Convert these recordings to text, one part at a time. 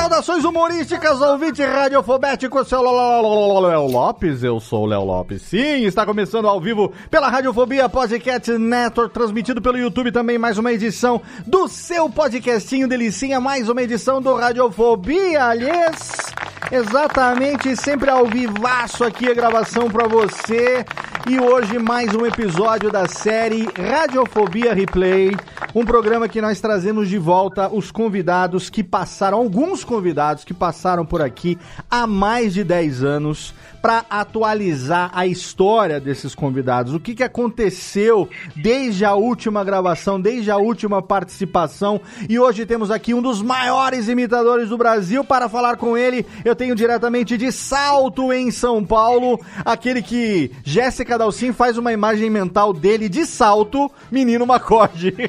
Saudações humorísticas, ouvinte radiofobético, seu Léo Lopes, eu sou o Léo Lopes. Sim, está começando ao vivo pela Radiofobia Podcast Network, transmitido pelo YouTube também, mais uma edição do seu podcastinho Delicinha, mais uma edição do Radiofobia, aliás, exatamente, sempre ao vivaço aqui a gravação pra você. E hoje mais um episódio da série Radiofobia Replay, um programa que nós trazemos de volta os convidados que passaram, alguns convidados que passaram por aqui há mais de 10 anos para atualizar a história desses convidados. O que, que aconteceu desde a última gravação, desde a última participação. E hoje temos aqui um dos maiores imitadores do Brasil para falar com ele. Eu tenho diretamente de Salto em São Paulo, aquele que Jéssica Dalcin faz uma imagem mental dele de salto, menino Macode.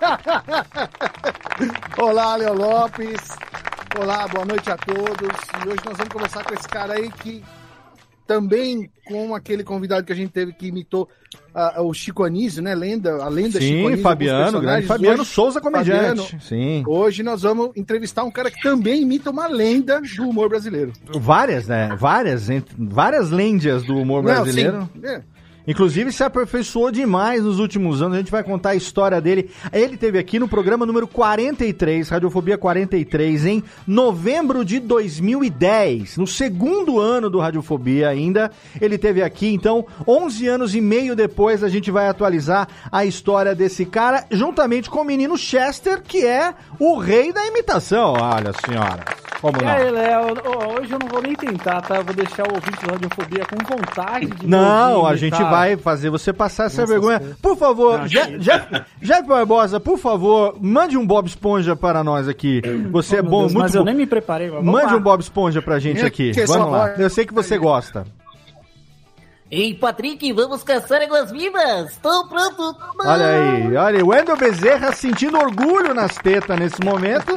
Olá, Léo Lopes. Olá, boa noite a todos. E hoje nós vamos conversar com esse cara aí que também com aquele convidado que a gente teve que imitou uh, o Chico Anísio, né? Lenda, a lenda Sim, Chico Anísio. Fabiano, grande Fabiano hoje, Souza comediante. Fabiano, Sim. Hoje nós vamos entrevistar um cara que também imita uma lenda do humor brasileiro. Várias, né? Várias, várias lendas do humor Não, brasileiro. sim. É. Inclusive se aperfeiçoou demais nos últimos anos. A gente vai contar a história dele. Ele teve aqui no programa número 43, Radiofobia 43, em novembro de 2010, no segundo ano do Radiofobia ainda. Ele teve aqui, então, 11 anos e meio depois a gente vai atualizar a história desse cara, juntamente com o menino Chester, que é o rei da imitação. Olha, senhora. Como E não? aí, Léo, hoje eu não vou nem tentar, tá? Eu vou deixar o ouvinte do Radiofobia com vontade de Não, a gente imitar. Vai fazer você passar essa Nossa, vergonha. Por favor, Não, Jeff Barbosa, por favor, mande um Bob Esponja para nós aqui. Você é Oh, meu bom, Deus, muito Mas eu bom. nem me preparei, Mande lá. um Bob Esponja pra gente É, aqui. Vamos lá. Eu sei que você gosta. Ei, Patrick, vamos caçar águas vivas! Tô pronto! Olha aí, olha aí. O Wendel Bezerra sentindo orgulho nas tetas nesse momento.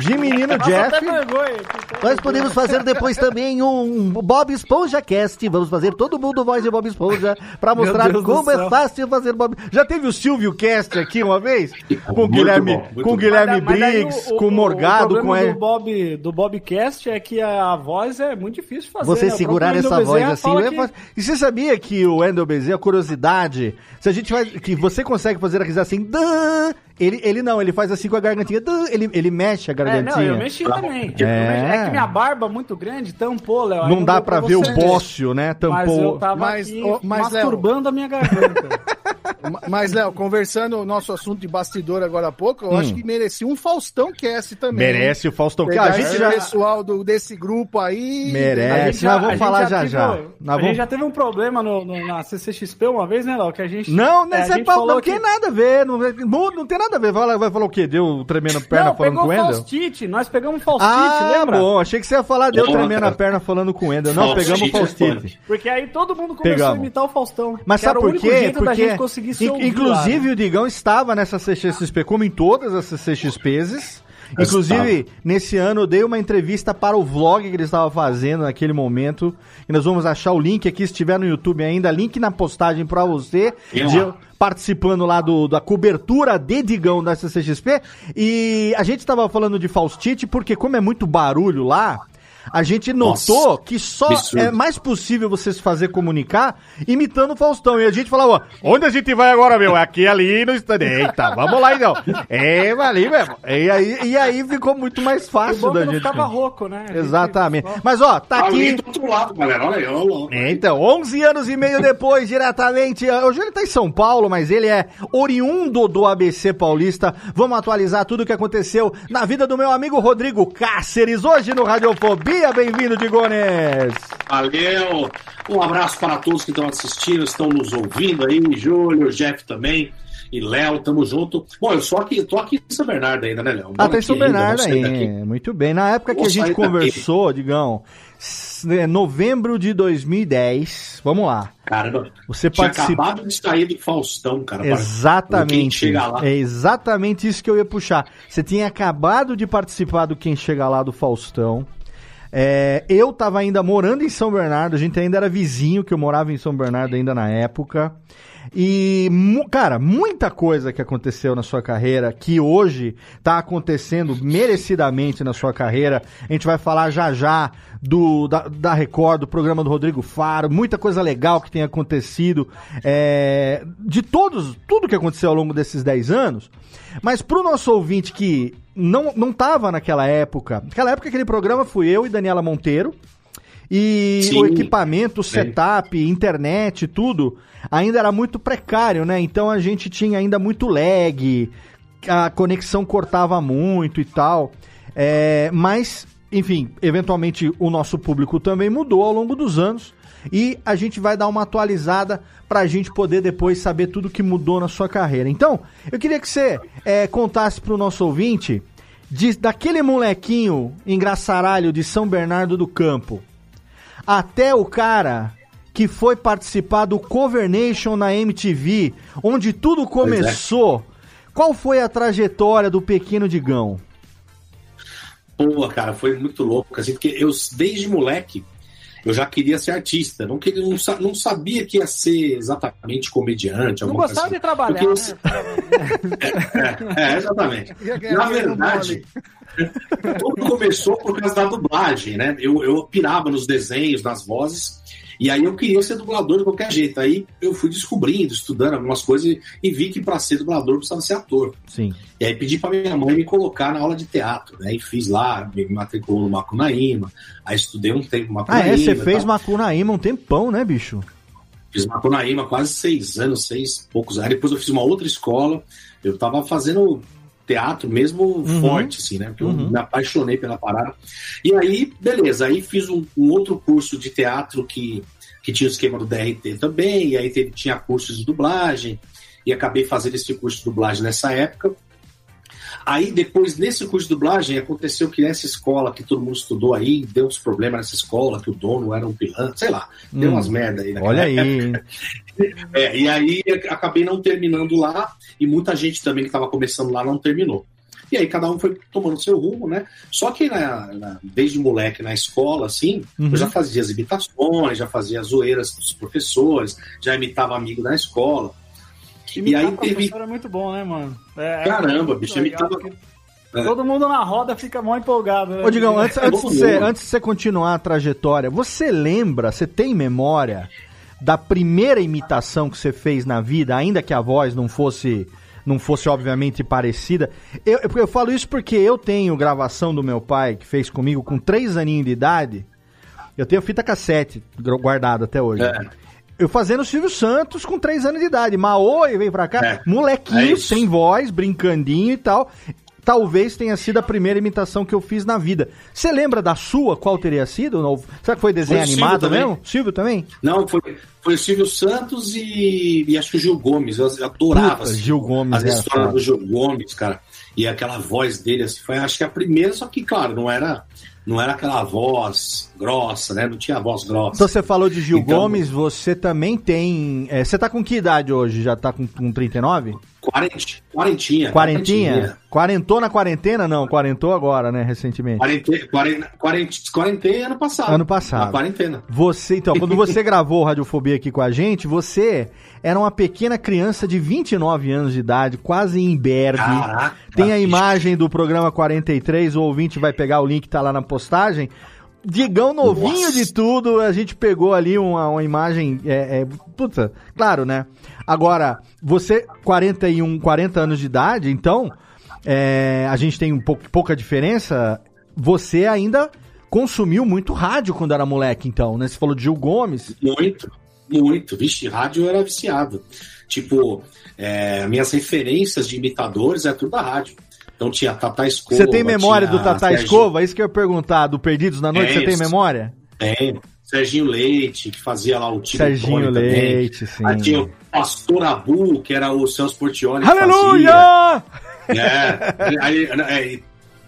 De menino Nossa, Jeff. vergonha. Nós podemos fazer depois também um Bob Esponja Cast. Vamos fazer todo mundo voz de Bob Esponja pra mostrar como é fácil fazer Bob Já teve o Silvio Cast aqui uma vez? Com o Guilherme, bom, com o bom. Guilherme Mas Briggs, o- com o o- Morgado, o com problema ele. do Bob do Bobcast é que a voz é muito difícil de fazer. Você né? O segurar essa voz assim, fala É que- fácil. E você sabia que o Wendel Bezerra, curiosidade, se a gente faz, que você consegue fazer a risada assim, "Dã", ele, ele não, ele faz assim com a gargantinha, "Dã", ele, ele mexe a É, não, gargantinha. eu mexi também. É. É. que minha barba é muito grande, tampou, Léo. não dá pra ver o bócio, né? Mas eu Tampou. tava Mas, aqui ô, mas, Léo- masturbando a minha garganta. Ma- Mas, Léo, conversando o nosso assunto de bastidor agora há pouco, eu Hum. acho que merecia um Faustão Cast também. Merece o Faustão. Pegar A gente já pessoal do, desse grupo aí. merece. A Nós vamos a falar já teve- já. A Nós gente já teve um problema no, no- na CCXP uma vez, né, Léo? Que a gente. Não, é, não, a é gente falou não que- tem nada a ver, não, não, não tem nada a ver. Vai, vai falar o quê? Deu tremendo a perna Não, falando com o Wendel? Faustite, nós pegamos Faustite, Ah, lembra? bom, achei que você ia falar deu tremendo a perna falando com o Wendel. Não, Faustite pegamos o é Faustite. Porque aí todo mundo começou Pegamos. a imitar o Faustão. Mas sabe por o único quê? jeito da Porque, ouvir inclusive, lá, né? o Digão estava nessa CXP, como em todas as CXPs, Inclusive, nesse ano eu dei uma entrevista para o vlog que ele estava fazendo naquele momento. E nós vamos achar o link aqui, se estiver no YouTube ainda, link na postagem para você. eu participando lá do, da cobertura de Digão da CCXP. E a gente estava falando de Faustite, porque como é muito barulho lá, a gente notou Nossa, que só absurdo. é mais possível você se fazer comunicar imitando o Faustão. E a gente falava, ó, onde a gente vai agora, meu? Aqui, ali, no estande. Eita, vamos lá então. É, ali mesmo. E aí, e aí ficou muito mais O fácil é da gente. ficava rouco, né? Exatamente. Mas ó, tá Ali aqui. do outro lado, galera. Olha aí, olha lá. Então, 11 anos e meio depois, diretamente. Hoje ele tá em São Paulo, mas ele é oriundo do ABC Paulista. Vamos atualizar tudo o que aconteceu na vida do meu amigo Rodrigo Cáceres. Hoje no Radiofobia. Bem-vindo, Digones. Valeu! Um abraço para todos que estão assistindo, estão nos ouvindo aí, Júlio, Jeff também. E Léo, tamo junto. Bom, eu sou aqui, tô aqui em São Bernardo ainda, né, Léo? Ah, tá em São ainda, Bernardo sair daqui. aí. Muito bem. Na época que Vou a gente daqui. conversou, Digão, é, novembro de 2010. Vamos lá. Caramba, Você tinha participa. acabado de sair do Faustão, cara. Exatamente. chega lá. É exatamente isso que eu ia puxar. Você tinha acabado de participar do Quem Chega Lá do Faustão. É, eu tava ainda morando em São Bernardo, a gente ainda era vizinho, que eu morava em São Bernardo ainda na época. E, cara, muita coisa que aconteceu na sua carreira, que hoje tá acontecendo merecidamente na sua carreira. A gente vai falar já já do, da, da Record, do programa do Rodrigo Faro, muita coisa legal que tem acontecido, é, de todos, tudo que aconteceu ao longo desses 10 anos. Mas pro nosso ouvinte que não, não tava naquela época, naquela época aquele programa fui eu e Daniela Monteiro, e Sim. o equipamento, o setup, internet, tudo, ainda era muito precário, né? Então a gente tinha ainda muito lag, a conexão cortava muito e tal. É, mas, enfim, eventualmente o nosso público também mudou ao longo dos anos. E a gente vai dar uma atualizada pra gente poder depois saber tudo que mudou na sua carreira. Então, eu queria que você é, contasse pro nosso ouvinte de- daquele molequinho engraçaralho de São Bernardo do Campo até o cara que foi participar do Cover Nation na MTV, onde tudo começou. Qual foi a trajetória do pequeno Digão? Pô, cara, foi muito louco, assim, porque eu, desde moleque, eu já queria ser artista. Não, queria, não, não sabia que ia ser exatamente comediante. Não gostava coisa de trabalhar, Porque né? eu- É, exatamente. Na verdade, tudo começou por causa da dublagem, né? Eu, eu pirava nos desenhos, nas vozes, e aí eu queria ser dublador de qualquer jeito. Aí eu fui descobrindo, estudando algumas coisas e, vi que para ser dublador precisava ser ator. Sim. E aí pedi para minha mãe me colocar na aula de teatro, né? E fiz lá, me matriculou no Macunaíma, aí estudei um tempo no Ah, Macunaíma. é? Você fez tal. Macunaíma um tempão, né, bicho? Fiz Macunaíma quase seis anos, seis poucos anos. Aí depois eu fiz uma outra escola. Eu tava fazendo teatro mesmo forte, assim, né? Porque eu Uhum. me apaixonei pela parada. E aí, beleza, aí fiz um, um outro curso de teatro que, que tinha o esquema do DRT também, e aí teve, tinha cursos de dublagem, e acabei fazendo esse curso de dublagem nessa época. Aí, depois, nesse curso de dublagem, aconteceu que nessa escola que todo mundo estudou aí, deu uns problemas nessa escola, que o dono era um pilantra, sei lá, deu Hum. umas merda aí Olha aí? É, e aí acabei não terminando lá, e muita gente também que estava começando lá não terminou. E aí cada um foi tomando seu rumo, né? Só que na- na- desde moleque na escola, assim, Uhum. eu já fazia as imitações, já fazia as zoeiras dos professores, já imitava amigo da escola. E aí Imitar teve. professor é muito bom, né, mano? É, é Caramba, muito bicho, porque É. Todo mundo na roda fica mó empolgado, né? Ô, Digão, antes, antes, de você, antes de você continuar a trajetória, você lembra, você tem memória da primeira imitação que você fez na vida, ainda que a voz não fosse, não fosse obviamente parecida? Eu, eu, eu falo isso porque eu tenho gravação do meu pai, que fez comigo com três aninhos de idade. Eu tenho fita cassete guardada até hoje. É. Eu fazendo o Silvio Santos com três anos de idade. Maô e vem pra cá. É. É Molequinho, isso. sem voz, brincandinho e tal. Talvez tenha sido a primeira imitação que eu fiz na vida. Você lembra da sua? Qual teria sido? Será que foi desenho Foi Silvio animado também. mesmo? Silvio também? Não, foi, foi o Silvio Santos e, e acho que o Gil Gomes. Eu adorava Puta, assim, Gil Gomes as era histórias do Gil Gomes, cara. E aquela voz dele, assim, foi acho que a primeira, só que, claro, não era, não era aquela voz grossa, né? Não tinha voz grossa. Então você falou de Gil Então- Gomes, você também tem. é, você tá com que idade hoje? Já tá com, com 39? Quarenti- Quarentinha. Quarentinha? Quarentou na quarentena? Não, quarentou agora, né, recentemente. Quarente- quaren- quarente- Quarentena ano passado. Ano passado. Na quarentena. Você, então, quando você gravou Radiofobia aqui com a gente, você era uma pequena criança de 29 anos de idade, quase imberbe. Caraca. Tem a imagem do programa 43, o ouvinte vai pegar o link, tá lá na postagem. Digão novinho Nossa. de tudo, a gente pegou ali uma, uma imagem. É, é, puta, claro, né? Agora, você, 41, 40 anos de idade, então, é, a gente tem um pouco, pouca diferença. Você ainda consumiu muito rádio quando era moleque, então, né? Você falou de Gil Gomes. Muito, muito. Vixe, rádio eu era viciado. Tipo, é, minhas referências de imitadores é tudo da rádio. Então tinha Tata Escova. Você tem memória do Tata Serginho- Escova? Isso que eu ia perguntar, do Perdidos na Noite, É você tem memória? Tem. Serginho Leite, que fazia lá o time Serginho Tony também. Leite, sim. Aí tinha o Pastor Abu, que era o Celso Portioli. Aleluia! fazia. É. Aí, é,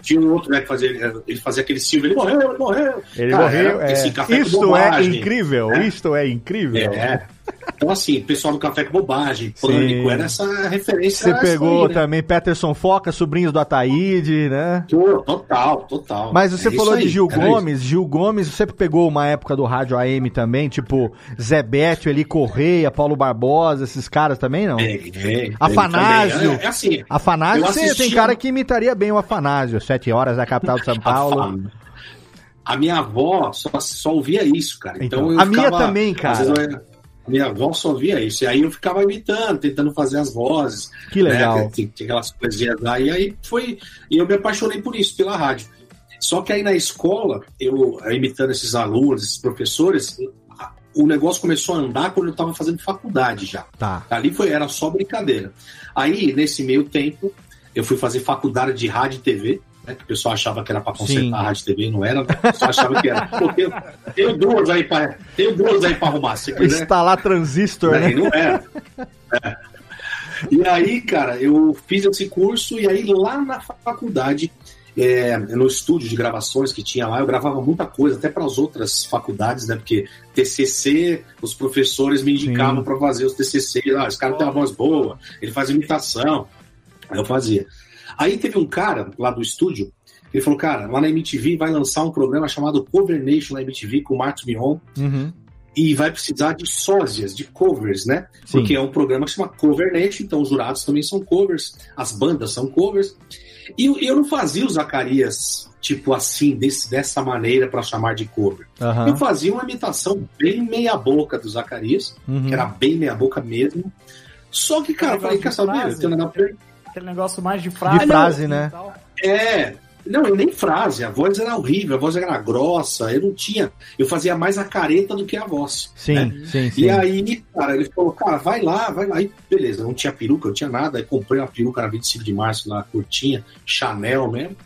tinha um outro né, que fazia. Ele fazia aquele Silvio, ele morreu, ele morreu. Ele Cara, morreu. era É. com Isto é incrível, É. isto é incrível. É. Então, assim, pessoal do Café com Bobagem, Pânico, Sim. era essa referência. Você pegou aí, né? também Peterson Foca, sobrinhos do Ataíde, né? Total, total. Mas você É falou isso de Gil era Gomes. Gil Gomes, você pegou uma época do rádio AM também, tipo Zé Bétio, Eli Correia, Paulo Barbosa, esses caras também, não? Peguei, peguei Afanásio. É, é assim. Afanásio, tem cara que imitaria bem o Afanásio. Sete horas da capital de São Paulo. A minha avó só, só ouvia isso, cara. Então, Então, a minha também, cara. Minha avó só via isso. E aí eu ficava imitando, tentando fazer as vozes. Que legal. Né? Tinha, tinha aquelas coisinhas lá. E aí foi. E eu me apaixonei por isso, pela rádio. Só que aí na escola, eu imitando esses alunos, esses professores, o negócio começou a andar quando eu estava fazendo faculdade já. Tá. Ali foi, era só brincadeira. Aí, nesse meio tempo, eu fui fazer faculdade de rádio e TV, né? Que o pessoal achava que era para consertar Sim. a rádio TV, e não era? O pessoal achava que era. Pô, tenho, tenho duas aí para tenho duas aí para arrumar. Se quiser. Instalar transistor, Né? Não era. É. E aí, cara, eu fiz esse curso e aí lá na faculdade, é, no estúdio de gravações que tinha lá, eu gravava muita coisa, até para as outras faculdades, né? Porque TCC, os professores me indicavam para fazer os TCC. Ah, esse cara tem uma voz boa, ele faz imitação. Aí eu fazia. Aí teve um cara lá do estúdio, ele falou, cara, lá na MTV vai lançar um programa chamado Cover Nation na MTV com o Marcos Mion Uhum. e vai precisar de sósias, de covers, né? Sim. Porque é um programa que se chama Cover Nation, então os jurados também são covers, as bandas são covers. E eu, eu não fazia o Zacarias, tipo assim, desse, dessa maneira para chamar de cover. Aham. Eu fazia uma imitação bem meia-boca do Zacarias, Uhum. que era bem meia-boca mesmo. Só que, cara, eu falei, quer saber? Eu tenho nada pra- Aquele negócio mais de frase. De frase, né? É. Não, eu nem frase, a voz era horrível, a voz era grossa, eu não tinha. Eu fazia mais a careta do que a voz. Sim, né? sim, sim. E aí, cara, ele falou, cara, vai lá, vai lá. E beleza, não tinha peruca, não tinha nada. Aí comprei uma peruca na 25 de março, lá, curtinha, Chanel mesmo.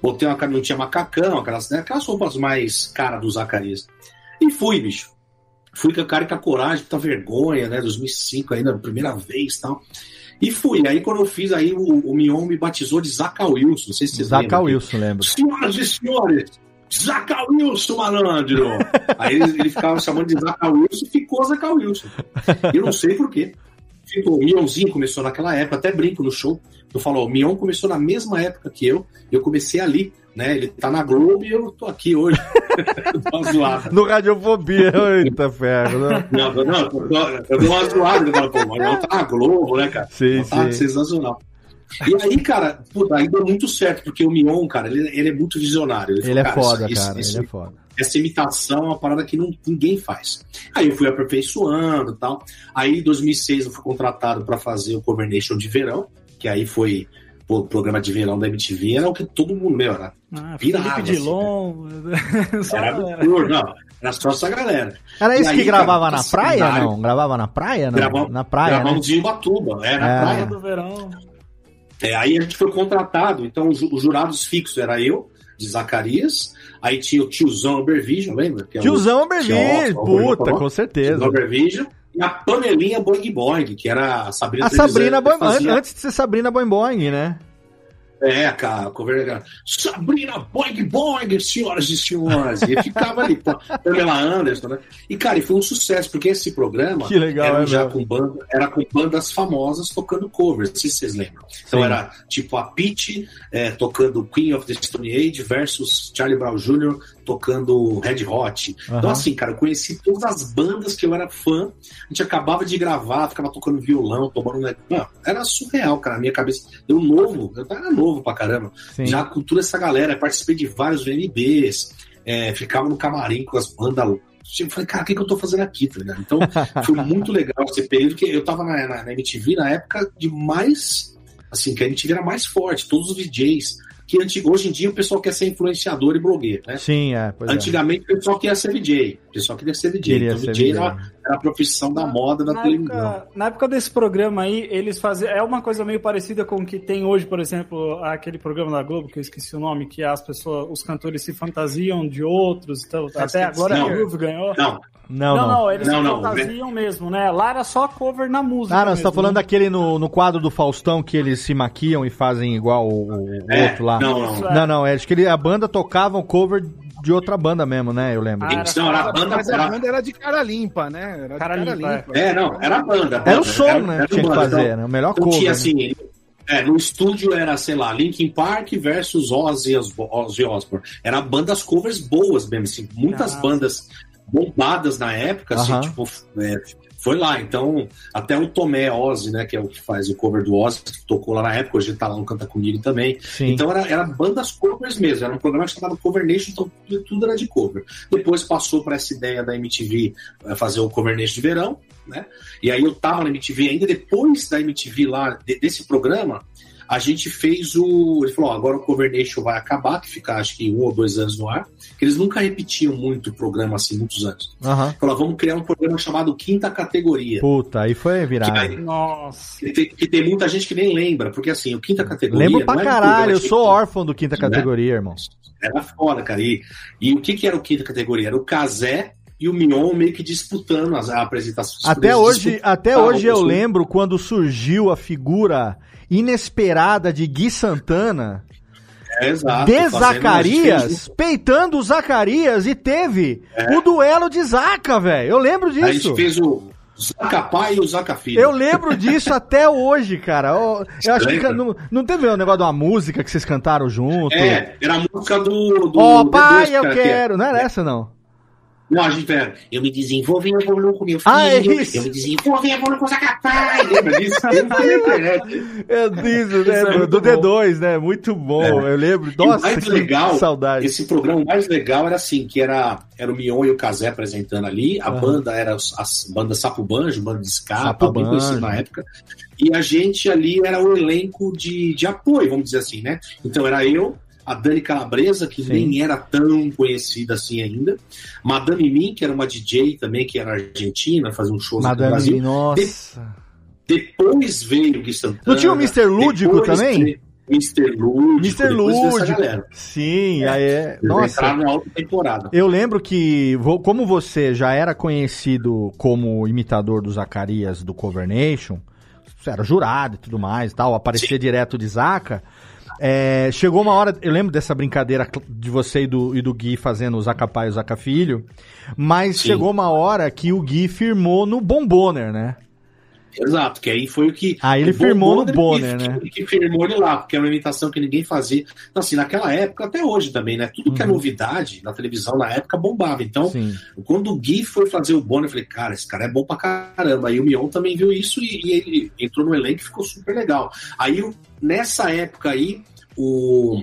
Botei uma não tinha macacão, aquelas, né, aquelas roupas mais caras do Zacarias. E fui, bicho. Fui com a cara e com a coragem, puta vergonha, né? 2005 ainda, primeira vez e tal. E fui. Aí quando eu fiz, aí o, o Mion me batizou de Zaca Wilson. Não sei se vocês Zaca lembram. Wilson, lembro. Senhoras e senhores, Zaca Wilson, malandro! Aí ele, ele ficava chamando de Zaca Wilson e ficou Zaca Wilson. Eu não sei porquê. Tipo, o Mionzinho começou naquela época, até brinco no show. Eu falo, ó, o Mion começou na mesma época que eu, eu comecei ali, né? Ele tá na Globo e eu tô aqui hoje. Dá uma zoada. No Radiofobia, eita ferro, né? Não, não, não, eu dou- dou uma zoada, eu falo, mas não tá na Globo, né, cara? Sim, tá sim. sensacional. E aí, cara, puta, aí deu muito certo, porque o Mion, cara, ele, ele é muito visionário. Ele, Ele é falou, foda, isso- cara, isso- ele é foda. Essa imitação é uma parada que não, ninguém faz. Aí eu fui aperfeiçoando e tal. Aí em 2006 eu fui contratado para fazer o Cover Nation de verão, que aí foi pô, o programa de verão da MTV, era o que todo mundo, meu, era, Ah, Pirava, Felipe assim. Dilon. Só era galera. absurdo, não, era só essa galera. Era E isso que aí, gravava cara, na praia, cenário- não? Gravava na praia, não? Gravamos- na praia, né? Gravamos em Ubatuba, é, na É. praia. do verão. É, aí a gente foi contratado, então os, os jurados fixos era eu, de Zacarias, aí tinha o tiozão Ubervision, lembra? Que é Tiozão que é puta, com certeza. Tiozão Ubervision, e a panelinha Boing Boing, que era a Sabrina A Sabrina Boing antes de ser Sabrina Boing Boing, né? É, cara, cover era Sabrina Boing Boing, senhoras e senhores. E ficava ali, Pamela Anderson, né? E, cara, e foi um sucesso, porque esse programa Que legal, era é já mesmo. com banda, era com bandas famosas tocando covers, se vocês lembram. Então Sim. era tipo a Peach é, tocando Queen of the Stone Age versus Charlie Brown Jr. tocando Red Hot. Então, Aham. assim, cara, eu conheci todas as bandas que eu era fã. A gente acabava de gravar, ficava tocando violão, tomando. né? Mano, era surreal, cara, na minha cabeça. Eu novo, eu era novo pra caramba. Sim. Já com toda essa galera, participei de vários VMBs, é, ficava no camarim com as bandas. Eu falei, cara, o que, que eu tô fazendo aqui, tá ligado? Então, foi muito legal esse período, que eu tava na, na, na MTV na época de mais. Assim, que a MTV era mais forte, todos os DJs. Que antigo, hoje em dia o pessoal quer ser influenciador e blogueiro, né? Sim, é. É. Antigamente o pessoal queria ser VJ. O pessoal queria ser VJ. Queria então, ser VJ VJ. Era, era a profissão da moda da Na televisão. época, na época desse programa aí, eles faziam. É uma coisa meio parecida com o que tem hoje, por exemplo, aquele programa da Globo, que eu esqueci o nome, que as pessoas, os cantores se fantasiam de outros. Então, até agora Não. a Groove ganhou. Não, Não, Não, não. não, eles Não, se não, fantasiam mesmo, né? Lá era só cover na música. Ah, não, você tá falando né? daquele no, no quadro do Faustão que eles se maquiam e fazem igual o, o É, outro lá. não, não. É. Não, não, é, acho que ele, a banda tocava um cover de outra banda mesmo, né? Eu lembro. Ah, era Não, era a banda. Mas a Era, banda era de cara limpa, né? Era de Cara limpa, é, não, era a banda. Era o som, né? era que tinha que fazer, então- né? O melhor Então cover. tinha né? assim, é, no estúdio era, sei lá, Linkin Park versus Ozzy, Ozzy Osbourne. Era bandas covers boas mesmo, assim, muitas bandas bombadas na época, assim, Aham. tipo, é, foi lá. Então, até o Tomé Ozzy, né, que é o que faz o cover do Ozzy, que tocou lá na época, hoje ele tá lá no Canta Comigo também. Sim. Então era, era bandas covers mesmo, era um programa chamado Cover Nation, então tudo, tudo era de cover. Depois passou para essa ideia da MTV eh, fazer o Cover Nation de verão, né? E aí eu tava na MTV ainda, depois da MTV lá, de- desse programa, a gente fez o. Ele falou: ó, agora o Cover Nation vai acabar, que fica acho que um ou dois anos no ar, que eles nunca repetiam muito o programa assim, muitos anos. Aham. Falou: vamos criar um programa chamado Quinta Categoria. Puta, aí foi virado. Nossa. que tem, que tem muita gente que nem lembra, porque assim, o Quinta Categoria. Lembro pra não é caralho, eu sou órfão do quinta Né? categoria, irmão. Era foda, cara. E, e o que, que era o quinta categoria? Era o Casé e o Mion meio que disputando as a apresentação. Até hoje, até hoje eu lembro quando surgiu a figura inesperada de Gui Santana É, exato, de Zacarias, peitando o Zacarias e teve É. o duelo de Zaca, velho. Eu lembro o- A disso. gente fez o Zaca Pai e o Zaca Filho. Eu lembro disso até hoje, cara. Eu, eu acho que não, não teve um negócio de uma música que vocês cantaram junto. É, era a música do. do Ó, do pai, D2, eu cara, que é- quero. Não era essa, não. Não, a gente era. Eu me desenvolvo e evoluo com meu filho. Ah, é isso. Eu me desenvolvo e evoluo com o Zaca Pai. Lembra disso? Eu internet. É disso, Isso né? é do muito D2, né? Muito bom. É. Eu lembro. Nossa, mais que legal, saudade. Esse programa mais legal era assim, que era, era o Mion e o Casé apresentando ali, a banda era as bandas Sapo Banjo, banda de ska, bem Banjo. conhecido na época. E a gente ali era o elenco de, de apoio, vamos dizer assim, né? Então era eu, a Dani Calabresa, que Sim. nem era tão conhecida assim ainda, Madame Min, que era uma DJ também, que era argentina, fazia um show no Madame, Brasil. nossa. Depois veio o Gui Santana. Não tinha o Mr. Lúdico também? veio Mr. Lúdico. Mr. Lúdico. Sim, aí é. Nossa. entraram na outra temporada. Eu lembro que, como você já era conhecido como imitador do Zacarias do Cover Nation, você era jurado e tudo mais e tal, aparecia direto de Zaca. É, chegou uma hora, eu lembro dessa brincadeira de você e do, e do Gui fazendo o Zaca Pai e o Zaca Filho, mas Sim. chegou uma hora que o Gui firmou no Bomboner, né? Exato, que aí foi o que. Aí ele firmou no Bonner, que, né? Que, firmou ele lá, porque era uma imitação que ninguém fazia. Então, assim, naquela época, até hoje também, né? Tudo que é Uhum. novidade na televisão na época bombava. Então, Sim. quando o Gui foi fazer o Bonner, eu falei, cara, esse cara é bom pra caramba. Aí o Mion também viu isso e, e ele entrou no elenco e ficou super legal. Aí, o- nessa época aí, o.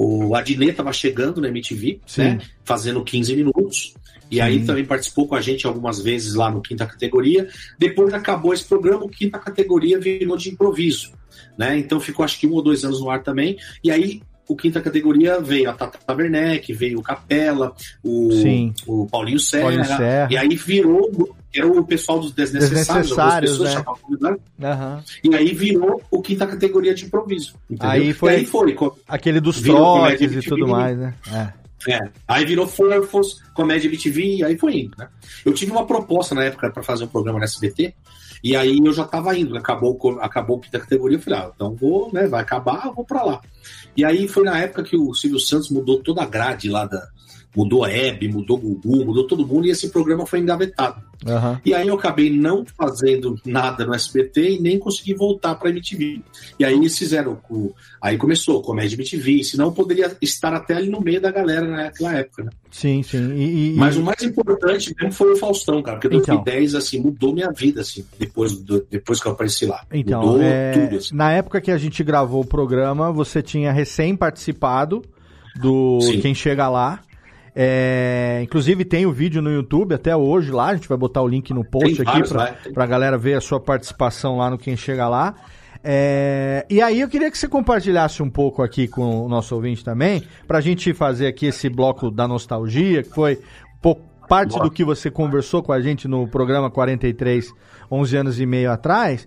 O Adnet tava chegando na MTV, Sim. né? Fazendo 15 minutos. E aí Sim. também participou com a gente algumas vezes lá no Quinta Categoria. Depois acabou esse programa, o Quinta Categoria virou de improviso. Né? Então ficou acho que um ou dois anos no ar também. E aí o Quinta Categoria veio a Tata Werneck, veio o Capela, o, Sim. o Paulinho Serra. Paulinho Serra. E aí virou, era o pessoal dos desnecessários, Desnecessários, algumas pessoas né? chamavam convidado. Aham. E aí virou o Quinta Categoria de improviso. entendeu? Aí foi- aí foi. Aquele dos trotes e tudo mais, né? É. É, aí virou Furfos, Comédia MTV, aí foi indo, né? Eu tive uma proposta na época para fazer um programa na SBT, e aí eu já tava indo, né? acabou, acabou o quinta categoria, eu falei, ah, então vou, né? Vai acabar, eu vou pra lá. E aí foi na época que o Silvio Santos mudou toda a grade lá da, mudou a Hebe, mudou o Gugu, mudou todo mundo e esse programa foi engavetado. Uhum. E aí eu acabei não fazendo nada no SBT e nem consegui voltar para MTV. E aí eles fizeram, o, aí começou Comédia MTV, senão eu poderia estar até ali no meio da galera naquela época, né? Sim, sim. E, e, Mas o mais importante mesmo foi o Faustão, cara, porque 2010, então, assim, mudou minha vida, assim, depois, do, depois que eu apareci lá. Então, mudou é, tudo, assim. Na época que a gente gravou o programa, você tinha recém participado do Sim. Quem Chega Lá. É, inclusive tem o vídeo no YouTube até hoje lá, a gente vai botar o link no post tem aqui para pra galera ver a sua participação lá no Quem Chega Lá. É, e aí eu queria que você compartilhasse um pouco aqui com o nosso ouvinte também, pra gente fazer aqui esse bloco da nostalgia, que foi um pouco, parte do que você conversou com a gente no programa 43, 11 anos e meio atrás.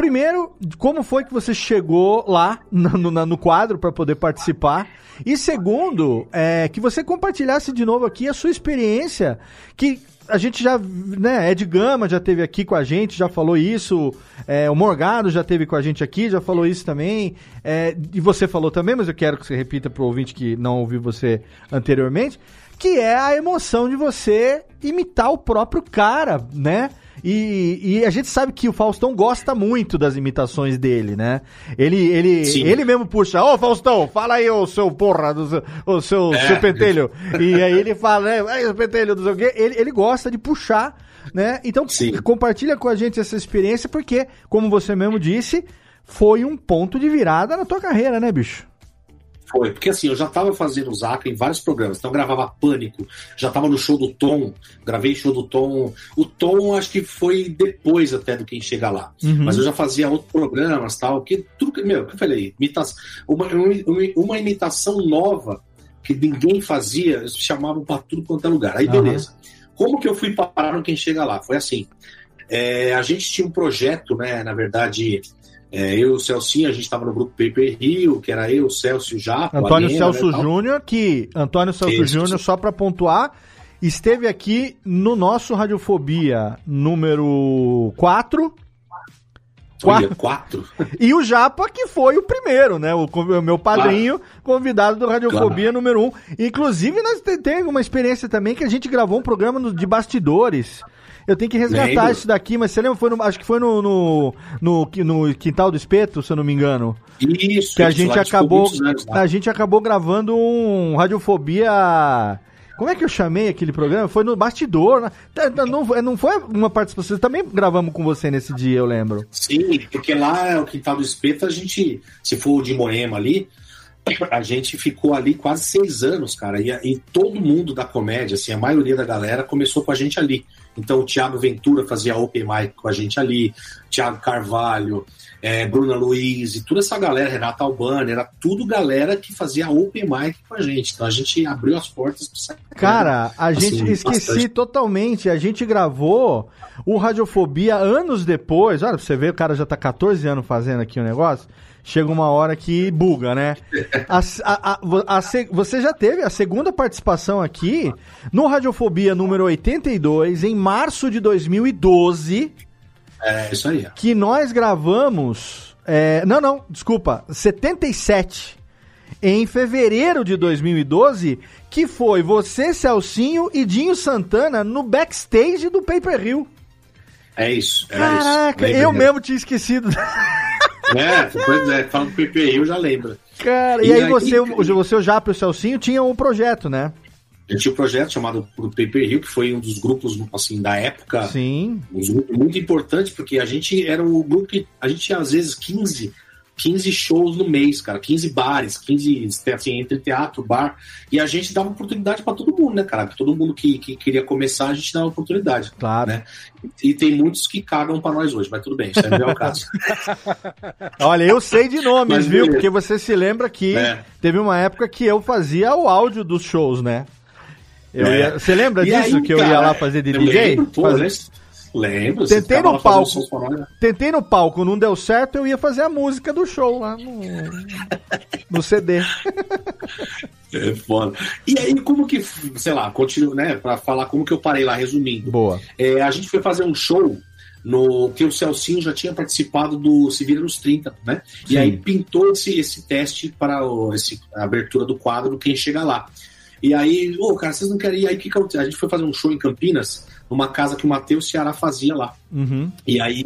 Primeiro, como foi que você chegou lá no, no, no quadro para poder participar? E segundo, é, que você compartilhasse de novo aqui a sua experiência, que a gente já, né, Ed Gama já teve aqui com a gente, já falou isso, é, o Morgado já teve com a gente aqui, já falou isso também, é, e você falou também, mas eu quero que você repita para o ouvinte que não ouviu você anteriormente, que é a emoção de você imitar o próprio cara, né? E, e, a gente sabe que o Faustão gosta muito das imitações dele, né? Ele, ele, ele mesmo puxa, ô Faustão, fala aí o seu porra, do, o seu, é. seu pentelho. E aí ele fala, né, o pentelho do seu quê. Ele, ele gosta de puxar, né? Então Sim. compartilha com a gente essa experiência, porque, como você mesmo disse, foi um ponto de virada na tua carreira, né, bicho? Foi, porque assim, eu já tava fazendo Zaca em vários programas. Então eu gravava Pânico, já tava no show do Tom, gravei show do Tom. O Tom acho que foi depois até do Quem Chega Lá. Uhum. Mas eu já fazia outros programas tal, que tudo que. Meu, que eu falei, imitação, uma, uma imitação nova que ninguém fazia, eles chamavam pra tudo quanto é lugar. Aí beleza. Uhum. Como que eu fui parar no Quem Chega Lá? Foi assim. É, a gente tinha um projeto, né? Na verdade, é, eu o Celcinho, a gente estava no grupo Paper Rio, que era eu, o Celso o Japo. Antônio Arena, Celso né, Júnior, que. Antônio Celso Júnior, só para pontuar, esteve aqui no nosso Radiofobia número 4. Quatro. quatro. E o Japa, que foi o primeiro, né? O, o meu padrinho, claro. convidado do Radiofobia claro. número 1. Um. Inclusive, nós temos uma experiência também que a gente gravou um programa de bastidores eu tenho que resgatar Lembro. isso daqui, mas você lembra? Foi no, acho que foi no, no, no, no, Quintal do Espeto, se eu não me engano. Isso, que a gente acabou. Anos, a gente acabou gravando um Radiofobia. Como é que eu chamei aquele programa? Foi no bastidor, né? Tá, tá, não, não foi uma participação. Também gravamos com você nesse dia, eu lembro. Sim, porque lá é o Quintal do Espeto, a gente, se for o de Moema ali, a gente ficou ali quase seis anos, cara. E, e todo mundo da comédia, assim, a maioria da galera começou com a gente ali. Então o Thiago Ventura fazia Open Mic com a gente ali, Thiago Carvalho, é, Bruna Luiz e toda essa galera, Renata Albani, era tudo galera que fazia Open Mic com a gente. Então a gente abriu as portas pra sair. Cara, a assim, gente esqueci bastante. totalmente. A gente gravou o Radiofobia anos depois. Olha, pra você ver, o cara já tá 14 anos fazendo aqui o negócio chega uma hora que buga, né? A, a, a, você já teve a segunda participação aqui no Radiofobia número 82, em março de 2012. É, isso aí. Que nós gravamos. É, não, não, desculpa, 77. Em fevereiro de 2012, que foi você, Celcinho e Dinho Santana no backstage do Paper Hill. É isso. Caraca, isso. eu mesmo tinha esquecido. É, pois é, fala do PPI, eu já lembro. Cara, e, e aí, aí você, você, o Japa e o Celcinho tinham um projeto, né? A gente tinha um projeto chamado Paper Hill, que foi um dos grupos, assim, da época. Sim. Um grupo muito importante, porque a gente era o grupo que a gente tinha, às vezes, 15 15 shows no mês, cara, 15 bares, 15, assim, entre teatro, bar, e a gente dava oportunidade para todo mundo, né, cara? Todo mundo que, que queria começar, a gente dava oportunidade. Claro. Né? E tem muitos que cagam para nós hoje, mas tudo bem, isso não é o caso. Olha, eu sei de nomes, mas, viu? Porque você se lembra que é. teve uma época que eu fazia o áudio dos shows, né? É. Ia... Você lembra e disso? Aí, que eu cara, ia lá fazer de DJ? Lembro, pô, fazer... Lembro. Tentei no palco. né? Tentei no palco, não deu certo, eu ia fazer a música do show lá no, no CD. É foda. E aí, como que, sei lá, continuo, né, pra falar como que eu parei lá, resumindo. Boa. É, a gente foi fazer um show no que o Celcinho já tinha participado do Se Vira nos 30, né? Sim. E aí pintou esse, esse teste para o, esse, a abertura do quadro Quem Chega Lá. E aí, ô, cara, vocês não querem ir? Aí, o que? A gente foi fazer um show em Campinas, numa casa que o Matheus Ceará fazia lá. Uhum. E aí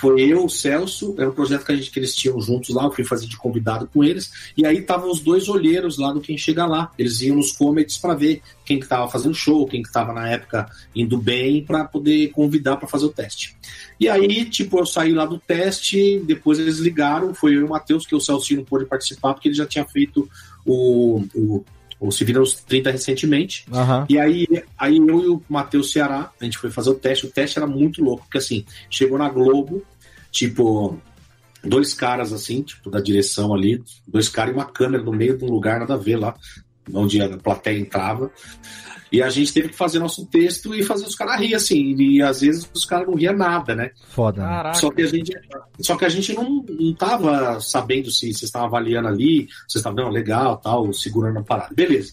foi eu, o Celso, era um projeto que, a gente, que eles tinham juntos lá, eu fui fazer de convidado com eles, e aí estavam os dois olheiros lá do Quem Chega Lá. Eles iam nos comedies para ver quem que tava fazendo show, quem que tava na época indo bem, para poder convidar para fazer o teste. E aí, tipo, eu saí lá do teste, depois eles ligaram, foi eu e o Matheus, que o Celso não pôde participar, porque ele já tinha feito o, o, o Se Vira nos 30 recentemente. Aham. E aí, aí eu e o Matheus Ceará, a gente foi fazer o teste. O teste era muito louco, porque assim, chegou na Globo, tipo, dois caras assim, tipo, da direção ali, dois caras e uma câmera no meio de um lugar, nada a ver lá, onde a plateia entrava. E a gente teve que fazer nosso texto e fazer os caras rir, assim. E às vezes os caras não riam nada, né? Foda. né? Só que a gente, só que a gente não, não tava sabendo se vocês estavam avaliando ali, vocês estavam, não, legal, tal, segurando a parada. Beleza.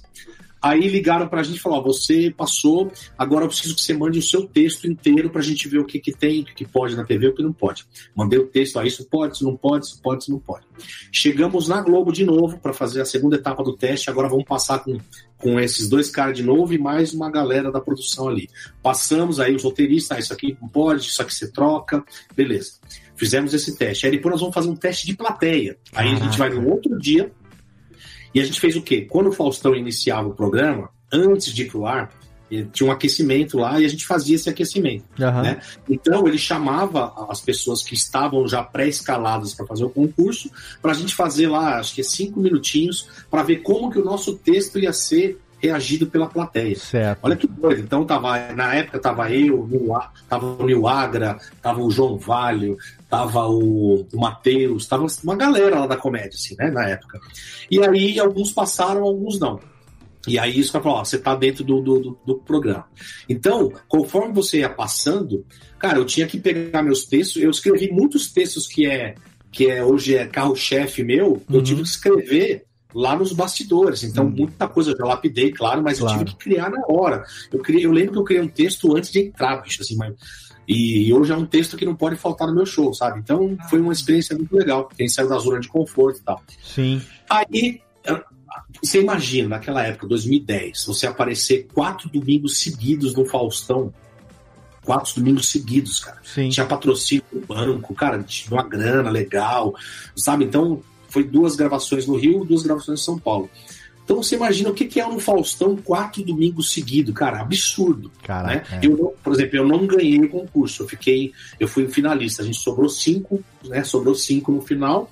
Aí ligaram pra gente e falaram: você passou, agora eu preciso que você mande o seu texto inteiro pra gente ver o que, que tem, o que, que pode na TV e o que não pode. Mandei o texto, ó, isso pode, isso não pode, isso pode, isso não pode. Chegamos na Globo de novo pra fazer a segunda etapa do teste, agora vamos passar com, com esses dois caras de novo e mais uma galera da produção ali. Passamos aí os roteiristas, ah, isso aqui não pode, isso aqui você troca, beleza. Fizemos esse teste. Aí depois nós vamos fazer um teste de plateia. Aí a gente vai no outro dia e a gente fez o quê? Quando o Faustão iniciava o programa, antes de ir pro ar, tinha um aquecimento lá e a gente fazia esse aquecimento. Aham. né? Então ele chamava as pessoas que estavam já pré-escaladas para fazer o concurso, para a gente fazer lá, acho que é cinco minutinhos, para ver como que o nosso texto ia ser reagido pela plateia. Certo. Olha que doido. Então tava, na época tava eu, tava o Nil Agra, tava o João Valho, tava o, o Matheus, tava uma galera lá da comédia, assim, né, na época. E aí alguns passaram, alguns não. E aí isso falar, ó, você tá dentro do, do, do- programa. Então, conforme você ia passando, cara, eu tinha que pegar meus textos, eu escrevi muitos textos que é que é hoje é carro-chefe meu, eu Uhum. tive que escrever lá nos bastidores. Então, muita coisa eu já lapidei, claro, mas Claro. eu tive que criar na hora. Eu, criei, eu lembro que eu criei um texto antes de entrar, bicho, assim, mas. E hoje é um texto que não pode faltar no meu show, sabe? Então foi uma experiência muito legal. Quem saiu da zona de conforto e tal. Sim. Aí, você imagina, naquela época, 2010, você aparecer quatro domingos seguidos no Faustão. Quatro domingos seguidos, cara. Sim. Tinha patrocínio do banco, cara, tinha uma grana legal, sabe? Então, foi duas gravações no Rio, duas gravações em São Paulo. Então, você imagina o que é um Faustão quatro domingos seguidos, cara, absurdo. Né? Caraca. é. Eu por exemplo, eu não ganhei o concurso, eu fiquei, eu fui finalista, a gente sobrou cinco, né? Sobrou cinco no final,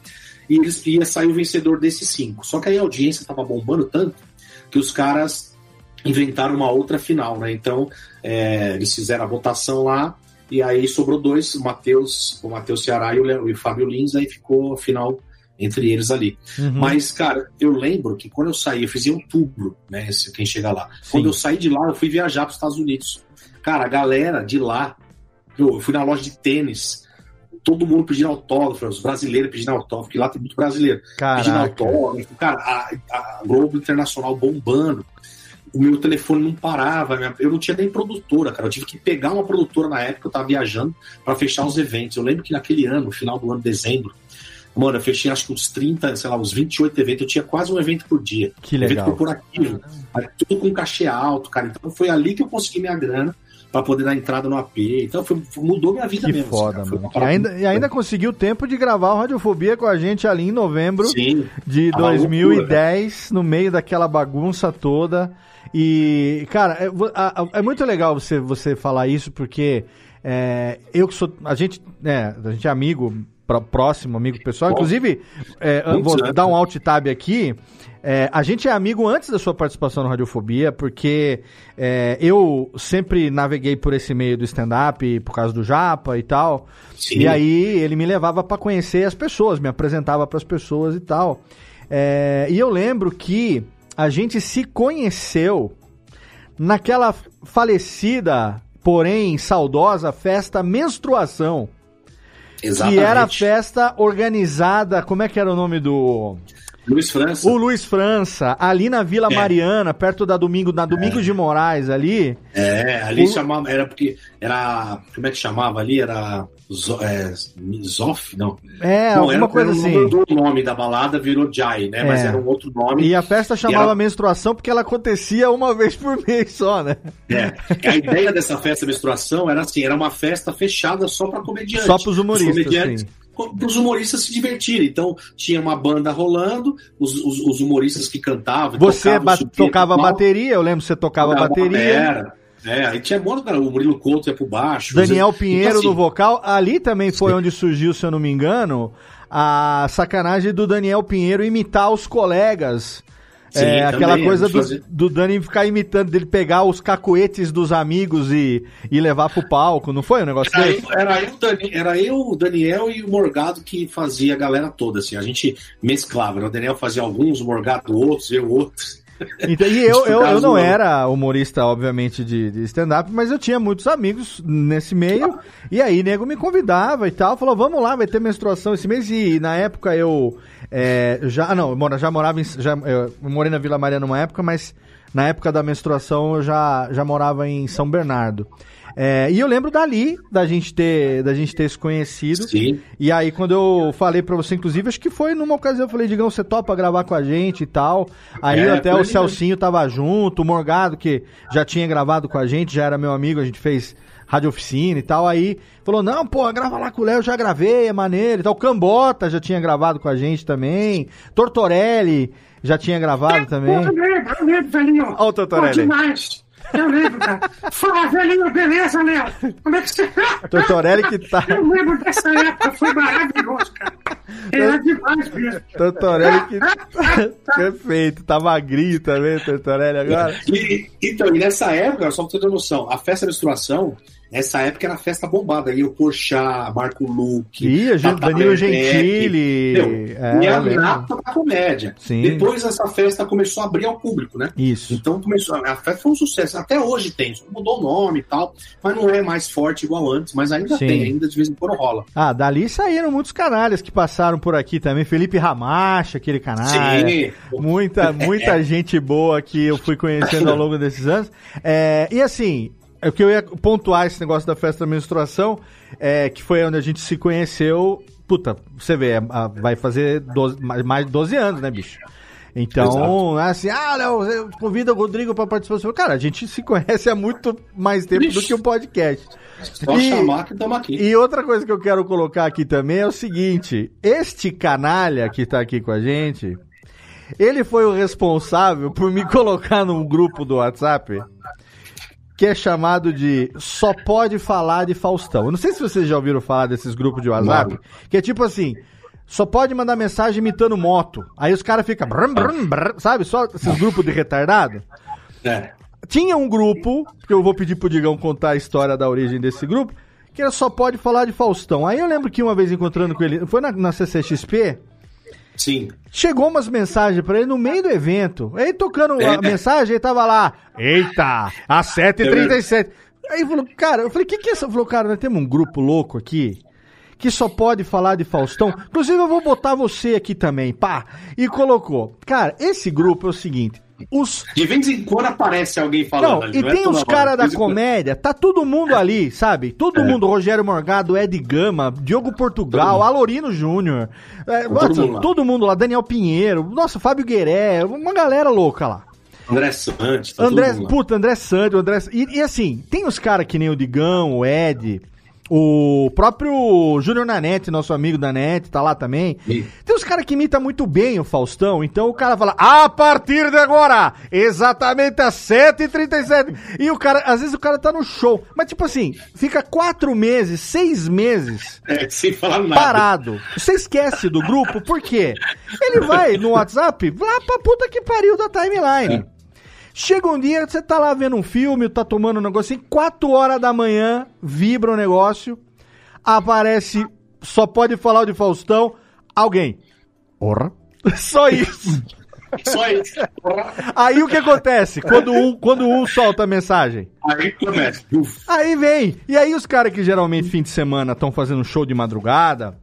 e eles ia sair o vencedor desses cinco. Só que aí a audiência tava bombando tanto que os caras inventaram uma outra final, né? Então é, eles fizeram a votação lá e aí sobrou dois, o Matheus, o Matheus Ceará e o, Léo- e o Fábio Lins, aí ficou a final entre eles ali. Uhum. Mas, cara, eu lembro que quando eu saí, eu fiz em outubro, né? esse- Quem chega lá. Sim. Quando eu saí de lá, eu fui viajar para os Estados Unidos. Cara, a galera de lá, eu fui na loja de tênis, todo mundo pedindo autógrafo, os brasileiros pedindo autógrafo, que lá tem muito brasileiro pedindo Caraca. autógrafo, cara, a, a Globo Internacional bombando. O meu telefone não parava, eu não tinha nem produtora, cara. Eu tive que pegar uma produtora na época, eu tava viajando para fechar os eventos. Eu lembro que naquele ano, no final do ano, dezembro, mano, eu fechei acho que uns 30, sei lá, uns 28 eventos. Eu tinha quase um evento por dia. Que Evento legal. corporativo. Aí, tudo com cachê alto, cara. Então foi ali que eu consegui minha grana para poder dar entrada no AP. Então foi- mudou minha vida Que mesmo. foda, cara. Foi mano. E ainda, e ainda conseguiu tempo de gravar o Radiofobia com a gente ali em novembro Sim. de Tava 2010, no meio daquela bagunça toda. E, cara, é, é muito legal você, você falar isso, porque é, eu que sou. A gente, né, a gente é amigo pró- próximo, amigo pessoal. Bom. Inclusive, é, vou anos, dar um né? alt tab aqui. É, a gente é amigo antes da sua participação no Radiofobia, porque é, eu sempre naveguei por esse meio do stand-up, por causa do Japa e tal. Sim. E aí ele me levava pra conhecer as pessoas, me apresentava pras pessoas e tal. É, e eu lembro que a gente se conheceu naquela falecida porém saudosa festa Menstruação. Exatamente. Que era a festa organizada, como é que era o nome do... Luiz França. O Luiz França, ali na Vila É. Mariana, perto da Domingo, na Domingos de Moraes ali. É, ali O- chamava, era porque era, como é que chamava ali? Era Zo, é, Zoff? Não. É, Não, alguma era, coisa era, assim. Mudou o nome da balada, virou Jai, né? Mas É. era um outro nome. E a festa chamava era- menstruação porque ela acontecia uma vez por mês só, né? É. A ideia dessa festa menstruação era assim, era uma festa fechada só para comediantes. Só pros humoristas, Os comediantes, sim. Para os humoristas se divertirem. Então, tinha uma banda rolando, os, os, os humoristas que cantavam. Você tocavam, ba- tocava bateria, eu lembro que você tocava tocava bateria. batera. É, aí tinha cara, o Murilo Couto ia pro baixo. Daniel Então, Pinheiro assim, no vocal. Ali também foi onde surgiu, se eu não me engano, a sacanagem do Daniel Pinheiro imitar os colegas. Sim, É, aquela coisa a gente do, do Dani ficar imitando, dele pegar os cacoetes dos amigos e, e levar pro palco, não foi um negócio Era desse? eu, era, eu, Dani- era eu, o Daniel e o Morgado que fazia a galera toda, assim. A gente mesclava, né? O Daniel fazia alguns, o Morgado outros, eu outros. Então, e eu, eu, eu não era humorista, obviamente, de, de stand-up, mas eu tinha muitos amigos nesse meio. E aí, nego me convidava e tal, falou: vamos lá, vai ter menstruação esse mês. E na época eu é, já. Não, eu mora- já morava em. Já, eu morei na Vila Maria numa época, mas na época da menstruação eu já, já morava em São Bernardo. É, e eu lembro dali, da gente ter, da gente ter se conhecido. Sim. E aí, quando eu falei pra você, inclusive, acho que foi numa ocasião, eu falei, Digão, você topa gravar com a gente e tal. Aí É, até o ali Celcinho tava junto, o Morgado, que já tinha gravado com a gente, já era meu amigo, a gente fez rádio oficina e tal. Aí falou, não, pô, grava lá com o Léo, eu já gravei, é maneiro e tal. O Cambota já tinha gravado com a gente também. Tortorelli já tinha gravado também. Ó o Tortorelli. Pô, demais. Eu lembro, cara. Fala, velhinho, beleza, Léo? Como é que você tá? Tortorelli que tá. Eu lembro dessa época, foi maravilhoso, cara. Era demais mesmo. Tortorelli que. Perfeito, tá magrinho também, Tortorelli agora. E, então, e nessa época, só pra você ter noção, a festa da menstruação, essa época era festa bombada. Aí o Porchat, Marco Luque, Tata Danilo Gentili. Meu, É, e a nata da comédia. Sim. Depois essa festa começou a abrir ao público, né? Isso. Então começou, a festa foi um sucesso. Até hoje tem, mudou o nome e tal, mas não é mais forte igual antes, mas ainda Sim. tem, ainda de vez em quando rola. Ah, dali saíram muitos canalhas que passaram por aqui também. Felipe Ramacha, aquele canalha. Sim. Muita, muita gente boa que eu fui conhecendo ao longo desses anos. É, e assim, o que eu ia pontuar esse negócio da festa da menstruação, é, que foi onde a gente se conheceu. Puta, você vê, a- vai fazer 12 mais de 12 anos, né, bicho? Então, assim, ah, Léo, eu convido o Rodrigo pra participar. Cara, a gente se conhece há muito mais tempo do que o podcast. Só E- chamar que estamos aqui. E outra coisa que eu quero colocar aqui também é o seguinte: este canalha que tá aqui com a gente, ele foi o responsável por me colocar num grupo do WhatsApp que é chamado de Só Pode Falar de Faustão. Eu não sei se vocês já ouviram falar desses grupos de WhatsApp, que é tipo assim. Só pode mandar mensagem imitando moto. Aí os caras ficam. Sabe? Só esses grupos de retardado. É. Tinha um grupo, que eu vou pedir pro Digão contar a história da origem desse grupo, que era só pode falar de Faustão. Aí eu lembro que uma vez encontrando com ele, foi na, na CCXP, Sim. chegou umas mensagens pra ele no meio do evento. Aí tocando É. a mensagem, ele tava lá, eita, às 7h37. Aí falou, cara, eu falei, o que que é isso? Ele falou, cara, nós temos um grupo louco aqui, que só pode falar de Faustão. Inclusive eu vou botar você aqui também, pá. E colocou. Cara, esse grupo é o seguinte, os De vez em quando aparece alguém falando não, ali. e não é tem toda os caras da comédia, tá todo mundo ali, sabe? Todo É. mundo, Rogério Morgado, Ed Gama, Diogo Portugal, Alorino Júnior, é, Todo mundo lá. todo mundo lá, Daniel Pinheiro, nossa, Fábio Gueré, uma galera louca lá. André Santos. tá André, puta, André Sandro, André. E, e assim, tem os caras que nem o Digão, o Ed, o próprio Júnior Nanete, nosso amigo da NET, tá lá também. Sim. Tem os caras que imitam muito bem o Faustão, então o cara fala, a partir de agora, exatamente às 7h37. E o cara, às vezes o cara tá no show, mas tipo assim, fica quatro meses, seis meses É, sem falar nada. parado. Você esquece do grupo, por quê? Ele vai no WhatsApp, lá pra puta que pariu da timeline. É. Chega um dia, você tá lá vendo um filme, tá tomando um negocinho, 4 horas da manhã, vibra o negócio, aparece, só pode falar o de Faustão, alguém. Porra. Só isso. Só isso. Aí o que acontece? Quando um, quando um solta a mensagem. Aí começa. Aí vem. E aí os caras que geralmente fim de semana estão fazendo show de madrugada,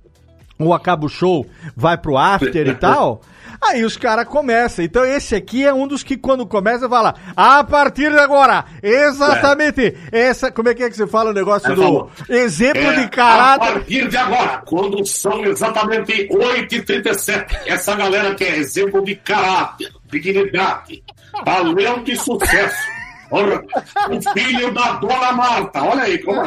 ou acaba o show, vai pro after e tal. Aí os caras começam. Então esse aqui é um dos que quando começa fala, a partir de agora, exatamente, essa, como é que é que você fala o negócio Aí do exemplo É, de A caráter? partir de agora, quando são exatamente 8h37, essa galera que é exemplo de caráter, dignidade, talento e sucesso. O filho da dona Marta, olha aí como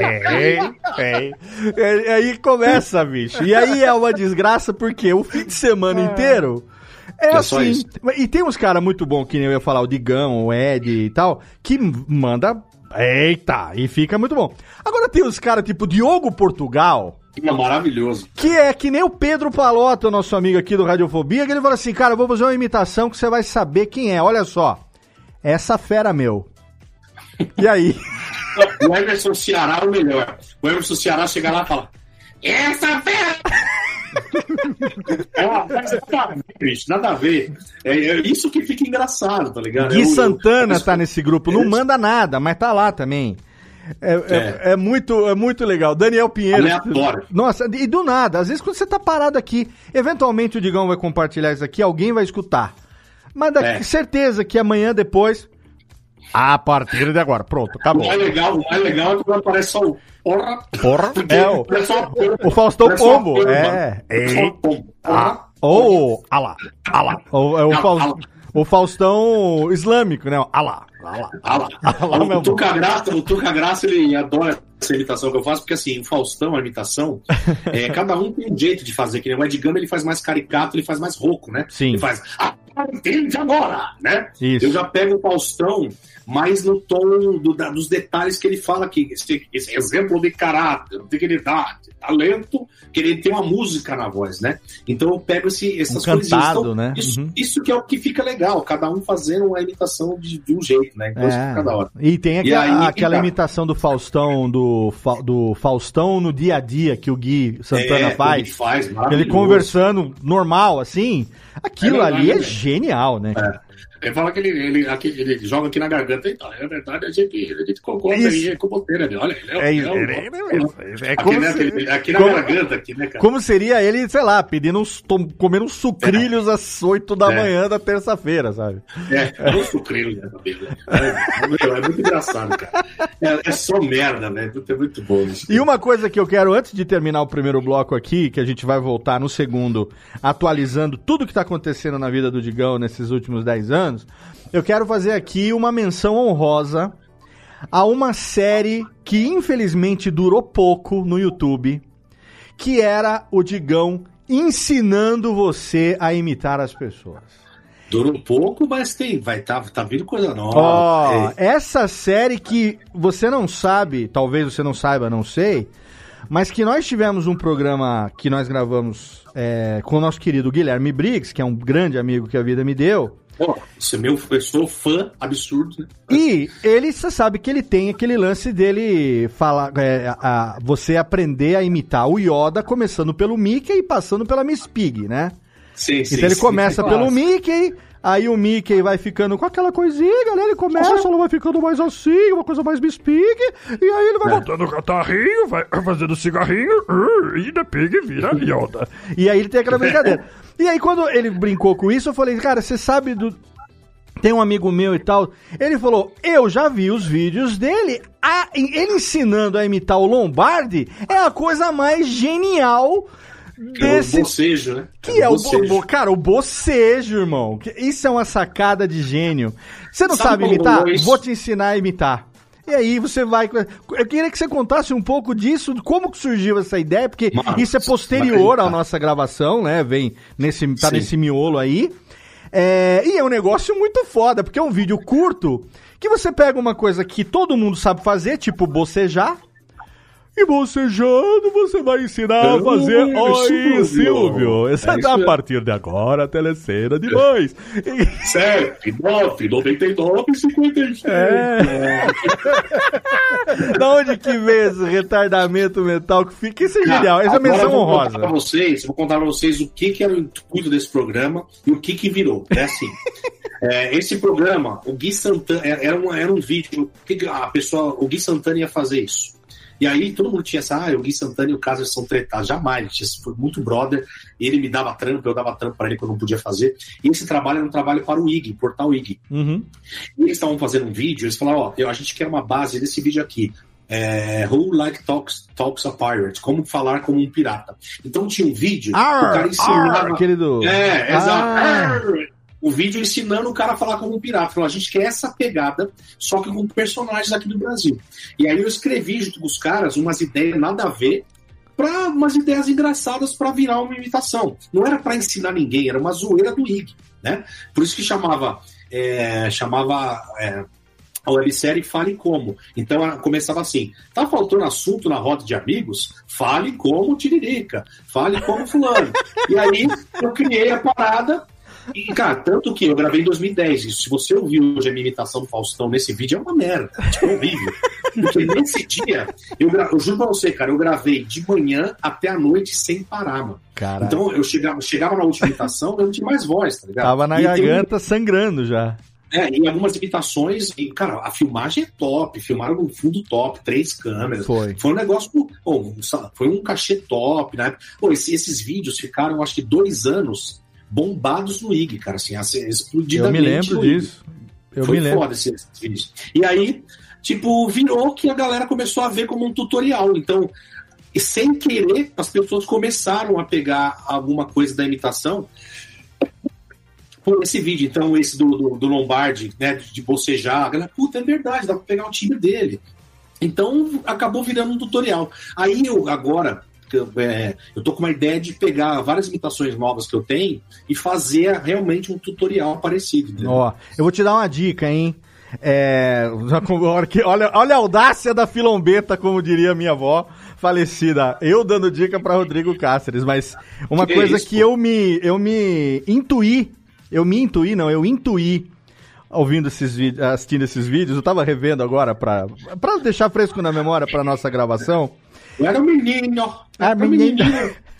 É, é. É, aí começa, bicho. E aí é uma desgraça porque o fim de semana inteiro é, É assim. E tem uns caras muito bons, que nem eu ia falar, o Digão, o Ed e tal, que manda. Eita, e fica muito bom. Agora tem os caras tipo Diogo Portugal, É maravilhoso. que é que nem o Pedro Palota, o nosso amigo aqui do Radiofobia, que ele fala assim, cara, eu vou fazer uma imitação que você vai saber quem é. Olha só. Essa fera meu. E aí? O Emerson Ceará é o melhor. O Emerson Ceará chega lá e fala: Essa fera! É uma coisa nada a ver. É, é isso que fica engraçado, tá ligado? Gui É Santana é- tá nesse grupo, não manda nada, mas tá lá também. É, é- é muito, é muito legal. Daniel Pinheiro. Aleatório. Nossa, e do nada, às vezes quando você tá parado aqui, eventualmente o Digão vai compartilhar isso aqui, alguém vai escutar. Mas daqui, É. certeza que amanhã depois. A partir de agora, pronto, O acabou. mais legal, o mais legal é quando aparece só o porra. Porra, é o, pomba. o Faustão uma Pombo. É, é. Ah, ou, ah lá, ah lá. O, é o, Faus- ah lá. o Faustão islâmico, né? Ah lá, ah lá. Ah lá. Ah lá, o Tuca Graça, o Tuca Graça, ele adora essa imitação que eu faço, porque assim, o Faustão, a imitação, é, cada um tem um jeito de fazer, que nem o Ed Gama, ele faz mais caricato, ele faz mais rouco, né? Sim. Ele faz, ah, entende agora, né? Isso. Eu já pego o Faustão mais no tom do- da- dos detalhes que ele fala aqui, esse, esse exemplo de caráter, dignidade, talento, que ele tem uma música na voz, né? Então eu pego esse, essas Um coisinhas. cantado, Então, né? Isso, Uhum. isso que é o que fica legal, cada um fazendo uma imitação de, de um jeito, né? Então É. fica da hora. E tem E aquela, aí, aquela então- imitação do Faustão, do, Fa- do Faustão no dia a dia que o Gui Santana É, faz. Ele faz, Ele conversando normal, assim. Aquilo É verdade, ali é né? genial, né? Ele fala que ele, ele, aqui, ele joga aqui na garganta. Então, é verdade, a gente, a gente concorda Isso. aí com o né? Olha, ele é, É, ele é, o- ele é- é aqui, como né, se- aquele- aqui na como- garganta, aqui, né, cara? Como seria ele, sei lá, pedindo uns, tom- comendo uns sucrilhos às 8 da É. manhã da terça-feira, sabe? É, é um sucrilho, né. É, é muito engraçado, cara. É, é só merda, né? É muito bom isso. E uma coisa que eu quero, antes de terminar o primeiro bloco aqui, que a gente vai voltar no segundo, atualizando tudo que tá acontecendo na vida do Digão nesses últimos 10 anos, eu quero fazer aqui uma menção honrosa a uma série que infelizmente durou pouco no YouTube, que era o Digão ensinando você a imitar as pessoas. Durou pouco, mas tem, vai tá, tá vindo coisa nova. Ó, É. essa série que você não sabe, talvez você não saiba, não sei, mas que nós tivemos um programa que nós gravamos é, com o nosso querido Guilherme Briggs, que é um grande amigo que a vida me deu. Pô, você é meu, eu sou fã absurdo, né? E ele, você sabe que ele tem aquele lance dele falar, é, a- a- você aprender a imitar o Yoda, começando pelo Mickey e passando pela Miss Pig, né? Sim, sim, Então ele sim, começa sim, pelo claro. Mickey, aí o Mickey vai ficando com aquela coisinha, galera, ele começa, ela vai ficando mais assim, uma coisa mais Miss Pig, e aí ele vai É. botando o catarrinho, vai fazendo cigarrinho, uh, e da Pig vira Yoda. e aí ele tem aquela brincadeira. E aí quando ele brincou com isso, eu falei, cara, você sabe do... Tem um amigo meu e tal, ele falou, eu já vi os vídeos dele, a- ele ensinando a imitar o Lombardi é a coisa mais genial Que é o desse bocejo, né? que é o bocejo. bo, cara, o bocejo, irmão. Isso é uma sacada de gênio. Você não Sabe sabe imitar? isso? Vou te ensinar a imitar. E aí você vai. Eu queria que você contasse um pouco disso, como que surgiu essa ideia, porque Mano, isso é posterior à nossa gravação, né? Vem nesse. tá Sim. nesse miolo aí. É, e é um negócio muito foda, porque é um vídeo curto que você pega uma coisa que todo mundo sabe fazer, tipo bocejar, E bocejando, você vai ensinar a fazer Oi, Silvio. Silvio. Essa É isso a partir de agora, a telecena de mães. 7, 9, 99, 56. É. da onde que vem esse retardamento mental que fica? Isso é genial. Essa é menção eu vou contar honrosa. Vocês, vou contar pra vocês o que, que era o intuito desse programa e o que, que virou. É assim. é, esse programa, o Gui Santana, era, era um, era um vídeo que a pessoa, o Gui Santana ia fazer isso. E aí todo mundo tinha essa, ah, o Gui Santana e o Cássio são tretados. Jamais, tinha- foi muito brother. Ele me dava trampo, eu dava trampo pra ele que eu não podia fazer. E esse trabalho era um trabalho para o IG, portal IG. Uhum. E eles estavam fazendo um vídeo, eles falaram, ó, eu- a gente quer uma base desse vídeo aqui. É, Who like talks, talks a pirate? Como falar como um pirata. Então tinha um vídeo, Arr, o cara ensinava. arr, aquele do- É, exato. O vídeo ensinando o cara a falar como um pirata. Falou, a gente quer essa pegada, só que com personagens aqui do Brasil. E aí eu escrevi junto com os caras umas ideias nada a ver, para umas ideias engraçadas para virar uma imitação. Não era para ensinar ninguém, era uma zoeira do IG, né? Por isso que chamava é, chamava é, a websérie Fale Como. Então ela começava assim: tá faltando assunto na roda de amigos? Fale como Tiririca, fale como Fulano. e aí eu criei a parada. E, cara, tanto que eu gravei em 2010. E se você ouviu hoje a minha imitação do Faustão nesse vídeo, é uma merda. Tipo, é horrível. Porque nesse dia, eu, gra... eu juro pra você, cara, eu gravei de manhã até a noite sem parar, mano. Caralho. Então eu chegava, chegava na última imitação, eu não tinha mais voz, tá ligado? Tava na E tem- garganta sangrando já. é, em algumas imitações, e, cara, a filmagem é top, filmaram no fundo top, três câmeras. Foi. Foi um negócio, pô, foi um cachê top, né? Pô, esse- esses vídeos ficaram, acho que, dois anos bombados no IG, cara, assim, assim Eu explodidamente. me lembro disso. Eu Foi me lembro. foda esses, vídeos. E aí, tipo, virou que a galera começou a ver como um tutorial. Então, e sem querer, as pessoas começaram a pegar alguma coisa da imitação por esse vídeo. Então, esse do, do, do Lombardi, né, de bocejar, a galera, puta, é verdade, dá pra pegar o time dele. Então, acabou virando um tutorial. Aí, eu agora, eu, é, eu tô com uma ideia de pegar várias imitações novas que eu tenho e fazer realmente um tutorial parecido. entendeu? Ó, eu vou te dar uma dica, hein? É, já olha, olha, a audácia da filombeta, como diria minha avó falecida. Eu dando dica pra Rodrigo Cáceres, mas uma Que coisa isso, que pô? eu me, eu me intuí, eu me intuí, não, eu intuí ouvindo esses vídeos, assistindo esses vídeos, eu tava revendo agora pra deixar fresco na memória pra nossa gravação. Eu era um menino. Ah, era um menino.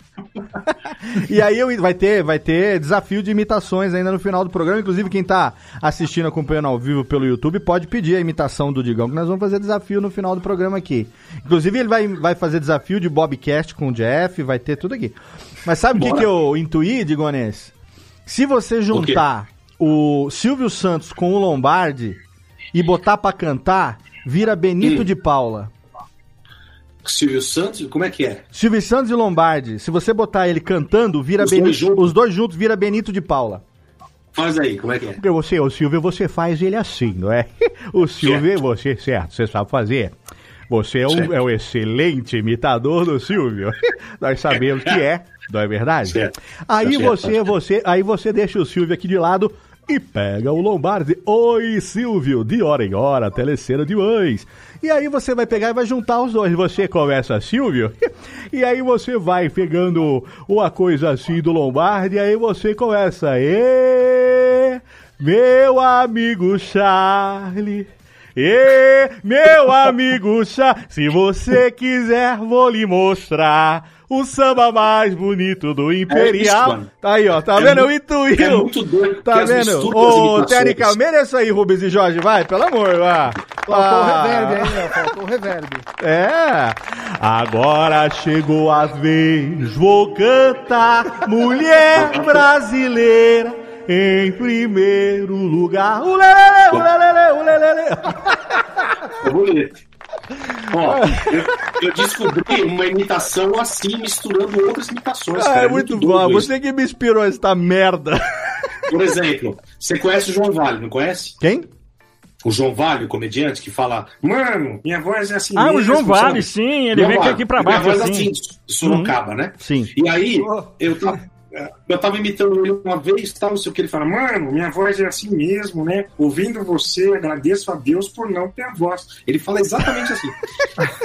E aí eu, vai ter, vai ter desafio de imitações ainda no final do programa. Inclusive, quem tá assistindo, acompanhando ao vivo pelo YouTube, pode pedir a imitação do Digão, que nós vamos fazer desafio no final do programa aqui. Inclusive, ele vai, vai fazer desafio de Bobcast com o Jeff, vai ter tudo aqui. Mas sabe o que, que eu intuí, Digonês? Se você juntar o, Silvio Santos com o Lombardi e botar pra cantar, vira Benito Hum. de Paula. Silvio Santos, como é que é? Silvio Santos e Lombardi, se você botar ele cantando, vira Os Benito, dois juntos? os dois juntos vira Benito de Paula. Faz aí, como é que é? Porque você, o Silvio, você faz ele assim, não é? O Silvio, você, certo, você sabe fazer. Você é um, Certo. é um excelente imitador do Silvio. Nós sabemos que é, não é verdade? Certo. Aí Tá certo, você, tá você, aí você deixa o Silvio aqui de lado e pega o Lombardi. Oi, Silvio, de hora em hora, telecena de mães. E aí você vai pegar e vai juntar os dois. Você começa, Silvio, e aí você vai pegando uma coisa assim do Lombardi, e aí você começa. E meu amigo Charlie. E meu amigo Chá, se você quiser, vou lhe mostrar o samba mais bonito do Imperial. mano. tá aí, ó, tá É vendo? Eu intuí. é muito doido, Tá vendo? Ô, imitações. Térica, mereça aí, Rubens e Jorge, vai, pelo amor, vai. Faltou o Ah. reverb aí, né? Faltou o reverb. É, agora chegou a vez, vou cantar Mulher Brasileira em primeiro lugar. Ulelele, ulelele, ulelele. É. Ó, eu, eu descobri uma imitação assim, misturando outras imitações. Ah, cara. é muito doido bom, você que me inspirou esta merda. Por exemplo, você conhece o João Vale, não conhece? Quem? O João Vale, o comediante, que fala, mano, minha voz é assim Ah, o mesmo, João Vale, sabe? sim, ele João vem Vale. aqui pra Minha baixo voz é assim. assim, de Sorocaba, né? Sim. E aí, eu tava, eu tava imitando ele uma vez, tal, não sei o que, ele fala, mano, minha voz é assim mesmo, né? Ouvindo você, agradeço a Deus por não ter a voz. Ele fala exatamente assim.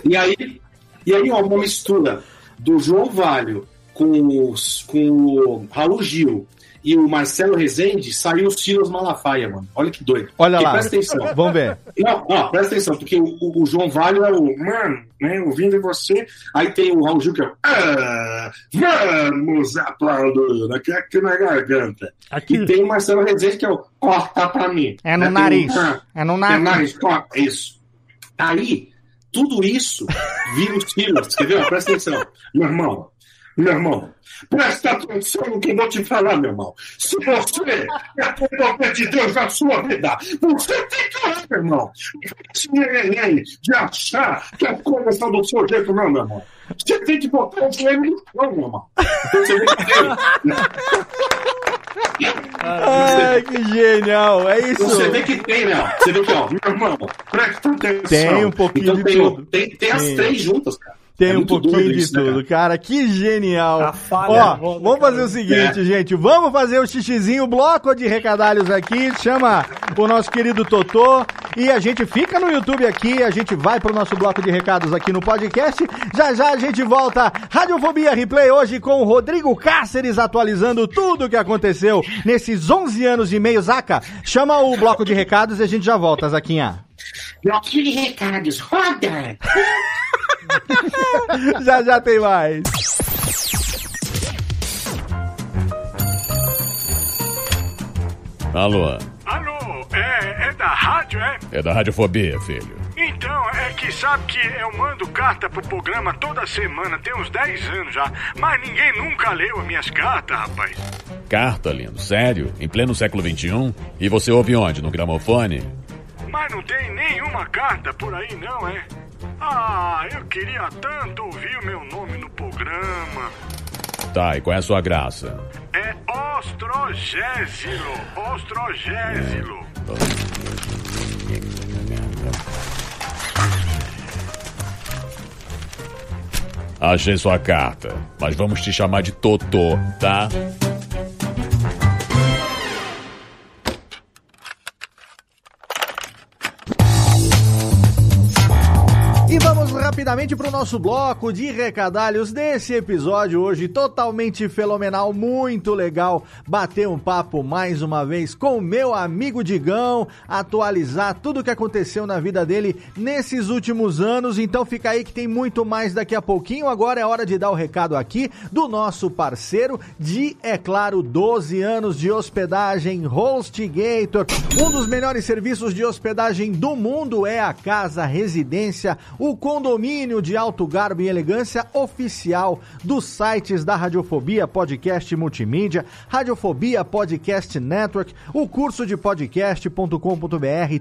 e aí, E aí, ó, uma mistura do João Valho com, os, com o Raul Gil e o Marcelo Rezende, saiu o Silas Malafaia, mano. Olha que doido. Olha Porque lá. Presta atenção. Vamos ver. Não, ó, presta atenção, porque o, o- o João Valho é o mano, né, ouvindo você. Aí tem o Raul Gil que é o ah, vamos aplaudir aqui, aqui na garganta. E tem o Marcelo Rezende que é o corta pra mim. É no Né, tem nariz. ah, É no é nariz. nariz, corta, isso. Aí, tudo isso vira o Silas, entendeu? Presta atenção. Meu irmão, meu irmão, presta atenção no que eu vou te falar, meu irmão. Se você é comandante de Deus na sua vida, você tem que orar, meu irmão. Esse neném de achar que as coisas são do seu jeito, não, meu irmão. Você tem que botar o joelho no chão, meu irmão. Você vê que tem. Ai, que genial. É isso. Você vê que tem, né? Você vê que, ó, meu irmão, presta atenção. Tem um pouquinho então, de tem, o- tudo. Tem, tem as Tem. três juntas, cara. Tem É um pouquinho de isso, né, tudo, cara. Que genial. falha Ó, é foda, vamos fazer o É. seguinte, gente. Vamos fazer o xixizinho, bloco de recadalhos aqui. Chama o nosso querido Totô. E a gente fica no YouTube aqui. A gente vai pro nosso bloco de recados aqui no podcast. Já já a gente volta. Radiofobia Replay hoje com o Rodrigo Cáceres atualizando tudo o que aconteceu nesses 11 anos e meio. Zaca, chama o bloco de recados e a gente já volta, Zaquinha. Bloquinho de recados, roda! já já tem mais. Alô, Alô, é, é da rádio, é? é da Radiofobia, filho. Então, é que sabe que eu mando carta pro programa toda semana, tem uns 10 anos já, mas ninguém nunca leu as minhas cartas, rapaz. Carta, lindo, sério? Em pleno século XXI? E você ouve onde? No gramofone? Mas não tem nenhuma carta por aí, não, é? Ah, eu queria tanto ouvir o meu nome no programa. Tá, e qual é a sua graça? É Ostrogésilo, Ostrogésilo. Achei sua carta, mas vamos te chamar de Totô, tá? Rapidamente para o nosso bloco de recadalhos desse episódio hoje, totalmente fenomenal, muito legal. Bater um papo mais uma vez com meu amigo Digão, atualizar tudo o que aconteceu na vida dele nesses últimos anos. Então fica aí que tem muito mais daqui a pouquinho. Agora é hora de dar o recado aqui do nosso parceiro de, é claro, 12 anos de hospedagem HostGator. Um dos melhores serviços de hospedagem do mundo é a Casa Residência, o condomínio de alto garbo e elegância oficial dos sites da Radiofobia Podcast Multimídia, Radiofobia Podcast Network, o curso de podcast.com.br,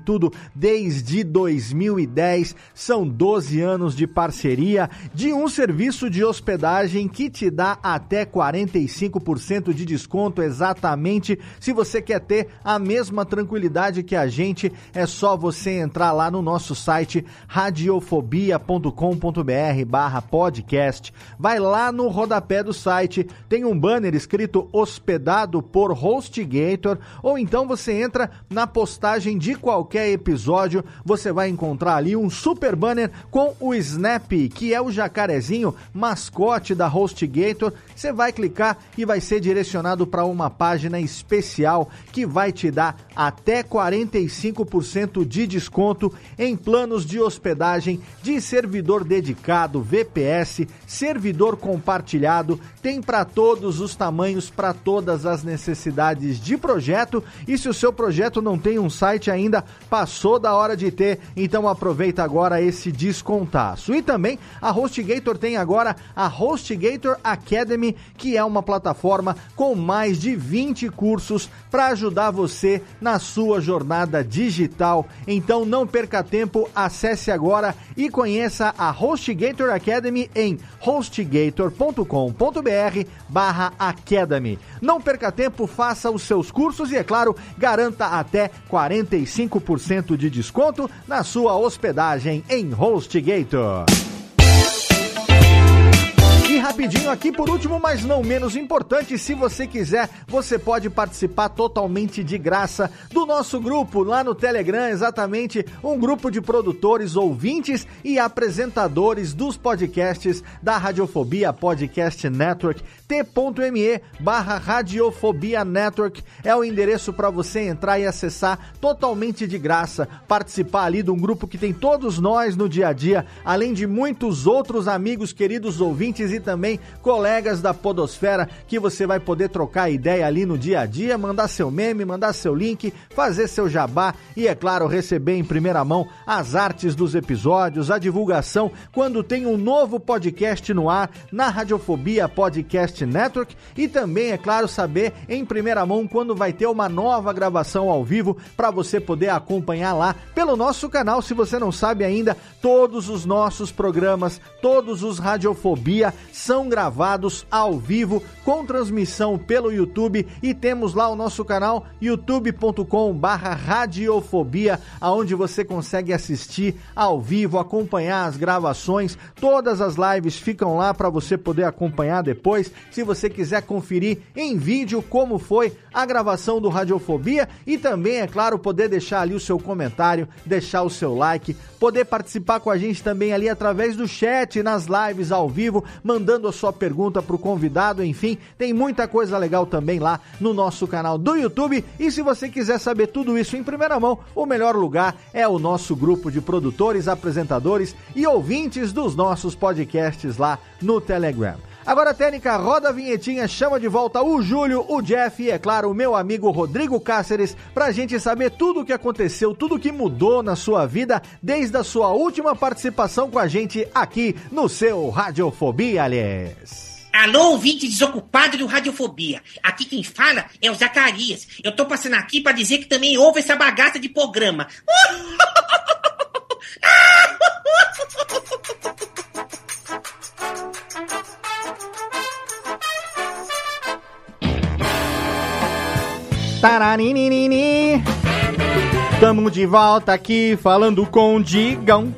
tudo desde 2010. São 12 anos de parceria de um serviço de hospedagem que te dá até 45% de desconto exatamente se você quer ter a mesma tranquilidade que a gente, é só você entrar lá no nosso site radiofobia.com.br barra podcast. Vai lá no rodapé do site, tem um banner escrito hospedado por HostGator, ou então você entra na postagem de qualquer episódio, você vai encontrar ali um super banner com o Snap, que é o jacarezinho mascote da HostGator. Você vai clicar e vai ser direcionado para uma página especial que vai te dar até 45% de desconto em planos de hospedagem de servidor dedicado, VPS, servidor compartilhado, tem para todos os tamanhos, para todas as necessidades de projeto. E se o seu projeto não tem um site ainda, passou da hora de ter, então aproveita agora esse descontaço. E também a HostGator tem agora a HostGator Academy, que é uma plataforma com mais de 20 cursos para ajudar você na sua jornada digital. Então não perca tempo, acesse agora e conheça a HostGator Academy em hostgator.com.br barra Academy. Não perca tempo, faça os seus cursos e, é claro, garanta até 45% de desconto na sua hospedagem em HostGator. E rapidinho aqui, por último, mas não menos importante, se você quiser, você pode participar totalmente de graça do nosso grupo lá no Telegram, exatamente um grupo de produtores, ouvintes e apresentadores dos podcasts da Radiofobia Podcast Network. t.me barra Radiofobia Network é o endereço para você entrar e acessar totalmente de graça, participar ali de um grupo que tem todos nós no dia a dia, além de muitos outros amigos, queridos ouvintes e também colegas da Podosfera que você vai poder trocar ideia ali no dia a dia, mandar seu meme, mandar seu link, fazer seu jabá e, é claro, receber em primeira mão as artes dos episódios, a divulgação quando tem um novo podcast no ar na Radiofobia Podcast Network e também, é claro, saber em primeira mão quando vai ter uma nova gravação ao vivo para você poder acompanhar lá pelo nosso canal. Se você não sabe ainda, todos os nossos programas, todos os Radiofobia são gravados ao vivo com transmissão pelo YouTube e temos lá o nosso canal youtube.com/radiofobia, aonde você consegue assistir ao vivo, acompanhar as gravações, todas as lives ficam lá para você poder acompanhar depois. Se você quiser conferir em vídeo como foi a gravação do Radiofobia e também, é claro, poder deixar ali o seu comentário, deixar o seu like, poder participar com a gente também ali através do chat, nas lives ao vivo, mandando a sua pergunta pro convidado, enfim, tem muita coisa legal também lá no nosso canal do YouTube. E se você quiser saber tudo isso em primeira mão, o melhor lugar é o nosso grupo de produtores, apresentadores e ouvintes dos nossos podcasts lá no Telegram. Agora, Técnica, roda a vinhetinha, chama de volta o Júlio, o Jeff e, é claro, o meu amigo Rodrigo Cáceres, pra gente saber tudo o que aconteceu, tudo o que mudou na sua vida desde a sua última participação com a gente aqui no seu Radiofobia, aliás. Alô, ouvinte desocupado do Radiofobia. Aqui quem fala é o Zacarias. Eu tô passando aqui pra dizer que também houve essa bagaça de programa. Taraninini. Tamo de volta aqui falando com o Digão.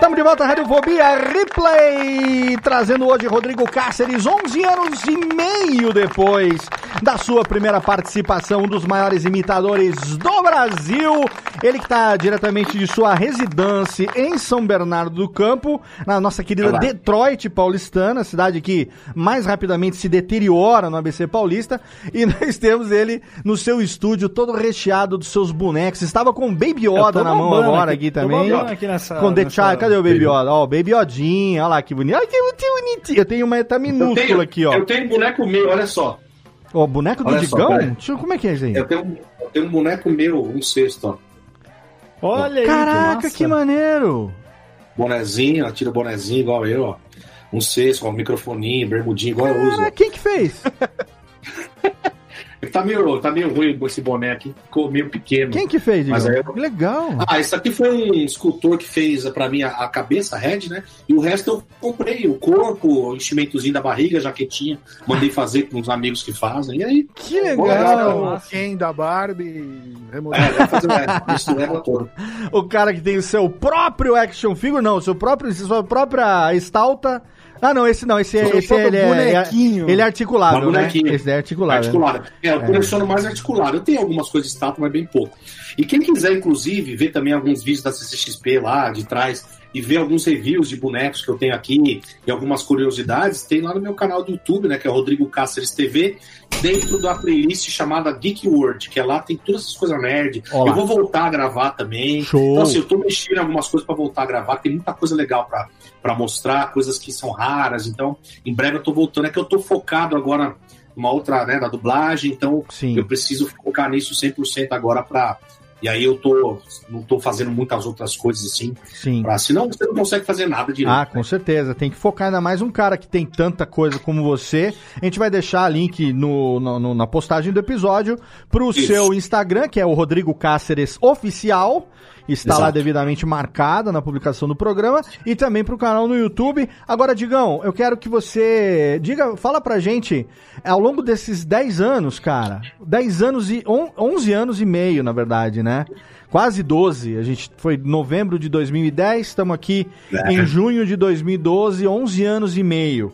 Tamo de volta à Radiofobia Replay, trazendo hoje Rodrigo Cáceres, 11 anos e meio depois da sua primeira participação, um dos maiores imitadores do Brasil. Ele que tá diretamente de sua residência em São Bernardo do Campo, na nossa querida Olá. Detroit paulistana, cidade que mais rapidamente se deteriora no ABC Paulista. E nós temos ele no seu estúdio, todo recheado dos seus bonecos. Estava com o Baby Yoda na mão agora aqui, aqui também. aqui nessa- com The nessa- Child. Cadê o Baby. Yoda? Ó, o Baby Yodinha, olha lá que bonito. Olha que bonitinho. Eu tenho uma, tá Eu minúsculo tenho, aqui, ó. eu tenho um boneco meu, olha só. Ó, o boneco do Olha só, Digão? peraí. Deixa eu- como é que é isso aí? Eu tenho, um- eu tenho um boneco meu, um cesto, ó. Olha aí, Caraca, que, que, maneiro. Bonezinho, tira o bonezinho igual eu, ó. Um cesto, ó, um microfoninho, bermudinho igual eu uso. Quem que fez? Tá meio, tá meio ruim esse boné aqui, ficou meio pequeno. Quem que fez? Mas aí eu- Que legal. Ah, esse aqui foi um escultor que fez pra mim a, a cabeça, a head, né? E o resto eu comprei, o corpo, o enchimentozinho da barriga, a jaquetinha, mandei fazer com os amigos que fazem. E aí, Que legal. Ken da Barbie, é, fazer é, isso leva todo. O cara que tem o seu próprio action figure, não, o seu próprio, sua própria estalta. Ah, não, esse não, esse, é- esse próprio ele é, bonequinho. ele é articulável, Uma né? Esse é articulável. né? Articulado. É, eu coleciono mais articulado. Eu tenho algumas coisas de estátua, mas bem pouco. E quem quiser, inclusive, ver também alguns vídeos da CCXP lá de trás e ver alguns reviews de bonecos que eu tenho aqui e algumas curiosidades, tem lá no meu canal do YouTube, né, que é Rodrigo Cáceres TV, dentro da playlist chamada Geek World, que é lá tem todas essas coisas nerd. Olá. Eu vou voltar a gravar também. Show. Então, assim, eu tô mexendo em algumas coisas para voltar a gravar, tem muita coisa legal para mostrar, coisas que são raras. Então, em breve eu tô voltando. É que eu tô focado agora numa outra, né, na dublagem, então Sim. eu preciso focar nisso 100% agora para e aí eu tô não tô fazendo muitas outras coisas assim, Sim. pra, senão você não consegue fazer nada direito. Ah, com certeza. Tem que focar ainda mais um cara que tem tanta coisa como você. A gente vai deixar link no, no- na postagem do episódio pro Isso. seu Instagram, que é o Rodrigo Cáceres Oficial. Está lá Exato. devidamente marcada na publicação do programa e também para o canal no YouTube. Agora, Digão, eu quero que você diga, fala pra gente, ao longo desses 10 anos, cara, 10 anos e on- 11 anos e meio, na verdade, né? Quase 12. A gente foi em novembro de 2010, estamos aqui É. em junho de 2012, 11 anos e meio.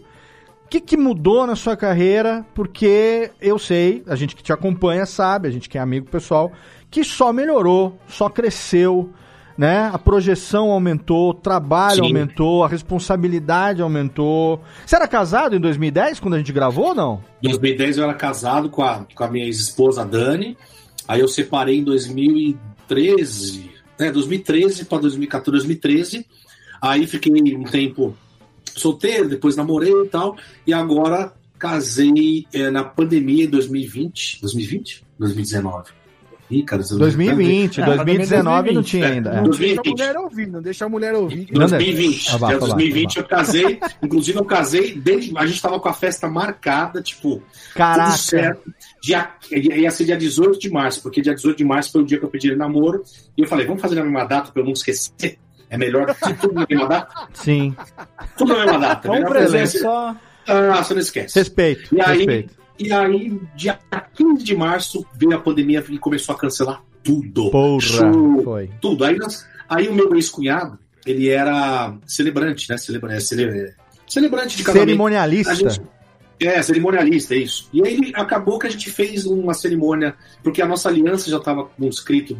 O que, que mudou na sua carreira? Porque eu sei, a gente que te acompanha sabe, a gente que é amigo pessoal, que só melhorou, só cresceu, né? A projeção aumentou, o trabalho Sim. aumentou, a responsabilidade aumentou. Você era casado em 2010 quando a gente gravou ou não? Em 2010 eu era casado com a, com a minha ex-esposa Dani. Aí eu separei em 2013, né, 2013 para 2014, 2013. Aí fiquei um tempo solteiro, depois namorei e tal. E agora casei eh, na pandemia em 2020. 2020? 2019. Ih, cara, 2020, É, 2019 não tinha ainda. é. Não deixa a 2020. mulher ouvir, não deixa a mulher ouvir. Em 2020. Ah, vá, Dia vá, 2020 eu casei. Inclusive, eu casei. Desde, a gente tava com a festa marcada, tipo, Caraca. tudo certo. Dia, ia ser dia 18 de março, porque dia 18 de março foi o dia que eu pedi ele namoro. E eu falei, vamos fazer na mesma data pra eu não esquecer. É melhor tudo na mesma data. Sim. Tudo na mesma data. Um melhor presente só. Ah, você não esquece. Respeito, E aí, respeito. E aí, dia 15 de março, veio a pandemia e começou a cancelar tudo. Porra, Show, foi. tudo. Aí, nós- aí o meu ex-cunhado, ele era celebrante, né? Celebra, é, cele- celebrante de casamento. Cerimonialista. Gente- é, cerimonialista, isso. E aí acabou que a gente fez uma cerimônia, porque a nossa aliança já estava com escrito,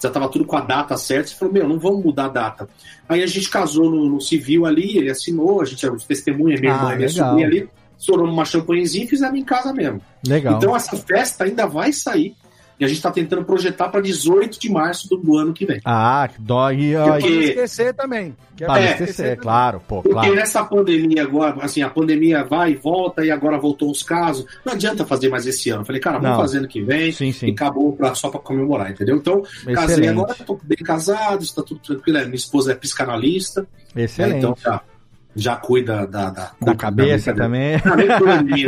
já estava tudo com a data certa. Você falou, meu, não vamos mudar a data. Aí a gente casou no, no civil ali, ele assinou, a gente era testemunha, minha Ah, irmã minha sobrinha ali, estouramos uma champanhezinha e fizemos em casa mesmo. Legal. Então essa festa ainda vai sair. E a gente está tentando projetar para 18 de março do, ano que vem. Ah, que dói. Ai. não esquecer também. Que é não É. esquecer, também. claro, pô, Porque claro. nessa pandemia agora, assim, a pandemia vai e volta e agora voltou os casos. Não adianta fazer mais esse ano. Eu Falei, cara, vamos Não. fazer ano que vem Sim, e sim. acabou pra, só para comemorar, entendeu? Então, casei Excelente. agora, tô bem casado, está tudo tranquilo. É, Minha esposa é psicanalista, né, Excelente. então já, já cuida da, da, da cabeça também. Né?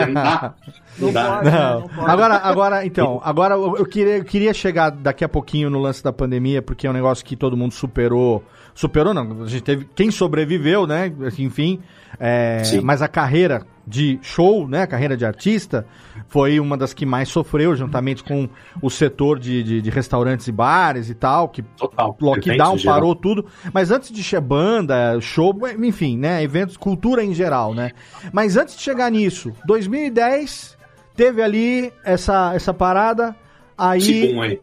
não dá. Não, dá. pode. Não. não pode. Agora, agora, então, agora eu eu queria, eu queria chegar daqui a pouquinho no lance da pandemia, porque é um negócio que todo mundo superou. Superou, não. A gente teve. Quem sobreviveu, né? Enfim. é, Sim. mas a carreira de show, né? A carreira de artista foi uma das que mais sofreu, juntamente com o setor de, de, de restaurantes e bares e tal, que Total. lockdown parou tudo. Mas antes de che- banda, show, enfim, né? Eventos, cultura em geral, né? Mas antes de chegar nisso, 2010 teve ali essa, essa parada. Aí, aí.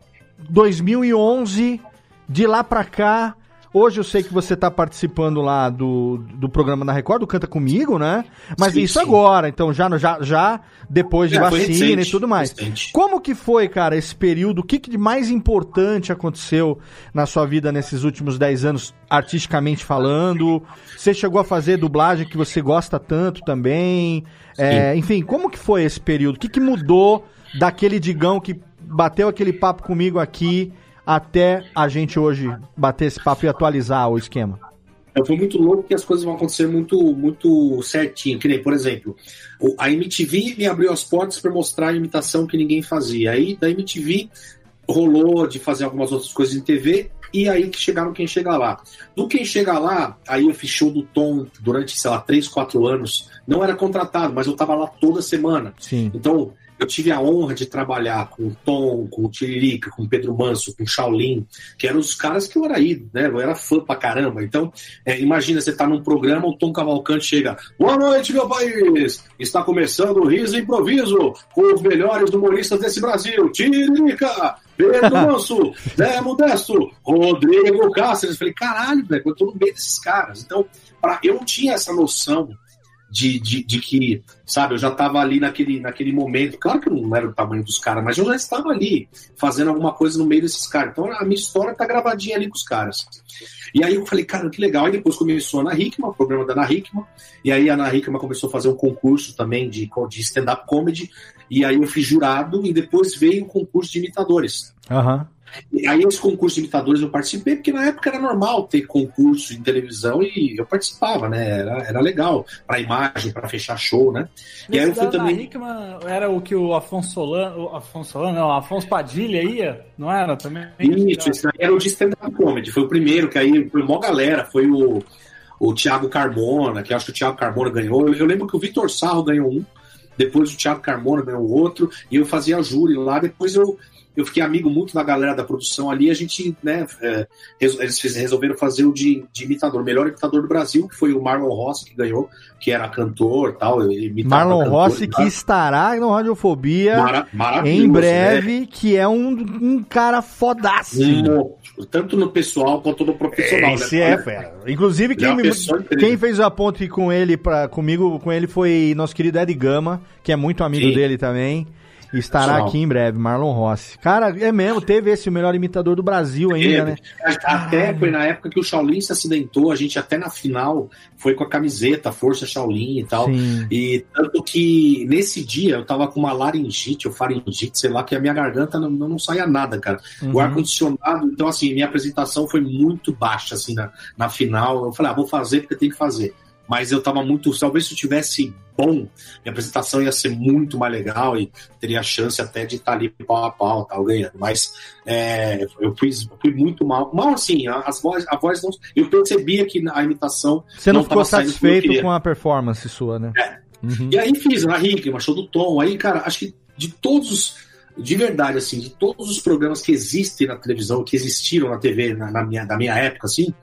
2011, de lá pra cá. Hoje eu sei que você tá participando lá do, do programa da Record, do Canta Comigo, né? Mas Sim, isso sim. agora, então já, já, já depois de É, vacina recente, e tudo mais. recente. Como que foi, cara, esse período? O que, que de mais importante aconteceu na sua vida nesses últimos 10 anos, artisticamente falando? Você chegou a fazer dublagem que você gosta tanto também? É, enfim, como que foi esse período? O que, que mudou daquele Digão que bateu aquele papo comigo aqui até a gente hoje bater esse papo e atualizar o esquema? Eu fui muito louco que as coisas vão acontecer muito, muito certinho. Que nem, por exemplo, a MTV me abriu as portas para mostrar a imitação que ninguém fazia. Aí da MTV rolou de fazer algumas outras coisas em TV. E aí que chegaram quem chega lá. Do quem chega lá, aí eu fiz show do Tom durante, sei lá, 3, 4 anos. Não era contratado, mas eu tava lá toda semana. Sim. Então, eu tive a honra de trabalhar com o Tom, com o Tiririca, com o Pedro Manso, com o Shaolin, que eram os caras que eu era ídolo, né? Eu era fã pra caramba. Então, é, imagina, você tá num programa, o Tom Cavalcante chega, boa noite, meu país! Está começando o Riso Improviso, com os melhores humoristas desse Brasil, Tiririca, Pedro Manso, Zé Modesto, Rodrigo Cáceres. Eu falei, caralho, velho, eu tô no meio desses caras. Então, pra, eu não tinha essa noção de, de, de que, sabe, eu já estava ali naquele, naquele momento. Claro que eu não era o tamanho dos caras, mas eu já estava ali fazendo alguma coisa no meio desses caras. Então a minha história tá gravadinha ali com os caras. E aí eu falei, cara, que legal. Aí depois começou a Ana Hickman, o programa da Ana Hickman. E aí a Ana Hickman começou a fazer um concurso também de, de stand-up comedy. E aí eu fui jurado e depois veio o concurso de imitadores. Aham. E aí esse concurso de imitadores eu participei, porque na época era normal ter concurso em televisão e eu participava, né? Era, era legal, pra imagem, pra fechar show, né? E aí eu fui também. Hickman era o que o Afonso Solano, o Afonso Solano, não, Afonso Padilha ia, não era também? Isso, esse aí era o de stand-up comedy, foi o primeiro, que aí foi mó galera, foi o, o Thiago Carmona, que acho que o Thiago Carmona ganhou. Eu, eu lembro que o Vitor Sarro ganhou um, depois o Thiago Carmona ganhou outro, e eu fazia júri lá, depois eu, eu fiquei amigo muito da galera da produção ali, a gente, né, é, eles resolveram fazer o de, de imitador, o melhor imitador do Brasil, que foi o Marlon Rossi que ganhou, que era cantor tal, Marlon cantor, Rossi, que estará no Radiofobia Mara- em breve, que é um, um cara. Um, tanto no pessoal quanto no profissional. Esse né? é, fera. Inclusive, é quem, uma me- quem fez a ponte com ele, pra, comigo, com ele, foi nosso querido Ed Gama, que é muito amigo Sim. dele também. Estará aqui em breve, Marlon Rossi. Cara, é mesmo, teve esse o melhor imitador do Brasil ainda, né? Até foi na época que o Shaolin se acidentou, a gente até na final foi com a camiseta Força Shaolin e tal. Sim. E tanto que nesse dia eu tava com uma laringite ou faringite, sei lá, que a minha garganta não, não saía nada, cara. Uhum. O ar-condicionado, então assim, minha apresentação foi muito baixa, assim, na, na final. Eu falei, ah, vou fazer porque tem que fazer. Mas eu tava muito. Talvez se eu tivesse bom, minha apresentação ia ser muito mais legal e teria chance até de estar ali pau a pau, tal, ganhando. Mas é, eu, fui, eu fui muito mal. Mal assim, a- as voz, a voz não. Eu percebia que a imitação. Você não, ficou como eu satisfeito com a performance sua, né? Uhum. E aí fiz na Hickman, show do Tom. Aí, cara, acho que de todos os. De verdade, assim, de todos os programas que existem na televisão, que existiram na TV na, na minha, na minha época, assim,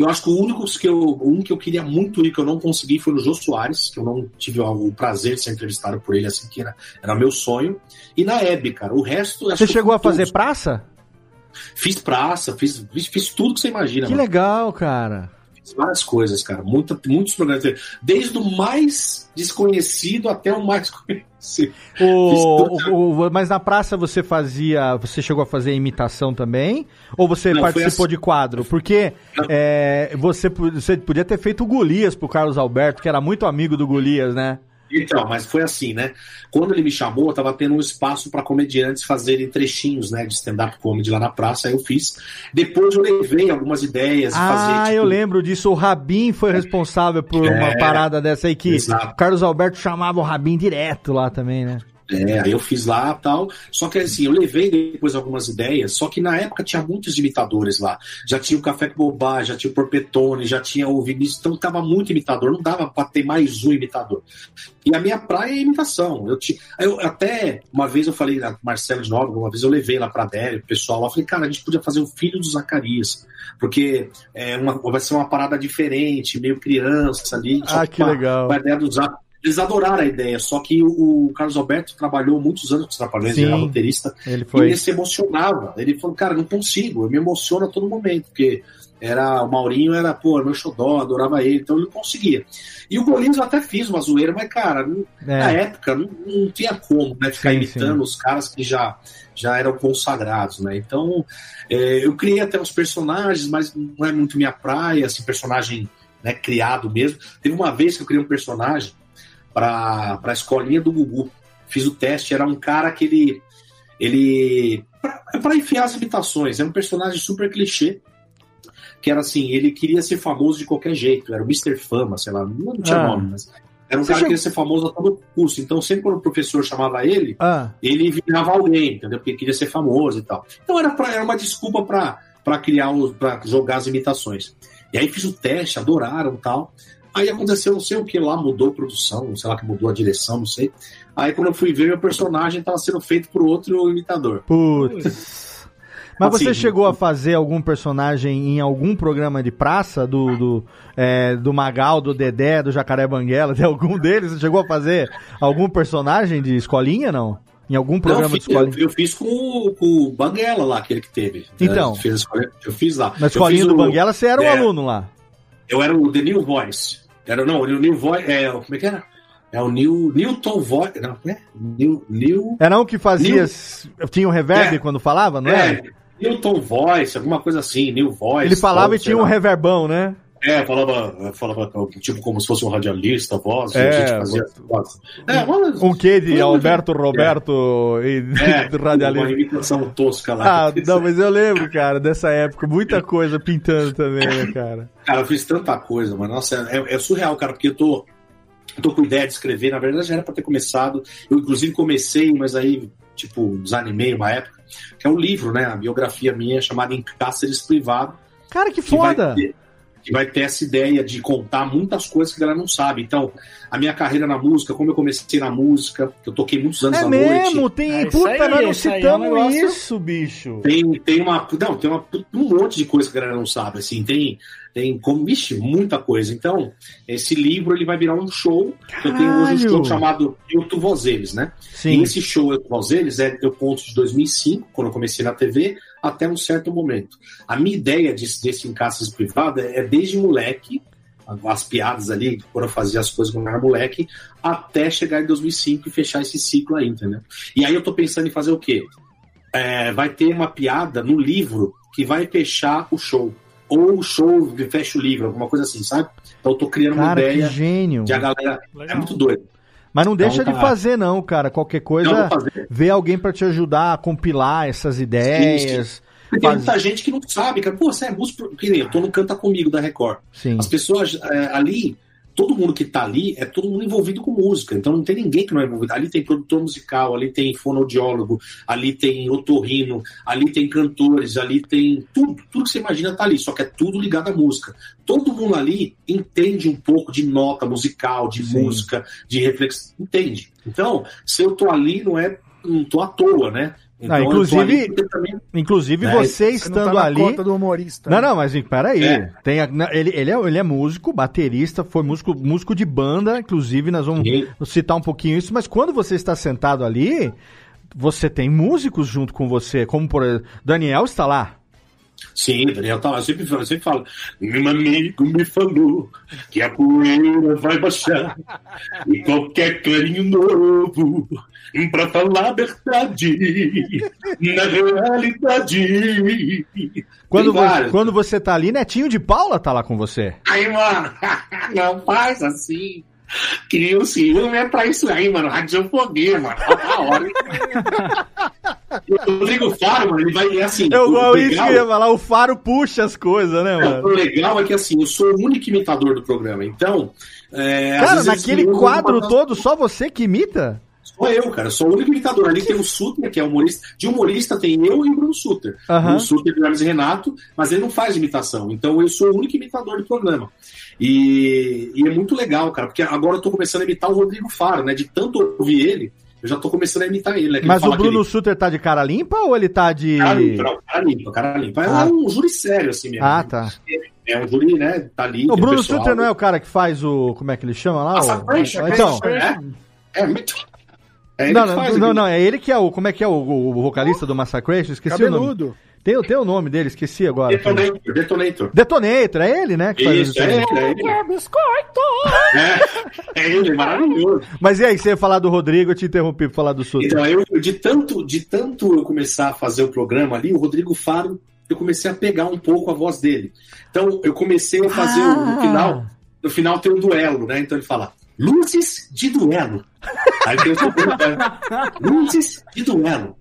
eu acho que o único que eu, um que eu queria muito ir, que eu não consegui, foi o Jô Soares, que eu não tive o, prazer de ser entrevistado por ele, assim, que era, era meu sonho. E na Hebe, cara. O resto. Você chegou a todos. fazer praça? Fiz praça, fiz, fiz, fiz tudo que você imagina. Que mano. legal, cara. Várias coisas, cara. Muita, muitos programas. de TV. Desde o mais desconhecido até o mais conhecido. O, o- o- mas na praça você fazia. Você chegou a fazer imitação também? Ou você Não, participou assim- de quadro? Porque é, você, você podia ter feito o Golias pro Carlos Alberto, que era muito amigo do Golias, né? Então, mas foi assim, né? Quando ele me chamou, eu tava tendo um espaço para comediantes fazerem trechinhos, né, de stand-up comedy lá na praça, aí eu fiz. Depois eu levei algumas ideias de fazer. Ah, tipo, eu lembro disso. O Rabin foi responsável por uma É, parada dessa aí que exato. o Carlos Alberto chamava o Rabin direto lá também, né? É, aí eu fiz lá tal. Só que assim, eu levei depois algumas ideias, só que na época tinha muitos imitadores lá. Já tinha o Café com Bobagem, já tinha o Porpetone, já tinha o Vinícius, então tava muito imitador, não dava pra ter mais um imitador. E a minha praia é imitação. Eu, eu até uma vez eu falei na Marcelo de Nóbrega, uma vez eu levei lá pra Adélio, o pessoal lá, falei, cara, a gente podia fazer o filho do Zacarias, porque é uma, vai ser uma parada diferente, meio criança ali. Ah, que legal. com a ideia do Zac- eles adoraram a ideia, só que o, o Carlos Alberto trabalhou muitos anos com os Trapalhões, Sim, ele era roteirista, ele e foi. ele se emocionava. Ele falou, cara, não consigo, eu me emociono a todo momento, porque era o Maurinho era, pô, meu xodó, adorava ele, então ele não conseguia. E o Golias eu até fiz uma zoeira, mas, cara, não- É. na época não, não tinha como né, ficar Sim, imitando sim. os caras que já, já eram consagrados, né? Então, é, eu criei até uns personagens, mas não é muito minha praia, assim, personagem né, criado mesmo. Teve uma vez que eu criei um personagem para a escolinha do Gugu. Fiz o teste, era um cara que ele. ele para enfiar as imitações, era um personagem super clichê. Que era assim, ele queria ser famoso de qualquer jeito, era o Mr. Fama, sei lá, não tinha Ah. nome, mas era um Você cara que queria ser famoso a todo custo. Então, sempre quando o professor chamava ele, Ah, ele virava alguém, entendeu? Porque queria ser famoso e tal. Então era, pra, era uma desculpa para criar, para jogar as imitações. E aí fiz o teste, adoraram e tal. Aí aconteceu não sei o que lá, mudou a produção, sei lá que mudou a direção, não sei. Aí quando eu fui ver, meu personagem estava sendo feito por outro imitador. Putz. Mas você Assim, chegou a fazer algum personagem em algum programa de praça do, do, é, do Magal, do Dedé, do Jacaré Banguela, de algum deles? Você chegou a fazer algum personagem de escolinha, não? Em algum Não, programa eu de fiz, escolinha? eu, eu fiz com, o- com o Banguela lá, aquele que teve. Então. É, fez a escolinha- eu fiz lá. Na Eu escolinha fiz do o- Banguela, você era um é, aluno lá. Eu era o The New Voice. Era, não, o New Voice. É, como é que era? É o New, Newton Voice. Não, é? New, New, Era um que fazia. New- Tinha um reverb É. quando falava, não é, é? Newton Voice, alguma coisa assim, New Voice. Ele falava e tinha um reverbão, né? É, falava, falava tipo como se fosse um radialista, voz, É, a gente fazia voz. É, mas, Um quê de Alberto Roberto e é, do uma radialista? imitação tosca lá. Ah, não, mas eu lembro, cara, dessa época. Muita coisa pintando também, né, cara? Cara, eu fiz tanta coisa, mas nossa, é, é surreal, cara, porque eu tô, eu tô com ideia de escrever. Na verdade, já era pra ter começado. Eu, inclusive, comecei, mas aí, tipo, desanimei uma época. Que é um livro, né? A biografia minha chamada Em Cáceres Privado. Cara, que que foda! Que vai ter essa ideia de contar muitas coisas que a galera não sabe. Então, a minha carreira na música, como eu comecei na música, eu toquei muitos anos É na mesmo, noite. tem. É puta, aí, nós não aí é um citamos isso, bicho. Tem, tem uma. Não, tem uma, um monte de coisa que a galera não sabe. Assim, tem, tem como, vixe, muita coisa. Então, esse livro ele vai virar um show. que Eu tenho hoje um Caralho! show chamado Eu Tu Vozeles, né? Sim. E esse show Eu Tu Vozeles é eu conto de 2005, quando eu comecei na TV, até um certo momento. A minha ideia desse, desse Encaixes Privado é, é desde moleque, as piadas ali, quando eu fazia as coisas quando eu era moleque, até chegar em 2005 e fechar esse ciclo aí, entendeu? E aí eu tô pensando em fazer o quê? É, vai ter uma piada no livro que vai fechar o show. Ou o show fecha o livro, alguma coisa assim, sabe? Então eu tô criando uma Cara, que ideia gênio. de a galera. É muito doido. Mas não deixa Então, de tá. fazer, não, cara. Qualquer coisa, vê alguém pra te ajudar a compilar essas ideias. Porque tem Faz- muita gente que não sabe, cara. Pô, você é músico. Que nem eu tô no Canta Comigo da Record. Sim. As pessoas é, ali, todo mundo que tá ali é todo mundo envolvido com música. Então não tem ninguém que não é envolvido. Ali tem produtor musical, ali tem fonoaudiólogo, ali tem otorrino, ali tem cantores, ali tem tudo. Tudo que você imagina tá ali, só que é tudo ligado à música. Todo mundo ali entende um pouco de nota musical, de Sim. música, de reflexão. Entende? Então, se eu tô ali, não é. Não tô à toa, né? Então, tô inclusive- também Inclusive, É, você Você não estando tá na ali. cota do humorista. Não, não, mas peraí. É. Tem a- ele, ele, é, ele é músico, baterista, foi músico, músico de banda, inclusive nós vamos Sim. citar um pouquinho isso, mas quando você está sentado ali, você tem músicos junto com você, como por exemplo, Daniel está lá. Sim, Daniel tá lá. Eu sempre, falo- eu sempre falo. Meu amigo me falou que a poeira vai baixar e qualquer carinho novo pra falar a verdade na realidade. Quando, você, quando você tá ali, Netinho de Paula tá lá com você. Aí, mano, não faz assim. Que o ciúme é pra isso aí, mano. Radiofobia, mano. Tá da hora. O Rodrigo Faro, mano, ele vai é assim. O igual isso que eu ia falar, o Faro puxa as coisas, né, É, o mano? legal é que assim, eu sou o único imitador do programa. Então. É, Cara, naquele quadro todo, só você que imita? Sou eu, cara. Sou o único imitador. Ali tem o Suter, que é humorista. De humorista tem eu e o Bruno Suter. Aham. Bruno Suter, Guilherme e Renato, mas ele não faz imitação. Então eu sou o único imitador do programa. E, e é muito legal, cara, porque agora eu tô começando a imitar o Rodrigo Faro, né? De tanto ouvir ele, eu já tô começando a imitar ele. Né? Mas ele fala o Bruno aquele- Suter tá de cara limpa ou ele tá de. Cara limpa, não, cara limpa, cara limpa. É Ah. um júri sério, assim mesmo. Ah, tá. É um júri, né? Tá ali. O Bruno pessoal. Suter não é o cara que faz o. Como é que ele chama lá? Nossa, O- Então. É, é muito. É ele não, não, não, não, é ele que é o. Como é que é o, o- vocalista do Massacration? Esqueci o nome. Tem, o- tem o nome dele, esqueci agora. Detonator, Detonator. Detonator, é ele, né? que faz Isso, é ele, é ele. É, é ele, maravilhoso. Mas e aí, você ia falar do Rodrigo, eu te interrompi pra falar do Suter. Então, eu, de tanto, de tanto eu começar a fazer o programa ali, o Rodrigo Faro, eu comecei a pegar um pouco a voz dele. Então, eu comecei a fazer o- no Ah. final, no final tem um duelo, né? Então ele fala, luzes de duelo. Aí tem o luzes de duelo.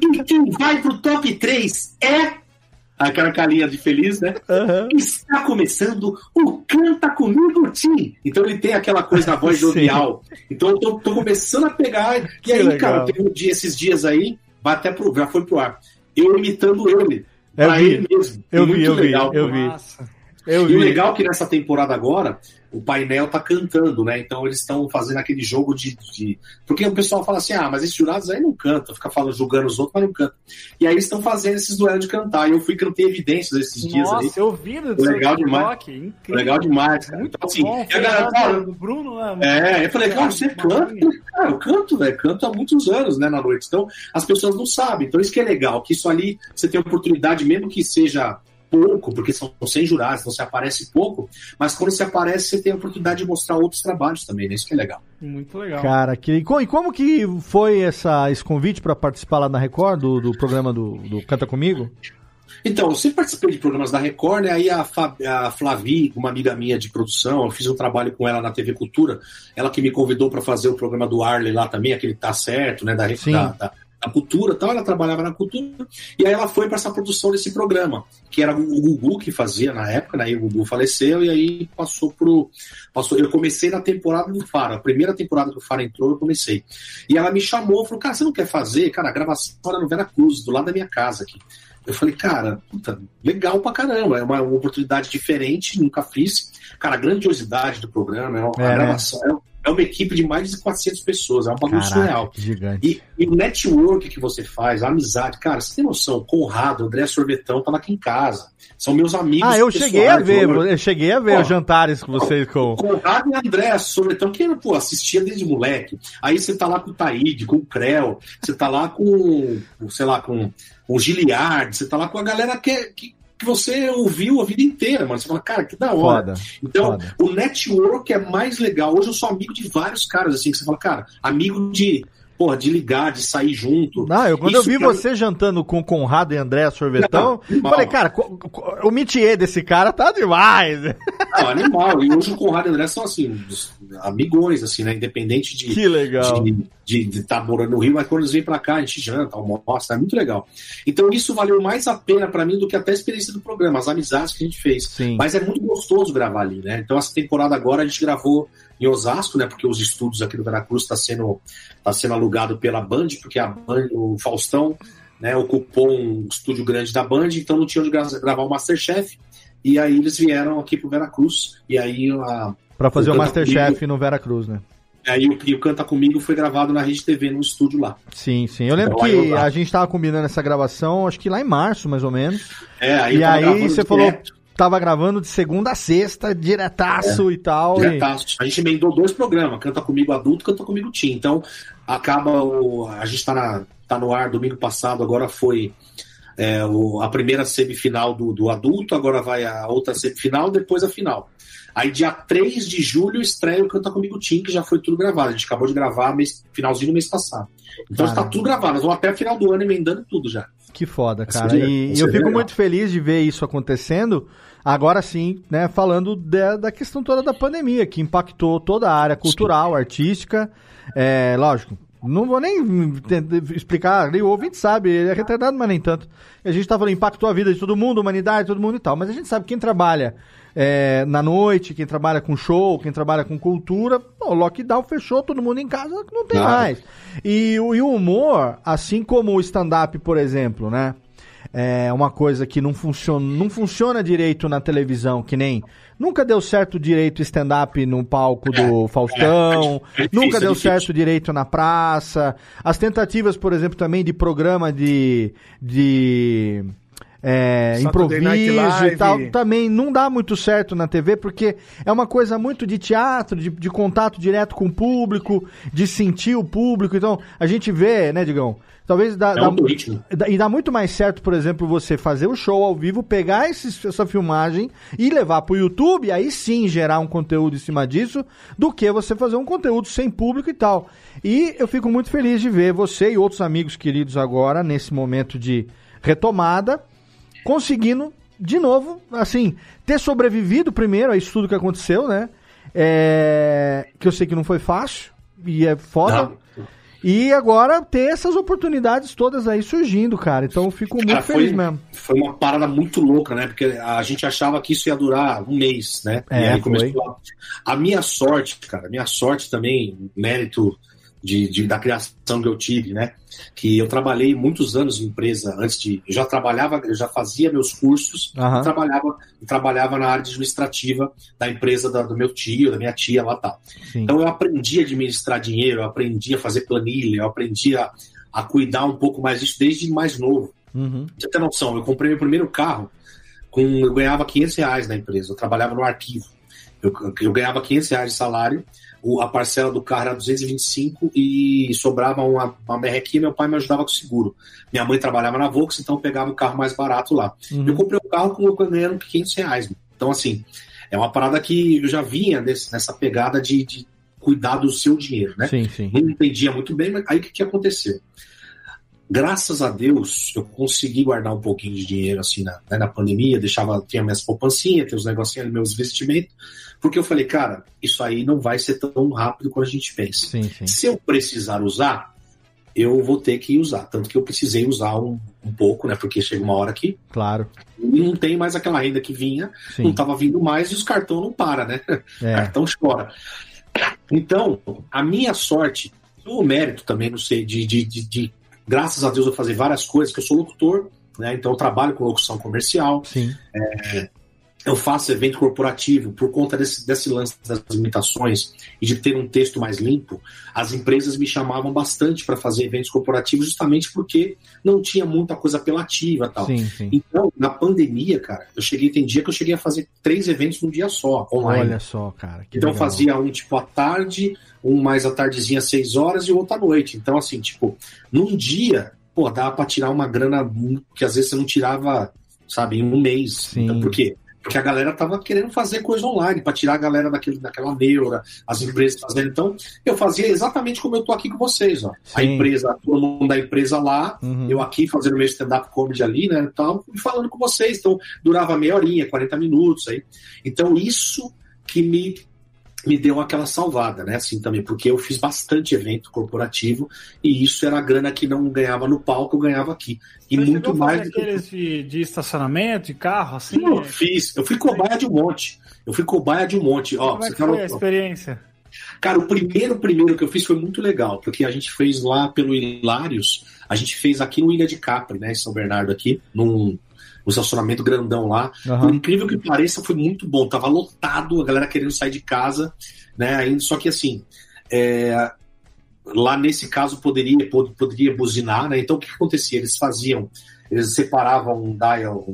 E quem vai pro top 3 é aquela carinha de feliz, né? Está começando o Canta Comigo Tim. Então ele tem aquela coisa na voz jovial. Então eu tô, tô começando a pegar. E Que aí, legal. cara, tem um dia, esses dias aí, vai até pro, já foi pro ar. Eu imitando ele. Eu pra vi. ele mesmo. Eu Muito vi, eu vi, legal. eu vi. Eu E o legal é que nessa temporada agora, o painel tá cantando, né? Então eles estão fazendo aquele jogo de, de- Porque o pessoal fala assim: ah, mas esses jurados aí não cantam, fica falando, julgando os outros, mas não cantam. E aí eles estão fazendo esses duelos de cantar. E eu fui cantei evidências esses dias aí. Nossa, eu vi no legal demais. incrível. Legal demais, cara. Muito Então, assim, bom, e a galera fala, do Bruno, né? é, eu falei, cara, você canta? Cara, eu canto, velho, canto há muitos anos, né, na noite. Então, as pessoas não sabem. Então, isso que é legal, que isso ali, você tem oportunidade, mesmo que seja pouco, porque são 100 jurados, então você aparece pouco, mas quando você aparece, você tem a oportunidade de mostrar outros trabalhos também, né? Isso que é legal. Muito legal. Cara, que, e co- como que foi essa, esse convite pra participar lá na Record, do, do programa do, do Canta Comigo? Então, eu sempre participei de programas da Record, né? Aí a, Fab, a Flavi, uma amiga minha de produção, eu fiz um trabalho com ela na TV Cultura, ela que me convidou para fazer o programa do Arley lá também, aquele Tá Certo, né? Da, da, da, da cultura tal, ela trabalhava na cultura, e aí ela foi para essa produção desse programa, que era o Gugu que fazia na época, né? E o Gugu faleceu, e aí passou pro. Passou, eu comecei na temporada do Faro, a primeira temporada que o Faro entrou, eu comecei. E ela me chamou, falou, cara, você não quer fazer? Cara, a gravação era no Vera Cruz, do lado da minha casa aqui. Eu falei, cara, puta, legal pra caramba, é uma, uma oportunidade diferente, nunca fiz. Cara, a grandiosidade do programa, é uma, É, né? É, uma equipe de mais de 400 pessoas, é um bagulho Caraca, surreal. E, e o network que você faz, a amizade, cara, você tem noção? Conrado, André Sorvetão, tava aqui em casa. São meus amigos. Ah, eu pessoais, cheguei a ver, eu- eu cheguei a ver Ó, os jantares com vocês com. Conrado e André Sorvetão, que pô, assistia desde moleque. Aí você tá lá com o Taíde, com o Creu, você tá lá com, sei lá, com o Giliard, você tá lá com a galera que, é- que, que você ouviu a vida inteira, mano. Você fala, cara, que da hora. Foda. Então, foda. o network é mais legal. Hoje eu sou amigo de vários caras, assim, que você fala, cara, amigo de, porra, de ligar, de sair junto. Não, eu, quando Isso eu vi é- você jantando com Conrado e André Sorvetão, Não, falei, cara, o métier desse cara tá demais. Não, animal. E hoje o Conrado e o André são assim, amigões, assim, né? Independente de. Que legal. De estar morando no Rio, mas quando eles vêm pra cá, a gente janta, almoça, é muito legal. Então isso valeu mais a pena pra mim do que até a experiência do programa, as amizades que a gente fez. Sim. Mas é muito gostoso gravar ali, né? Então essa temporada agora a gente gravou em Osasco, né? Porque os estúdios aqui do Veracruz está sendo, tá sendo alugado pela Band, porque a Band, o Faustão né, ocupou um estúdio grande da Band, então não tinha onde gra- gravar o Masterchef. E aí eles vieram aqui pro Veracruz. E aí a, Pra fazer o, Canta Masterchef Comigo- no Vera Cruz, né? aí o, e o Canta Comigo foi gravado na Rede TV, no estúdio lá. Sim, sim. Eu lembro Então, que eu- a gente tava combinando essa gravação, acho que lá em março, mais ou menos. É, aí e aí você falou, direto. Tava gravando de segunda a sexta, diretaço e tal. e- Diretaço. A gente emendou dois programas, Canta Comigo Adulto, Canta Comigo Teen. Então, acaba o. A gente tá, na, tá no ar domingo passado, agora foi é, o- a primeira semifinal do, do adulto, agora vai a outra semifinal, depois a final. Aí, dia 3 de julho, estreia o Canta Comigo Teen, que já foi tudo gravado. A gente acabou de gravar mês, finalzinho do mês passado. Então está tudo gravado. Nós vamos até o final do ano emendando tudo já. Que foda, cara. E eu fico legal. muito feliz de ver isso acontecendo. Agora sim, né, falando da, da questão toda da pandemia, que impactou toda a área cultural, artística. É, lógico, não vou nem explicar, o ouvinte sabe, ele é retardado, mas nem tanto. A gente tá falando, impactou a vida de todo mundo, humanidade, todo mundo e tal. Mas a gente sabe quem trabalha é, na noite, quem trabalha com show, quem trabalha com cultura, pô, o lockdown fechou, todo mundo em casa, não tem mais. E, e o humor, assim como o stand-up, por exemplo, né? É uma coisa que não funciona, não funciona direito na televisão, que nem. Nunca deu certo direito stand-up no palco do Faustão, é difícil, nunca é deu certo direito na praça. As tentativas, por exemplo, também de programa de. de é, improviso e tal, também não dá muito certo na TV, porque é uma coisa muito de teatro, de, de contato direto com o público, de sentir o público. Então, a gente vê, né, Digão? Talvez dá, É dá- dá- e dá muito mais certo, por exemplo, você fazer o show ao vivo, pegar esses- essa filmagem e levar pro YouTube, aí sim gerar um conteúdo em cima disso, do que você fazer um conteúdo sem público e tal. E eu fico muito feliz de ver você e outros amigos queridos agora, nesse momento de retomada, conseguindo, de novo, assim, ter sobrevivido primeiro a isso tudo que aconteceu, né? É, que eu sei que não foi fácil, e é foda. Não. E agora ter essas oportunidades todas aí surgindo, cara. Então eu fico muito Cara, feliz mesmo. Foi uma parada muito louca, né? Porque a gente achava que isso ia durar um mês, né? É, e aí foi. começou a... a minha sorte, cara, a minha sorte também, mérito de, de- da criação que eu tive, né? Que eu trabalhei muitos anos em empresa antes de. Eu já trabalhava, eu já fazia meus cursos e trabalhava, trabalhava na área administrativa da empresa da- do meu tio, da minha tia lá tal. Sim. Então eu aprendi a administrar dinheiro, eu aprendi a fazer planilha, eu aprendi a, a cuidar um pouco mais disso desde mais novo. Uhum. Você ter noção, eu comprei meu primeiro carro, com, eu ganhava 500 reais na empresa, eu trabalhava no arquivo. Eu, eu ganhava 500 reais de salário, o- a parcela do carro era 225 e sobrava uma, uma merrequinha, meu pai me ajudava com o seguro. Minha mãe trabalhava na Volks, então eu pegava o carro mais barato lá. Uhum. Eu comprei o carro com ganhando 500 reais. Então, assim, é uma parada que eu já vinha nesse- nessa pegada de, de cuidar do seu dinheiro, né? Sim, sim. Não entendia muito bem, mas aí o que, que aconteceu? graças a Deus, eu consegui guardar um pouquinho de dinheiro assim na, né, na pandemia, deixava, tinha minhas poupancinhas, tinha os negocinhos meus investimentos, porque eu falei, cara, isso aí não vai ser tão rápido quanto a gente pensa. Sim, sim. Se eu precisar usar, eu vou ter que usar. Tanto que eu precisei usar um, um pouco, né? Porque chega uma hora que Claro. não tem mais aquela renda que vinha, Sim. não estava vindo mais e os cartão não para, né? É. Cartão chora. Então, a minha sorte, o mérito também, não sei, de, de, de, de- graças a Deus eu fazer várias coisas, que eu sou locutor, né? Então eu trabalho com locução comercial. Sim. É, eu faço evento corporativo por conta desse, desse lance das limitações e de ter um texto mais limpo, as empresas me chamavam bastante para fazer eventos corporativos justamente porque não tinha muita coisa apelativa e tal. Sim, sim. Então, na pandemia, cara, eu cheguei, tem dia que eu cheguei a fazer três eventos num dia só, online. Olha só, cara. que então legal. fazia um tipo à tarde, um mais à tardezinha às seis horas e outro à noite. Então, assim, tipo, num dia, pô, dava pra tirar uma grana que às vezes você não tirava, sabe, em um mês. Então, por quê? Porque a galera tava querendo fazer coisa online, pra tirar a galera daquele, daquela neura, as empresas fazendo. Então, eu fazia exatamente como eu tô aqui com vocês, ó. A Sim. empresa, todo mundo da empresa lá, Uhum. eu aqui fazendo meu stand-up comedy ali, né, e tal, e falando com vocês. Então, durava meia horinha, 40 minutos aí. Então, isso que me, me deu aquela salvada, né, assim também, porque eu fiz bastante evento corporativo e isso era a grana que não ganhava no palco, eu ganhava aqui. E Você muito mais do que aqueles de, de estacionamento, de carro, assim? eu fiz. Eu fui cobaia de um monte. Eu fui cobaia de um monte. Ó, Como é você que quer foi a experiência? Cara, o primeiro, primeiro que eu fiz foi muito legal, porque a gente fez lá pelo Hilários, a gente fez aqui no Ilha de Capri, né, em São Bernardo aqui, num, num estacionamento grandão lá. Aham. Por incrível que pareça, foi muito bom. Tava lotado, a galera querendo sair de casa, né, ainda, só que assim, é, lá nesse caso poderia, pod- poderia buzinar, né, então o que, que acontecia? Eles faziam, eles separavam um dial,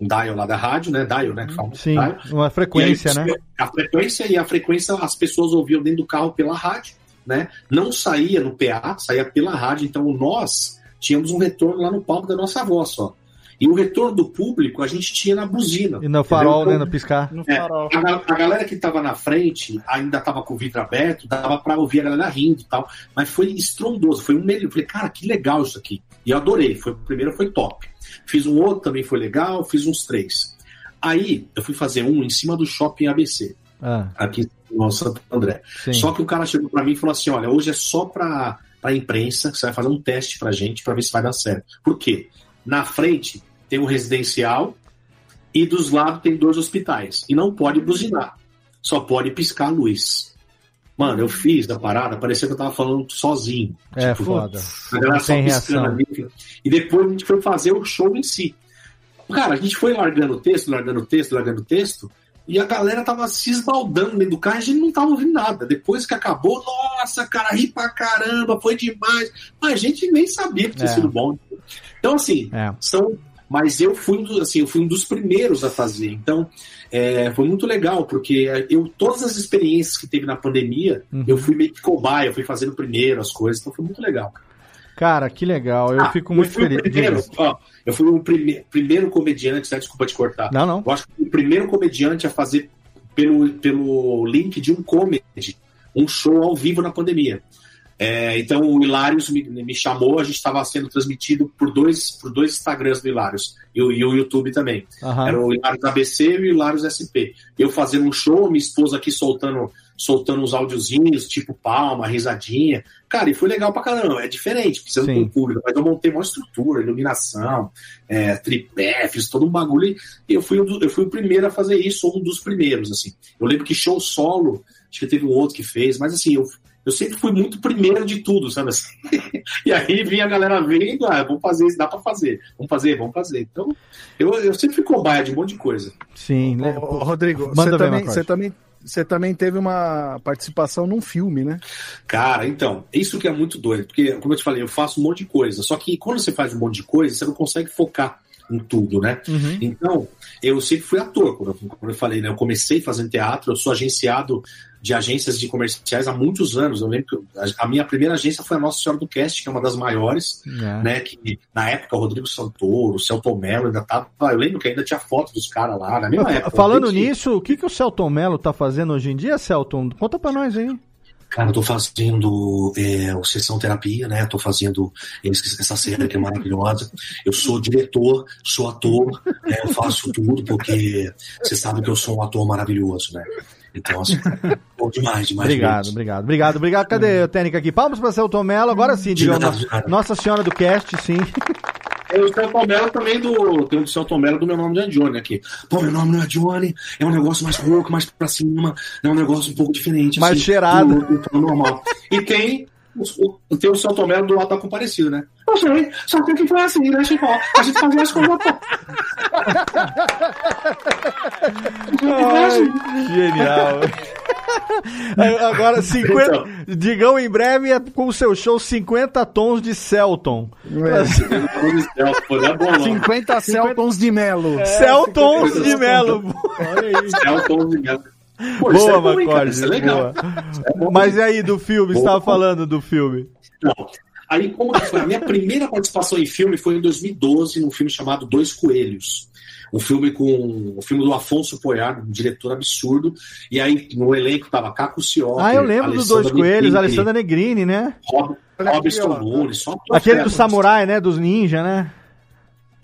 um dial lá da rádio, né, dial, né, Sim, dial. uma frequência, aí, né? A frequência e a frequência as pessoas ouviam dentro do carro pela rádio, né? Não saía no PA, saía pela rádio. Então nós tínhamos um retorno lá no palco da nossa voz só. E o retorno do público a gente tinha na buzina. E no farol, entendeu? né? No piscar. No É, farol. a, a galera que tava na frente ainda tava com o vidro aberto, dava pra ouvir a galera rindo e tal. Mas foi estrondoso, foi um melhor. Eu falei, cara, que legal isso aqui. E eu adorei. Foi, o primeiro foi top. Fiz um outro também foi legal, fiz uns três. Aí eu fui fazer um em cima do shopping ABC, Ah, aqui no Santo André. sim. Só que o cara chegou pra mim e falou assim: olha, hoje é só pra, pra imprensa, que você vai fazer um teste pra gente pra ver se vai dar certo. Por quê? Na frente tem um residencial e dos lados tem dois hospitais. E não pode buzinar. Só pode piscar a luz. Mano, eu fiz a parada, parecia que eu tava falando sozinho. É Tipo, foda. a galera só piscando ali. E depois a gente foi fazer o show em si. Cara, a gente foi largando o texto, largando o texto, largando o texto, e a galera tava se esbaldando dentro do carro e a gente não tava ouvindo nada. Depois que acabou, nossa, cara, ri pra caramba, foi demais. Mas a gente nem sabia que tinha É. sido bom. Então, assim, É. são. Mas eu fui, um dos- assim, eu fui um dos primeiros a fazer. Então, é, foi muito legal, porque eu, todas as experiências que teve na pandemia, Uhum. eu fui meio que cobaia, eu fui fazendo primeiro as coisas, então foi muito legal. Cara, que legal. Eu Ah, fico muito o feliz. primeiro, ó, eu fui o prime primeiro comediante, né, desculpa te cortar. Não, não. Eu acho que fui o primeiro comediante a fazer pelo, pelo link de um comedy, um show ao vivo na pandemia. É, então o Hilários me, me chamou, a gente estava sendo transmitido por dois, por dois Instagrams do Hilários e, o- e o YouTube também. Aham. Era o Hilários ABC e o Hilários SP. Eu fazendo um show, minha esposa aqui soltando, soltando uns áudiozinhos, tipo palma, risadinha. Cara, e foi legal pra caramba. É diferente, não Sim. tem público, mas eu montei uma estrutura, iluminação, é, tripé, fiz todo um bagulho. E eu fui, um eu fui o primeiro a fazer isso, ou um dos primeiros, assim. Eu lembro que show solo, acho que teve um outro que fez, mas assim, eu, eu sempre fui muito primeiro de tudo, sabe assim? E aí vinha a galera vendo, ah, vamos fazer isso, dá pra fazer. Vamos fazer, vamos fazer. Então, eu, eu sempre fui cobaia de um monte de coisa. Sim. né? Ô, Rodrigo, Manda você também, você, também, você também teve uma participação num filme, né? Cara, então, isso que é muito doido, porque, como eu te falei, eu faço um monte de coisa. Só que quando você faz um monte de coisa, você não consegue focar em tudo, né? Uhum. Então, eu sempre fui ator, como eu falei, né? Eu comecei fazendo teatro, eu sou agenciado de agências de comerciais há muitos anos. Eu lembro que a, minha primeira agência foi a Nossa Senhora do Cast, que é uma das maiores, É. né? Que na época o Rodrigo Santoro, o Celton Mello ainda tava. Eu lembro que ainda tinha foto dos caras lá, na mesma época. Falando nisso, o que, que o Celton Mello tá fazendo hoje em dia, Celton? Conta pra nós aí. Cara, eu tô fazendo é, o Sessão Terapia, né? Tô fazendo essa série que é maravilhosa. Eu sou diretor, sou ator, né? eu faço tudo porque você sabe que eu sou um ator maravilhoso, né? Então, assim, bom demais, demais. Obrigado, mesmo. obrigado, obrigado, obrigado. Cadê a técnica aqui? Palmas pra Celton Mello. Agora sim, De digamos. nada, de nada. Nossa Senhora do Cast, sim. É o Celton Mello também do. Tem o do Celton Mello do meu nome não é Johnny aqui. Pô, meu nome não é Johnny, é um negócio mais rouco, mais pra cima, é um negócio um pouco diferente. Mais assim, cheirado. do- do normal. E tem. O- o- Tem o Celton Mello do lado da comparecido, né? Eu sei, só que que foi assim, né, Chico? A gente fazia as coisas. Ai, genial. Aí, Agora, 50. Digão em breve é com o seu show 50 tons de Celton. É. 50 Celtons de Melo. Celtons de Melo. Celton de Mello. Pô, Boa, é bom, hein, cara? Macorde. Isso é legal. boa. Mas e aí, do filme? Você estava falando do filme. Não. Aí, como que foi? A minha primeira participação em filme foi em 2012, num filme chamado Dois Coelhos. Um filme com. Um filme do Afonso Poiar, um diretor absurdo. E aí, no elenco tava Caco Ciocchi, Ah, eu lembro dos dois coelhos, Negrini, Alessandra Negrini, né? Rob, Robson. Nunes, Aquele do samurai, né? Dos ninja, né?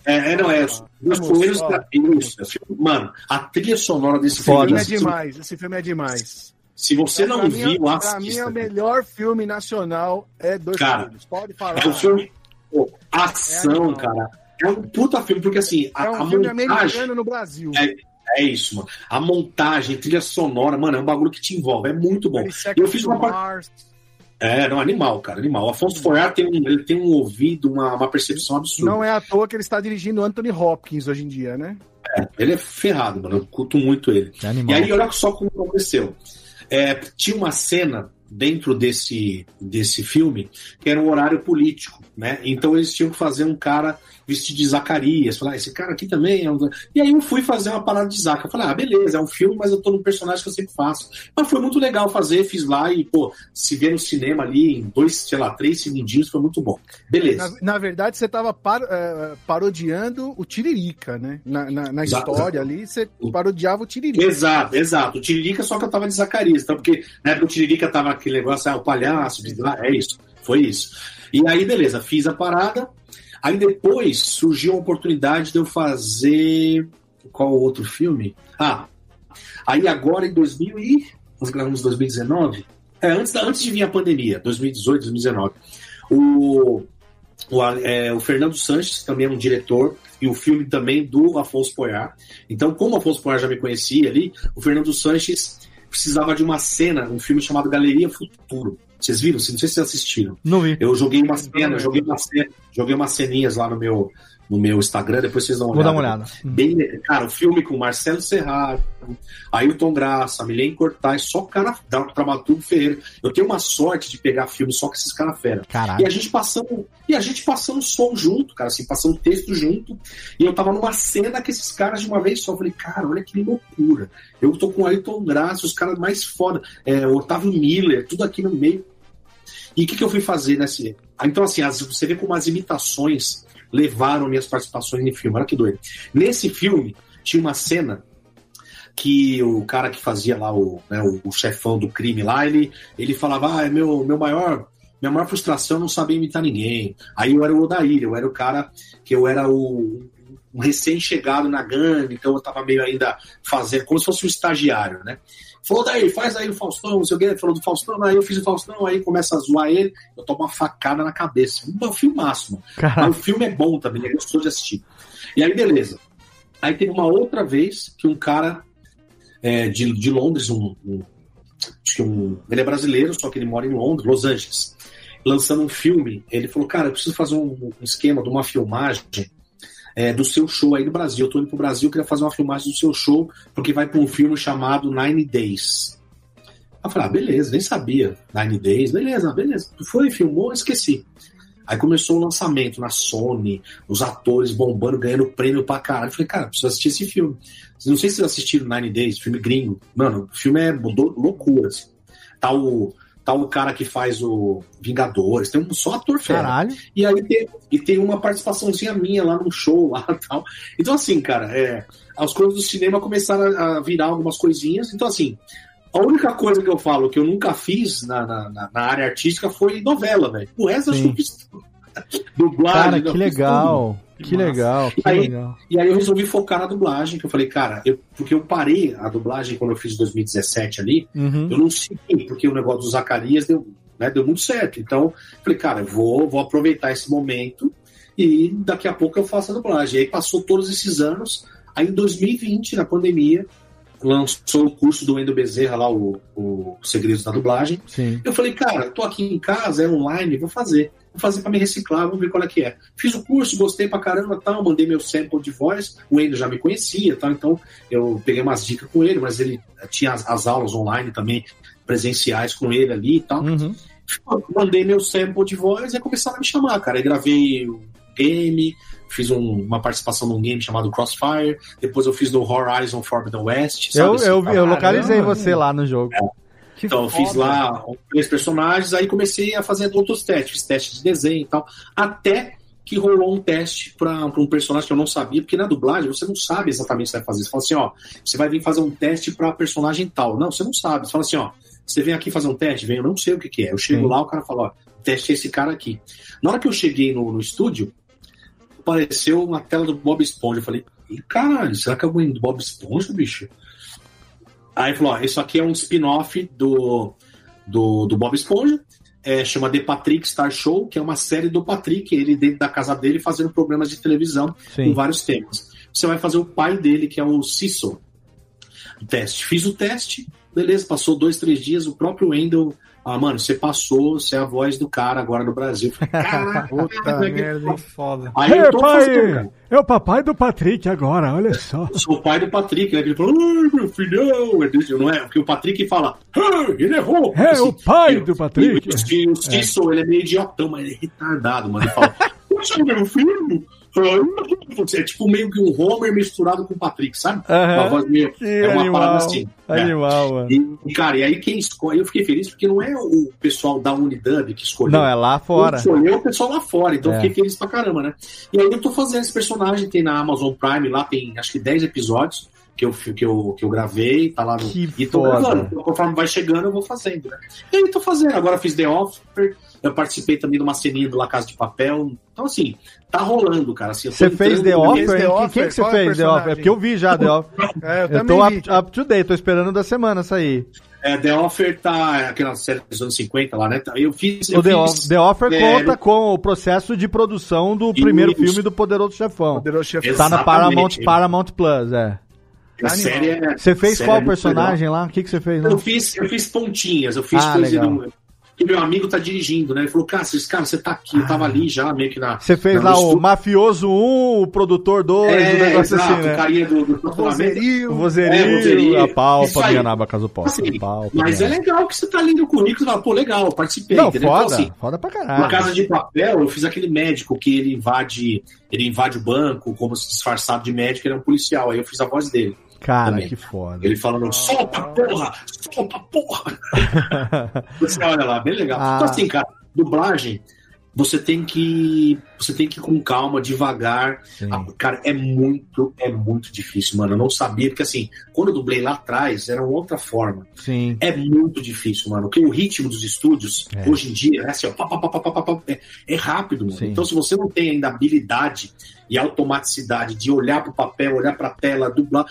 É, é, não, é. Os Vamos, Coelhos. é filme- Mano, a trilha sonora desse Esse filme. filme é se- demais. Esse filme é demais. Se você não pra mim, viu, Pra mim, assista. o melhor filme nacional é Dois Cara, Coelhos. Pode falar. É um filme. pô, É ação, animal. cara. É um puta filme, porque assim, a, É um a filme montagem. americano no Brasil. É, é isso, mano. A montagem, trilha sonora, mano, é um bagulho que te envolve. É muito bom. Eu fiz uma parte. É, não, animal, cara, animal. O Afonso Foyar tem um, ele tem um ouvido, uma, uma percepção absurda. Não é à toa que ele está dirigindo Anthony Hopkins hoje em dia, né? Ele é ferrado, mano. Eu curto muito ele. É animal. E aí, olha só como aconteceu. É, tinha uma cena dentro desse, desse filme que era um horário político, né? Então eles tinham que fazer um cara vestido de Zacarias. Falar, ah, esse cara aqui também é um... E aí eu fui fazer uma parada de Zaca. Eu falei, ah, beleza, é um filme, mas eu tô num personagem que eu sempre faço. Mas foi muito legal fazer, fiz lá e, pô, se ver no cinema ali em dois, sei lá, três segundinhos foi muito bom. Beleza. Na, na verdade, você estava parodiando o Tiririca, né? Na, na, na Exato, história exato. ali, você parodiava o Tiririca. Exato, exato. O Tiririca só que eu tava de Zacarias, então, porque na época o Tiririca tava aquele negócio, ah, o palhaço, de lá, é isso, foi isso. E aí, beleza, fiz a parada. Aí depois surgiu a oportunidade de eu fazer. Qual outro filme? Ah, aí agora em 2000 e. Nós gravamos em 2019? É, antes, da- antes de vir a pandemia, 2018, 2019. O, o, é, o Fernando Sanches também é um diretor, e o filme também do Afonso Poyar. Então, como o Afonso Poyar já me conhecia ali, o Fernando Sanches precisava de uma cena, um filme chamado Galeria Futuro. Vocês viram? Não sei se vocês assistiram. Não vi. Eu joguei uma cena, joguei uma cena, joguei umas ceninhas lá no meu, no meu Instagram, depois vocês dão uma Vou dar uma olhada. Bem, cara, o filme com Marcelo Serraro, Ailton Graça, Milene Cortais, só cara da Dramaturgo Ferreira. Eu tenho uma sorte de pegar filme só com esses caras fera. Caralho. E a gente passando, e a gente passando som junto, cara, assim, passando texto junto. E eu tava numa cena com esses caras de uma vez só. Eu falei, cara, olha que loucura. Eu tô com o Ailton Graça, os caras mais foda. É, o Otávio Miller, tudo aqui no meio. E o que, que eu fui fazer nesse. Então, assim, as- você vê como as imitações levaram minhas participações em filme. Olha que doido. Nesse filme, tinha uma cena que o cara que fazia lá o, né, o, chefão do crime lá, ele, ele falava, ah, é meu, meu maior. Minha maior frustração não saber imitar ninguém. Aí eu era o Odair, eu era o cara que eu era o um recém-chegado na gangue, então eu tava meio ainda fazendo, como se fosse um estagiário, né? Falou daí, faz aí o Faustão, não sei o que, ele falou do Faustão, aí eu fiz o Faustão, aí começa a zoar ele, eu tomo uma facada na cabeça. Um filmaço, mano. Caralho. Mas o filme é bom também, é gostoso de assistir. E aí, beleza. Aí teve uma outra vez que um cara é, de, de Londres, um, um- acho que um, ele é brasileiro, só que ele mora em Londres, Los Angeles, lançando um filme. Ele falou, cara, eu preciso fazer um, um esquema de uma filmagem é, do seu show aí no Brasil. Eu tô indo pro Brasil, queria fazer uma filmagem do seu show, porque vai para um filme chamado Nine Days. Eu falei, ah, beleza, nem sabia. Nine Days, beleza, beleza. Foi, filmou, esqueci. Aí começou o lançamento na Sony, os atores bombando, ganhando prêmio pra caralho. Eu falei, cara, preciso assistir esse filme. Não sei se vocês assistiram Nine Days, filme gringo. Mano, o filme é do- loucura. assim. Tá o, tá o cara que faz o Vingadores, tem um só ator fera. Caralho. E aí tem, e tem uma participaçãozinha minha lá no show lá tal. Então, assim, cara, é, as coisas do cinema começaram a, a virar algumas coisinhas. Então, assim, A única coisa que eu falo que eu nunca fiz na, na, na- área artística foi novela, velho. O resto que eu fiz tudo. Dublagem, Cara, que legal. Que massa. legal, que E aí, legal. E aí eu resolvi focar na dublagem, que eu falei, cara, eu- porque eu parei a dublagem quando eu fiz 2017 ali, Uhum. eu não segui, porque o negócio do Zacarias deu, né, deu muito certo. Então, falei, cara, eu vou, vou aproveitar esse momento e daqui a pouco eu faço a dublagem. E aí passou todos esses anos, aí em 2020, na pandemia, lançou o curso do Endo Bezerra lá, o, o Segredos da Dublagem. Sim. Eu falei, cara, tô aqui em casa, é online, vou fazer. Vou fazer pra me reciclar, vamos ver qual é que é. Fiz o curso, gostei pra caramba, tal, mandei meu sample de voz, o Endo já me conhecia, tal, então eu peguei umas dicas com ele, mas ele tinha as, as aulas online também, presenciais com ele ali e tal. Uhum. Mandei meu sample de voz e começaram a me chamar, cara. Aí gravei game, fiz um- uma participação num game chamado Crossfire, depois eu fiz no Horizon Forbidden West. sabe Eu, esse eu, eu localizei você lá no jogo. Então, eu fiz lá três personagens, aí comecei a fazer outros testes, fiz teste de desenho e tal, até que rolou um teste para um personagem que eu não sabia, porque na dublagem você não sabe exatamente o que você vai fazer. Você fala assim, ó, você vai vir fazer um teste para personagem tal. Não, você não sabe. Você fala assim, ó, você vem aqui fazer um teste? Vem, eu não sei o que, que é. Eu chego Sim. lá, o cara fala, ó, teste é esse cara aqui. Na hora que eu cheguei no, no estúdio, apareceu uma tela do Bob Esponja. Eu falei, Ih, caralho, será que é alguém do Bob Esponja, bicho? Aí falou, ó, isso aqui é um spin-off do, do, do Bob Esponja, é, chama The Patrick Star Show, que é uma série do Patrick, ele dentro da casa dele fazendo programas de televisão Sim. com vários temas. Você vai fazer o pai dele, que é o Cecil. O teste. Fiz o teste, beleza, passou dois, três dias, o próprio Wendell. Ah, mano, você passou, você é a voz do cara agora no Brasil. Eu Caraca, Puta que merda, hein? foda. Aí eu tô fazendo, cara. é o papai do Patrick agora, olha só. Eu sou o pai do Patrick, né? Ele falou, ai, meu filhão. Ele- Não é? Porque o Patrick fala, ele errou. É Assim, o pai e- do Patrick. E, o o Cecil, ele é meio idiotão, mas ele é retardado, mano. Ele fala, você é meu filho? É tipo meio que um Homer misturado com o Patrick, sabe? Aham. Uma voz meio. Que é uma animal, parada assim. né? animal, mano. E, cara, e aí quem escolhe, eu fiquei feliz porque não é o pessoal da Unidub que escolheu. Não, é lá fora. Escolheu é o pessoal lá fora, então É. fiquei feliz pra caramba, né? E aí eu tô fazendo esse personagem, tem na Amazon Prime, lá tem acho que 10 episódios que eu, que eu, que eu gravei, tá lá no. Que e tô foda. gravando. Conforme vai chegando, eu vou fazendo, né? E aí tô fazendo. Agora fiz The Offer, eu participei também de uma ceninha do La Casa de Papel. Então, assim, tá rolando, cara. Assim, Você fez entrando The Offer? The Offer? Quem que você é o fez The Offer? É porque eu vi já The Offer. É, eu Eu tô up, up to date, tô esperando da semana sair. É, The Offer tá aquela série dos anos 50 lá, né? Eu fiz. Eu O The, fiz The Offer é, conta com o processo de produção do Isso. primeiro filme do Poderoso Chefão. Poderoso Chefão. Tá na. Paramount, Paramount Plus, é. A série é- Você fez série qual é personagem lá? O que, que você fez lá? Eu fiz, eu fiz pontinhas, eu fiz Ah, coisa legal. Que meu amigo tá dirigindo, né? Ele falou, cara, cara, você tá aqui, eu tava ali já, meio que na. Você fez na- lá o. Mafioso 1, o Produtor 2, o É, negócio exato, assim, né? o carinha do, do estacionamento. O É, vozerio, vozerio. a palpa, minha naba, caso possa. Assim, palpa, Mas é legal que você tá lendo o currículo e fala, pô, legal, participei. Não, entendeu? foda, Então, assim, foda pra Na caralho. Casa de Papel, eu fiz aquele médico que ele invade, ele invade o banco, como se disfarçado de médico, ele é um policial. Aí eu fiz a voz dele. Cara, também. que foda. Ele falando, solta porra! Solta porra! Você olha lá, bem legal. Ah. Então, assim, cara, dublagem, você tem que. Você tem que ir com calma, devagar. Ah, cara, é muito, é muito difícil, mano. Eu não sabia, porque assim, quando eu dublei lá atrás, era uma outra forma. Sim. É muito difícil, mano. Porque o ritmo dos estúdios, É. hoje em dia, é assim, ó, pá, pá, pá, é, é rápido, mano. Sim. Então, se você não tem ainda habilidade e automaticidade de olhar pro papel, olhar pra tela, dublar.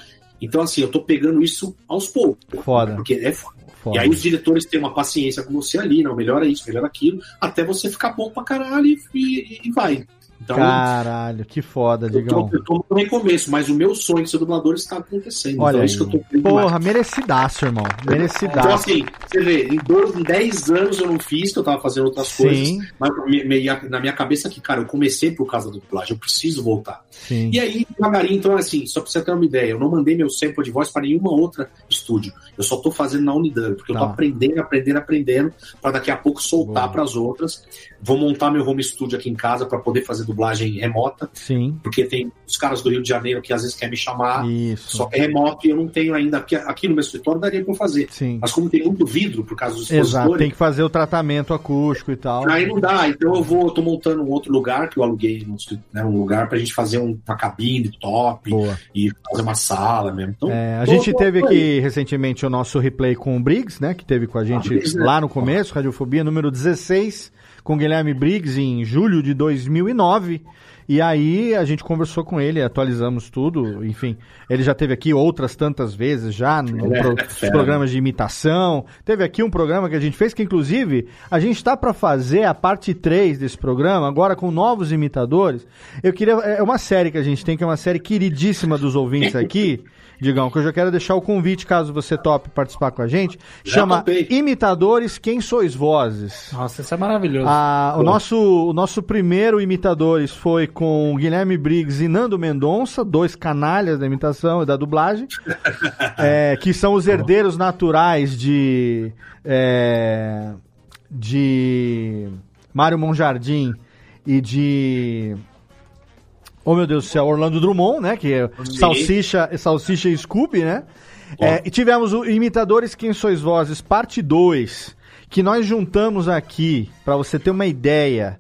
Então, assim, eu tô pegando isso aos poucos. Foda. Porque é foda. Foda. E aí os diretores têm uma paciência com você ali, não, melhora isso, melhora aquilo, até você ficar bom pra caralho e, e- e vai. Então, Caralho, que foda, eu tô, Digão. eu tô no recomeço, mas o meu sonho de ser dublador está acontecendo. Olha então é isso que eu tô querendo demais. Porra, merecidaço, irmão. Então, Merecidaço. assim, você vê, em, dois, em 10 anos eu não fiz, que eu tava fazendo outras Sim. coisas, mas me- me- na minha cabeça que, cara, eu comecei por causa da dublagem, eu preciso voltar. Sim. E aí, devagarinho, então, assim, só pra você ter uma ideia, eu não mandei meu sample de voz para nenhuma outra estúdio. Eu só tô fazendo na Unidub, porque eu tô Tá. aprendendo, aprendendo, aprendendo, para daqui a pouco soltar Boa. para as outras. Vou montar meu home studio aqui em casa para poder fazer dublagem remota. Sim. Porque tem os caras do Rio de Janeiro que às vezes querem me chamar, Isso. só que é remoto e eu não tenho ainda. Aqui, aqui no meu escritório daria pra eu fazer. Sim. Mas como tem muito vidro por causa dos Exato, expositores, tem que fazer o tratamento acústico e tal. Aí não dá, então eu vou, eu tô montando um outro lugar que eu aluguei, um, né, um lugar pra gente fazer um- uma cabine top e fazer uma sala mesmo. Então, É, a gente teve aqui recentemente o nosso replay com o Briggs, né? Que teve com a gente lá no começo, Radiofobia número 16, com Guilherme Briggs em julho de 2009. E aí a gente conversou com ele, atualizamos tudo, enfim. Ele já teve aqui outras tantas vezes já no Ele é pro- fera. nos programas de imitação. Teve aqui um programa que a gente fez que inclusive a gente está para fazer a parte 3 desse programa agora com novos imitadores. Eu queria é uma série que a gente tem que é uma série queridíssima dos ouvintes aqui. Digão, que eu já quero deixar o convite, caso você tope participar com a gente. Já Chama topei. Imitadores Quem Sois Vozes. Nossa, isso é maravilhoso. Ah, o, nosso, o nosso primeiro imitadores foi com Guilherme Briggs e Nando Mendonça, dois canalhas da imitação e da dublagem, é, que são os herdeiros naturais de, é, de Mário Monjardim e de. Oh meu Deus do céu, Orlando Drummond, né? Que é. Salsicha, Salsicha e Scooby, né? É, e tivemos o Imitadores Quem Sois Vozes, parte 2, que nós juntamos aqui, pra você ter uma ideia.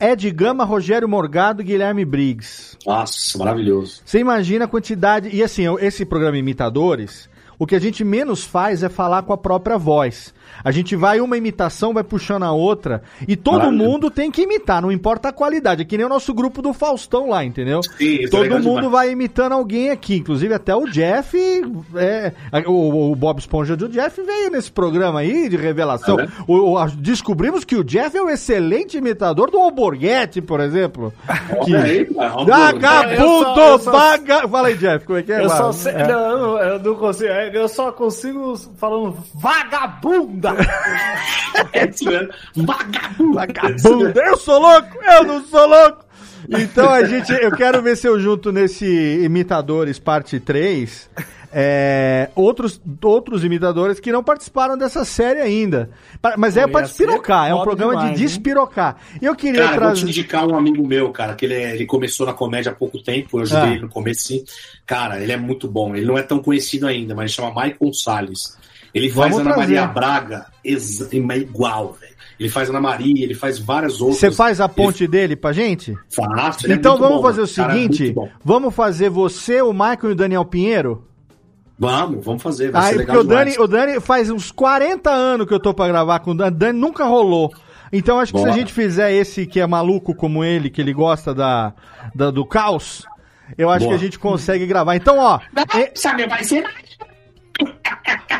Ed Gama, Rogério Morgado e Guilherme Briggs. Nossa, maravilhoso. Você imagina a quantidade. E assim, esse programa Imitadores, o que a gente menos faz é falar com a própria voz. A gente vai uma imitação, vai puxando a outra, e todo Maravilha. mundo tem que imitar, não importa a qualidade. É que nem o nosso grupo do Faustão lá, entendeu? Sim, é todo legal mundo demais. vai imitando alguém aqui, inclusive até o Jeff. é, o, o Bob Esponja do Jeff veio nesse programa aí de revelação. É, né? O- o- a- descobrimos que o Jeff é um excelente imitador do Alborguete, por exemplo. Que... Vagabundo! Só- vaga... Fala aí, Jeff, como é que é? Eu sei, É. não, não, eu não consigo. é, Eu só consigo falando vagabunda. Vagabundo. Vagabundo! Eu sou louco! Eu não sou louco! Então a gente, eu quero ver se eu junto nesse Imitadores parte 3 é, outros, outros imitadores que não participaram dessa série ainda. Mas é ia despirocar, é um programa demais, de despirocar. E eu queria Cara, eu vou te trazer. indicar um amigo meu, cara, que ele, é- ele começou na comédia há pouco tempo, eu ajudei Ah. ele no começo, sim. Cara, ele é muito bom. Ele não é tão conhecido ainda, mas chama Michael Salles. Ele faz Vamos Ana trazer. Maria Braga exa- é igual, velho. Ele faz Ana Maria, ele faz várias outras. Você faz a ponte dele pra gente? Faço, ele é Então muito vamos bom, fazer o cara, é seguinte: bom. vamos fazer você, o Michael e o Daniel Pinheiro? Vamos, vamos fazer, vai Aí, ser porque legal o Dani, demais. o Dani faz uns 40 anos que eu tô pra gravar com o Dani, Dani nunca rolou. Então acho que se Bora. a gente fizer esse que é maluco como ele, que ele gosta da, da- do caos, eu acho Boa. que a gente consegue gravar. Então, ó, Sabe, vai ser,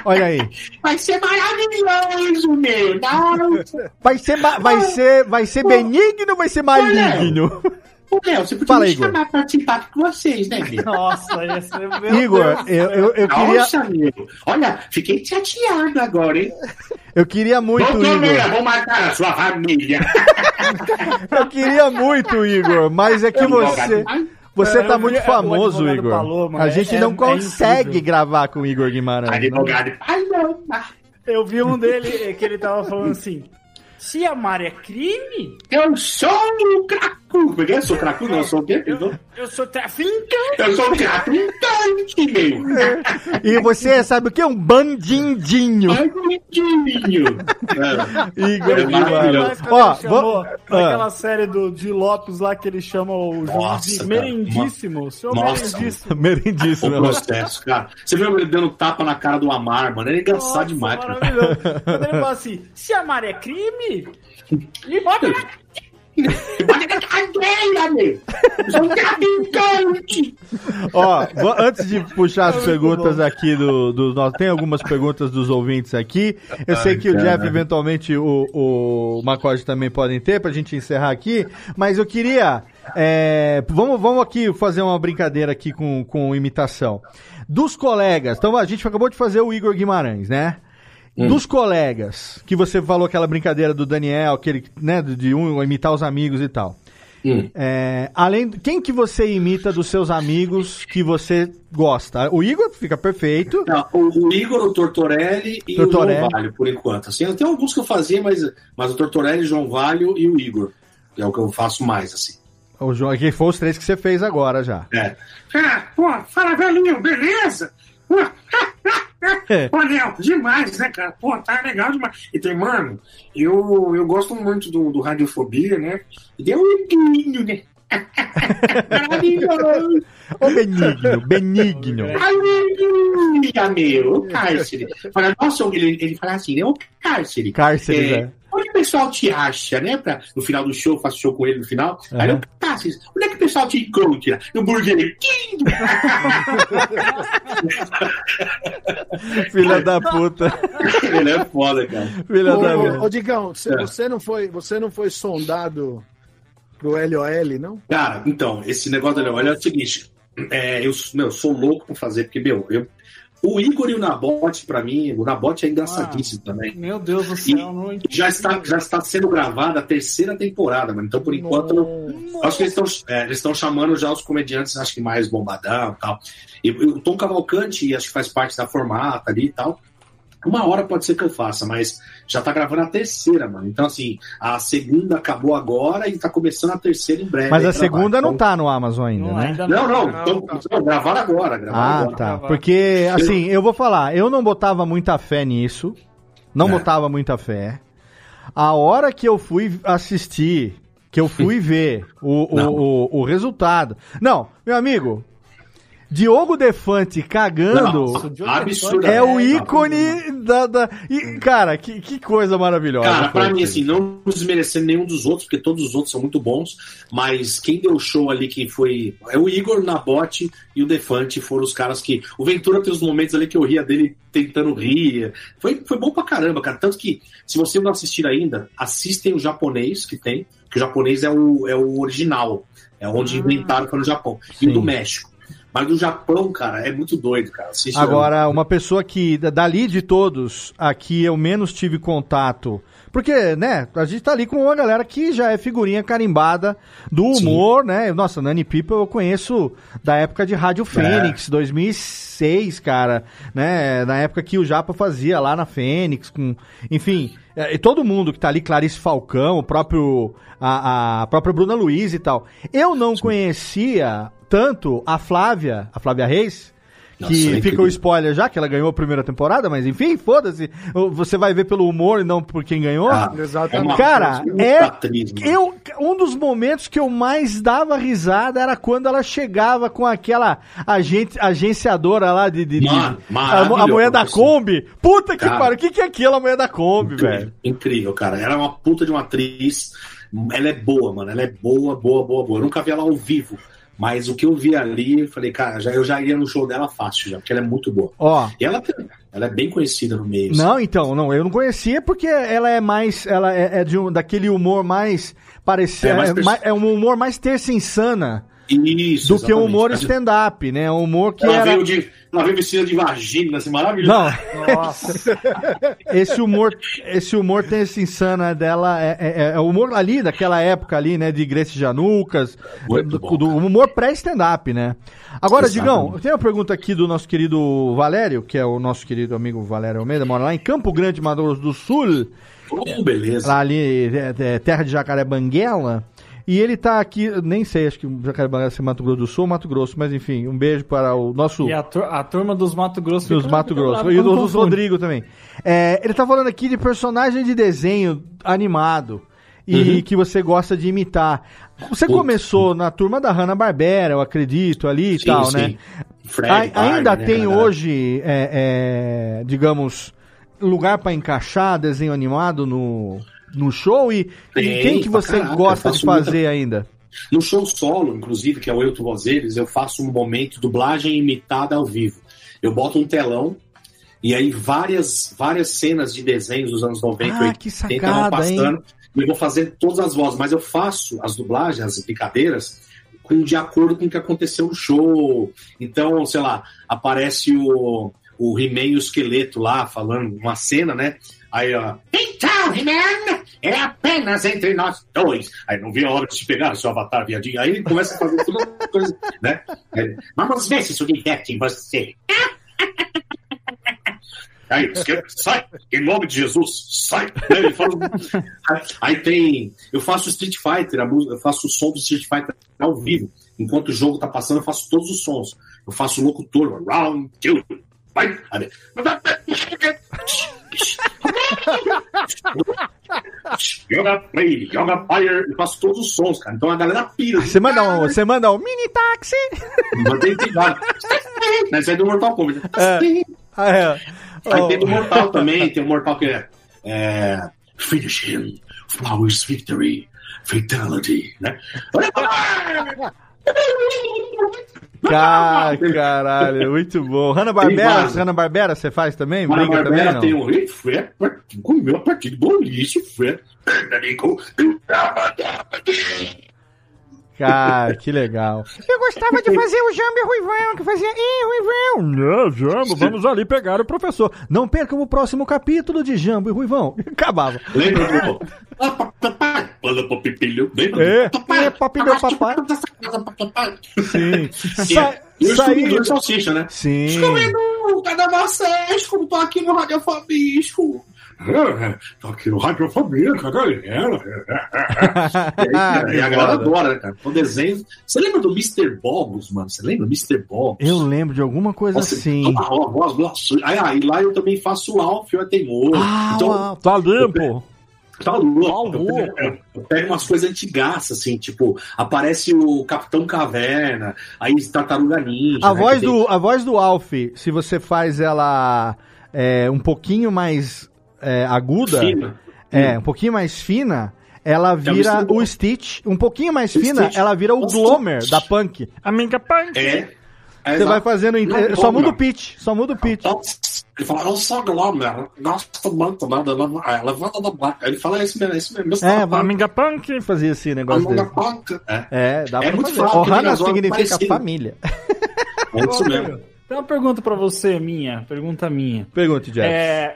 olha aí. vai ser maravilhoso, meu. Nossa. Vai ser, ma- vai ser, vai ser benigno ou vai ser maligno? Ô, Léo, você podia Fala, me Igor. chamar pra participar com vocês, né, meu? Nossa, esse meu Igor, Deus. eu, eu, eu queria, Nossa, meu. Olha, fiquei chateado agora, hein? eu queria muito, Vou comer, Igor. vou matar a sua família. Eu queria muito, Igor, mas é que você. Você É, tá muito é, famoso, Igor. Paloma, a é- gente é- não é consegue gravar com o Igor Guimarães. Advogado. Ai, não. Eu vi um dele que ele tava falando assim: se amar é crime, Eu sou um cracudo. Porque eu sou cracudo, não, eu sou o quê? eu sou traficante. Eu sou traficante, meu. E você sabe o que é um bandindinho? Bandidinho. Igor É Guimarães. Mas quando Ó, chamou vamos- ah. aquela série do, de Lopes lá que ele chama o Nossa, merendíssimo. Senhor Nossa. merendíssimo. Merendíssimo. O processo, cara. Você viu ele dando tapa na cara do Amar, mano? Ele é engraçado Nossa, demais, cara. maravilhoso. Quando ele fala assim, se amar é crime, me bota na Ó, antes de puxar as perguntas aqui do, do nosso. Tem algumas perguntas dos ouvintes aqui. Eu sei que o Jeff, eventualmente, o, o Macode também podem ter pra gente encerrar aqui. Mas eu queria. é, vamos, vamos aqui fazer uma brincadeira aqui com, com imitação. Dos colegas. Então a gente acabou de fazer o Igor Guimarães, né? Dos colegas, que você falou aquela brincadeira do Daniel, aquele, né, de um imitar os amigos e tal. Hum. É, além, quem que você imita dos seus amigos que você gosta? O Igor fica perfeito. Não, o, o Igor, o Tortorelli e Tortorelli. o João Valho, por enquanto. Assim, tem alguns que eu fazia, mas, mas o Tortorelli, o João Valho e o Igor. É o que eu faço mais, assim. O João, que foi os três que você fez agora já. É. Ah, pô, fala, velhinho, beleza? Pô, É. Pô, Léo, demais, né, cara? Pô, tá legal demais. E tem, mano, eu, eu gosto muito do, do Radiofobia, né? E deu um lindo, né? Maravilhoso! Ô benigno, benigno. Aleluia, meu, o cárcere. Fala, nossa, ele, ele fala assim, né? O cárcere. Cárcere, é, né? Onde o pessoal te acha, né? Pra, no final do show, eu faço show com ele no final. Aí eu, Aham. cárcere, onde é que o pessoal te encontra? No Burger King. Filha da puta. ele é foda, cara. Filha ô, da puta. ô, Digão, você, É. você não foi, você não foi sondado pro LOL, não? Cara, então, esse negócio da olha é o seguinte. É, eu meu, sou louco por fazer, porque, meu, eu, o Igor e o Nabote, pra mim, o Nabote é engraçadíssimo também. Meu Deus do céu, não já está, já está sendo gravada a terceira temporada, mano. Então, por enquanto, eu acho que eles estão é, eles estão chamando já os comediantes, acho que mais bombadão e tal. E, e o Tom Cavalcante, acho que faz parte da formata ali e tal. Uma hora pode ser que eu faça, mas já tá gravando a terceira, mano. Então, assim, a segunda acabou agora e tá começando a terceira em breve. Mas a segunda lá. não tá no Amazon ainda, né? Não, não, então, então, gravaram agora. Gravaram Ah, agora. tá. Porque, assim, eu vou falar, eu não botava muita fé nisso. Não É. botava muita fé. A hora que eu fui assistir, que eu fui ver o, o, o, o resultado. Não, meu amigo. Diogo Defante cagando Nossa, Diogo absurdo. é o É, ícone da. da e, cara, que, que coisa maravilhosa. Cara, pra mim, assim, não desmerecendo nenhum dos outros, porque todos os outros são muito bons, mas quem deu show ali que foi. É o Igor, Nabote e o Defante foram os caras que. O Ventura tem os momentos ali que eu ria dele tentando rir. Foi, foi bom pra caramba, cara. Tanto que, se você não assistir ainda, assistem o japonês que tem, que o japonês é o, é o original. É onde inventaram foi no Japão. E o do México. Mas do Japão, cara, é muito doido, cara. Assiste Agora, uma pessoa que, da- dali de todos, aqui eu menos tive contato. Porque, né, a gente tá ali com uma galera que já é figurinha carimbada do humor, né? Nossa, Nani People eu conheço da época de Rádio Fênix, 2006, cara, né? Na época que o Japa fazia lá na Fênix, com, enfim, é, e todo mundo que tá ali, Clarice Falcão, o próprio, a, a própria Bruna Luiz e tal. Eu não conhecia tanto a Flávia, a Flávia Reis, Nossa, que é fica o incrível. spoiler já, que ela ganhou a primeira temporada, mas enfim, foda-se. Você vai ver pelo humor e não por quem ganhou. Ah, Exatamente. Cara, é. Eu, um dos momentos que eu mais dava risada era quando ela chegava com aquela agente, agenciadora lá de. de, de- Mano, a, a mulher da assim. Kombi. Puta que Cara. pariu, o que, que é aquilo, a mulher da Kombi, velho? Incrível, cara. Ela é uma puta de uma atriz. Ela é boa, mano. Ela é boa, boa, boa, boa. Eu nunca vi ela ao vivo. Mas o que eu vi ali, eu falei, cara, já, eu já iria no show dela fácil, já, porque ela é muito boa. Ó. E ela, ela é bem conhecida no meio. assim. Não, então, não, eu não conhecia porque ela é mais, ela é, é de um, daquele humor mais parecido, É é, mais é um humor mais terça insana Isso, do que exatamente. humor stand-up, né? Um humor que Ela era... veio, de, ela veio vestida de vagina, assim, maravilhoso. Não. esse humor, esse humor terça insana dela é, é, é o humor ali daquela época ali, né, de Grace Janucas, do, do humor pré-stand-up, né? Agora. Digão, tem uma pergunta aqui do nosso querido Valério, que é o nosso querido amigo Valério Almeida, mora lá em Campo Grande, Mato Grosso do Sul. Oh, beleza. Lá ali, é, é, terra de Jacaré Banguela. E ele tá aqui, nem sei, acho que Jacaré Banguela é Mato Grosso do Sul ou Mato Grosso, mas enfim, um beijo para o nosso E a, tur- a turma dos Mato Grosso. dos Mato Grosso. E do, dos. Rodrigo também. É, ele tá falando aqui de personagem de desenho animado. E Uhum. que você gosta de imitar. Você começou na turma da Hanna-Barbera, eu acredito, ali e Sim, tal, sim. né? Fred, Ai- ainda né, tem galera? hoje, é, é, digamos, lugar pra encaixar desenho animado no, no show? E, e Tem, quem que você caraca, gosta de fazer muita- ainda? No show solo, inclusive, que é o Eu Tu Vozeres, eu faço um momento dublagem imitada ao vivo. Eu boto um telão e aí várias, várias cenas de desenhos dos anos 90 Ah, e que 80 vão sacada, passando. E eu vou fazer todas as vozes, mas eu faço as dublagens, as brincadeiras, com, de acordo com o que aconteceu no show. Então, sei lá, aparece o, o He-Man e o esqueleto lá falando uma cena, né? Aí, ó, Então, He-Man, é apenas entre nós dois. Aí não vi a hora de te pegar, seu avatar, viadinho. Aí ele começa a fazer toda coisa, né? Aí, Vamos ver se isso diverte você. Aí, esquerda, sai! Em nome de Jesus, sai! Né, ele fala- Aí tem. Eu faço Street Fighter, eu faço o som do Street Fighter ao vivo. Enquanto o jogo tá passando, eu faço todos os sons. Eu faço o locutor, round, two, fight. Aí, Joga play, joga fire, eu faço todos os sons, cara. Então a galera pira. Você manda um, você manda um mini táxi. Mandei vários. Mas é do Mortal Kombat. É. Ah, é. Aí Oh. tem do Mortal também, tem um Mortal que é, é Finish him, Flowers Victory, Fatality, né? Ca- Caralho, muito bom. Hanna Barbera. Hanna Barbera você faz também? Também? Barbera Não? tem um Ei, Fred, comeu a partida de boliche, Fred. Cara, que legal. Eu gostava de fazer o Jambo e Ruivão, que fazia Ih, Ruivão. Não, Jambo, vamos ali pegar o professor. Não percam o próximo capítulo de Jambo e Ruivão. Acabava. Lembra do. Pula pro pipilho, lembra? É, é papilhão papai. Sim. Sa E o saí... E Salsicha, né? Sim. Scooby-Doo, cadê vocês? Como tô aqui no Radiofobisco? É, Tô aqui no Radiofobia, cadê ela? E, a galera adora, né, cara? O desenho. Você lembra do Mr. Boggles, mano? Você lembra do Mr. Boggles? Eu lembro de alguma coisa Nossa, assim. toma a voz grossa. Aí, aí lá eu também faço o Alf, o Teimoso. Ah, então, tá limpo. Tá louco. Pego- Eu pego umas coisas antigas, assim, tipo, aparece o Capitão Caverna, aí Tartaruga Ninja. A né, voz, que tem- do, a voz do Alf, se você faz ela é, um pouquinho mais é, aguda, Fina. é, um pouquinho mais fina, ela É vira Mr. o Stitch. Um pouquinho mais O fina, Stitch. ela vira o O Glomer Stitch. da Punk. Amiga Punk. É. é Você vai fazendo. Não, é, só muda o pitch. Só muda o pitch. Ele fala, eu sou Glomer, gosto muito, né? da- da- Levanta da placa. Ele fala, é isso mesmo, é isso mesmo. É, Punk fazia esse negócio Amiga dele. Punk. É. É, dá É pra muito fazer. porque Ohana horas significa parecidas. família. É isso mesmo. Tem uma pergunta pra você, minha. Pergunta minha. Pergunte, Jeff. É,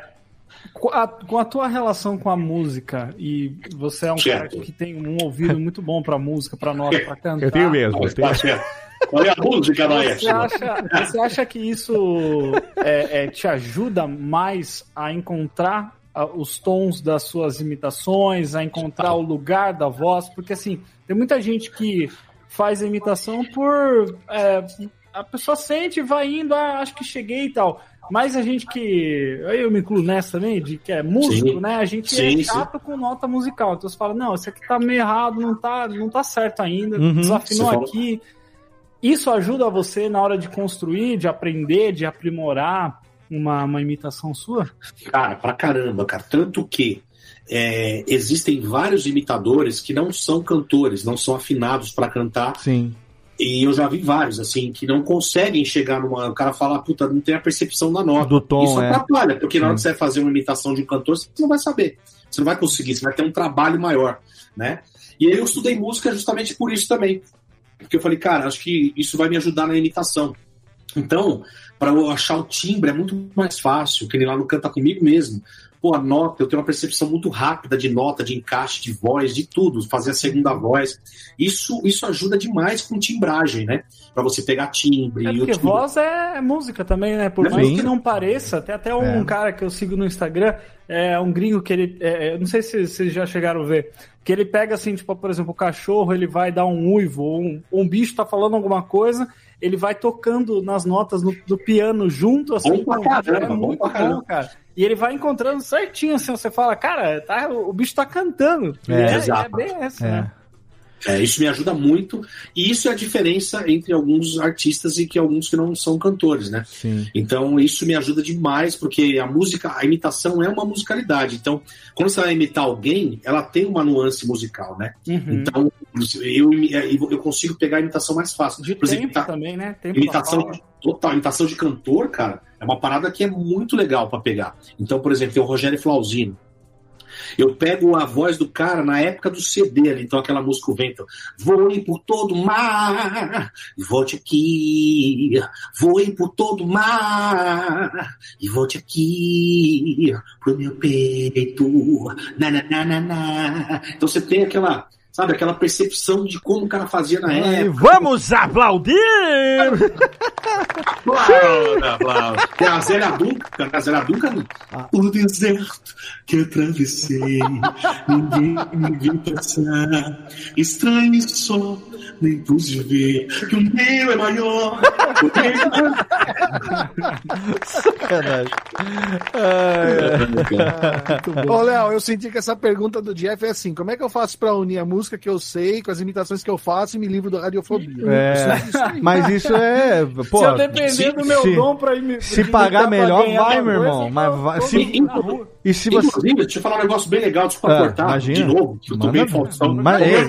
com, a, com a tua relação com a música, e você é um cara Certo. que tem um ouvido muito bom pra música, pra nota, pra cantar. Eu tenho mesmo. eu tenho- Tá. Qual é a música da Você acha, você acha que isso é, é, te ajuda mais a encontrar os tons das suas imitações, a encontrar o lugar da voz? Porque assim, tem muita gente que faz a imitação por. é, a pessoa sente e vai indo, ah, acho que cheguei e tal. Mas a gente que. aí Eu me incluo nessa também, de que é músico, Sim. né? A gente Sim, é chato com nota musical. Então você fala, não, isso aqui tá meio errado, não tá, não tá certo ainda, Uhum. desafinou Você fala- aqui. Isso ajuda você na hora de construir, de aprender, de aprimorar uma, uma imitação sua? Cara, pra caramba, cara. Tanto que é, existem vários imitadores que não são cantores, não são afinados pra cantar. Sim. E eu já vi vários, assim, que não conseguem chegar numa. O cara fala, puta, não tem a percepção da nota. Do tom, Isso é. atrapalha, porque na hora Sim. que você vai fazer uma imitação de um cantor, você não vai saber. Você não vai conseguir, você vai ter um trabalho maior, né? E aí eu estudei música justamente por isso também. Porque eu falei, cara, acho que isso vai me ajudar na imitação. Então, para eu achar o timbre é muito mais fácil, que ele lá no Canta Comigo mesmo. Pô, a nota, eu tenho uma percepção muito rápida de nota, de encaixe, de voz, de tudo, fazer a segunda voz. Isso, isso ajuda demais com timbragem, né? Para você pegar timbre. É e o porque voz é música também, né? Por mais Sim. que não pareça, tem até um É. cara que eu sigo no Instagram, é um gringo que ele. é, eu não sei se vocês já chegaram a ver. Que ele pega assim, tipo, por exemplo, o cachorro, ele vai dar um uivo, ou um, um bicho tá falando alguma coisa, ele vai tocando nas notas no- do piano junto, assim. Bom pra com- caramba, é bom muito pra bom, caramba. cara. E ele vai encontrando certinho, assim, você fala, cara, tá, o bicho tá cantando. É, é, é bem essa, É. né? É, isso me ajuda muito. E isso é a diferença entre alguns artistas e que alguns que não são cantores, né? Sim. Então isso me ajuda demais, porque a música, a imitação é uma musicalidade. Então, quando você vai imitar alguém, ela tem uma nuance musical, né? Uhum. Então, eu, eu consigo pegar a imitação mais fácil. De Por exemplo, tempo imita- também, né? Tempo imitação total, imitação de cantor, cara, é uma parada que é muito legal pra pegar. Então, por exemplo, tem o Rogério Flauzino. Eu pego a voz do cara na época do CD ali, então aquela música o vento. Voe por todo o mar, e volte aqui. Voe por todo o mar, e volte aqui pro meu peito. Na, na, na, na, na. Então você tem aquela sabe? Aquela percepção de como o cara fazia na E época. vamos aplaudir! Aplauda, aplauda. Tem a Zélia Duncan, a Zélia Duncan. O deserto que atravessei, ninguém me viu passar. Estranho só, nem pude ver que o meu é maior. Sacanagem. Ô, Léo, eu senti que essa pergunta do Jeff é assim: como é que eu faço pra unir a música que eu sei com as imitações que eu faço e me livro da radiofobia? É, Isso aí. mas isso é. Pô, Se eu depender do meu se- dom pra ir me- Se pagar imitar melhor, vai, meu coisa, irmão. Mas vai, se, e se você. Inclusive, deixa eu falar um negócio bem legal, desculpa Ah, cortar imagina. de novo, que eu tô bem. Faustão. Mas Tô é.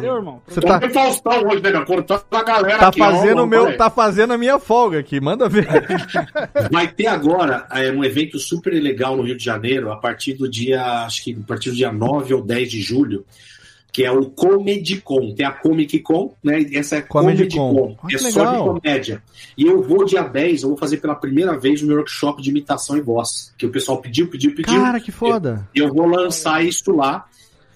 Você tô tá, bem Faustão hoje, né? Cortando a galera tá aqui, fazendo ó, meu. Tá fazendo a minha folga aqui. Manda ver. Vai ter agora é, um evento super legal no Rio de Janeiro, a partir do dia, acho que a partir do dia 9 ou 10 de julho, que é o Comedy Con. Tem a Comic Con, né? Essa é Comedy Comedy Con. É só de comédia. E eu vou dia 10, eu vou fazer pela primeira vez o meu workshop de imitação e voz. Que o pessoal pediu, pediu, pediu. Cara, que foda. E eu vou lançar isso lá.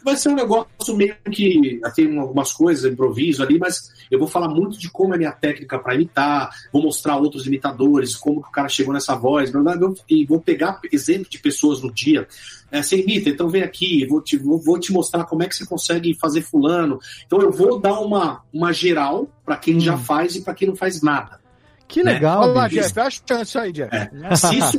Vai ser um negócio meio que tem algumas coisas, improviso ali, mas eu vou falar muito de como é a minha técnica para imitar, vou mostrar outros imitadores, como que o cara chegou nessa voz, blá, blá, blá, e vou pegar exemplo de pessoas no dia. É, você imita, então vem aqui, vou te, vou, vou te mostrar como é que você consegue fazer fulano. Então eu vou dar uma, uma geral para quem já faz e para quem não faz nada. Que Né? legal, Olha lá. Jeff, a chance aí, Jeff. É. Se isso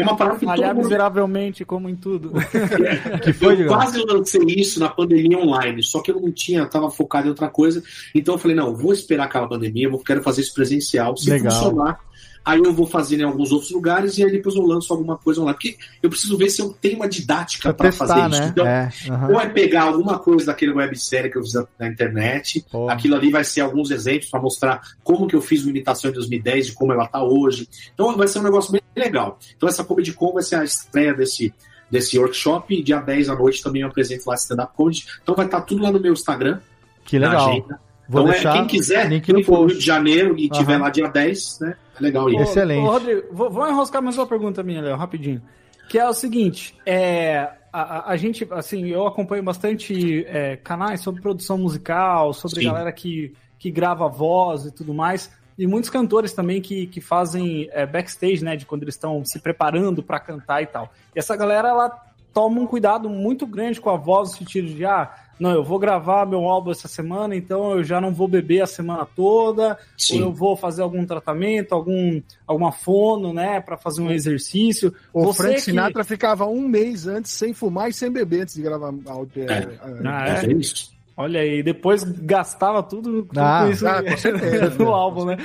é uma parada que todo Falhar mundo miseravelmente, como em tudo. Que foi, eu quase lancei isso na pandemia online, só que eu não tinha, eu tava focado em outra coisa. Então eu falei, não, vou esperar aquela pandemia, eu quero fazer isso presencial. Se Legal. funcionar, aí eu vou fazer em alguns outros lugares e aí depois eu lanço alguma coisa online. Porque eu preciso ver se eu tenho uma didática para fazer testar, isso. né? Então, É, aham. ou é pegar alguma coisa daquele websérie que eu fiz na- internet, Pô. aquilo ali vai ser alguns exemplos para mostrar como que eu fiz uma imitação em 2010 e como ela tá hoje. Então vai ser um negócio bem legal. Então essa Comedy Con vai ser a estreia desse, desse workshop dia 10 à noite também eu apresento lá stand-up comedy. Então vai estar tudo lá no meu Instagram, Que na legal. agenda. Vou então deixar é, quem quiser, link quem no for no Rio de Janeiro e tiver lá dia 10, né? É legal ir. Excelente. Ô, Rodrigo, vou, vou enroscar mais uma pergunta minha, Léo, rapidinho. Que é o seguinte, é, a, a- a gente, assim, eu acompanho bastante é, canais sobre produção musical, sobre Sim. galera que, que grava voz e tudo mais, e muitos cantores também que, que fazem é, backstage, né, de quando eles estão se preparando para cantar e tal. E essa galera, ela toma um cuidado muito grande com a voz, no sentido de, ah, não, eu vou gravar meu álbum essa semana, então eu já não vou beber a semana toda, Sim. ou eu vou fazer algum tratamento, algum, alguma fono, né, para fazer um exercício. O Você Frank que- Sinatra ficava um mês antes sem fumar e sem beber antes de gravar áudio. É. Ah, É é? isso. Olha aí, depois gastava tudo, tudo Ah, com isso ah, com certeza. no álbum, né?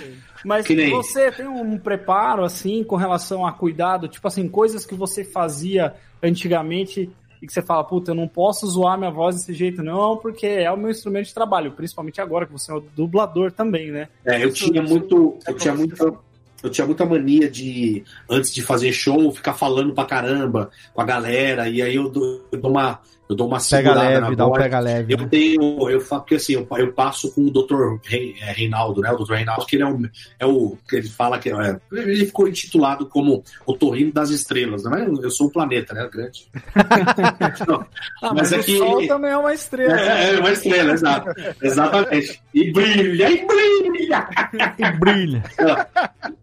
Mas Que nem- você tem um preparo, assim, com relação a cuidado, tipo assim, coisas que você fazia antigamente e que você fala, puta, eu não posso zoar minha voz desse jeito, não, porque é o meu instrumento de trabalho, principalmente agora que você é o dublador também, né? É, eu tinha muito. Eu tinha muita. Eu tinha muita mania de, antes de fazer show, ficar falando pra caramba com a galera, e aí eu dou, eu dou uma. Eu dou uma Pega segurada leve, na dá um pega leve. Eu tenho, eu falo porque assim, eu, eu passo com o Dr. É, Reinaldo, né? O Dr. Reinaldo, que ele é o, é o que ele fala que é, ele ficou intitulado como o Torrino das Estrelas, né? Eu sou um planeta, né? Grande. Não, Ah, mas mas, é o que sol também é uma estrela. é, é uma estrela, exato. Exatamente. E brilha, e brilha. E brilha.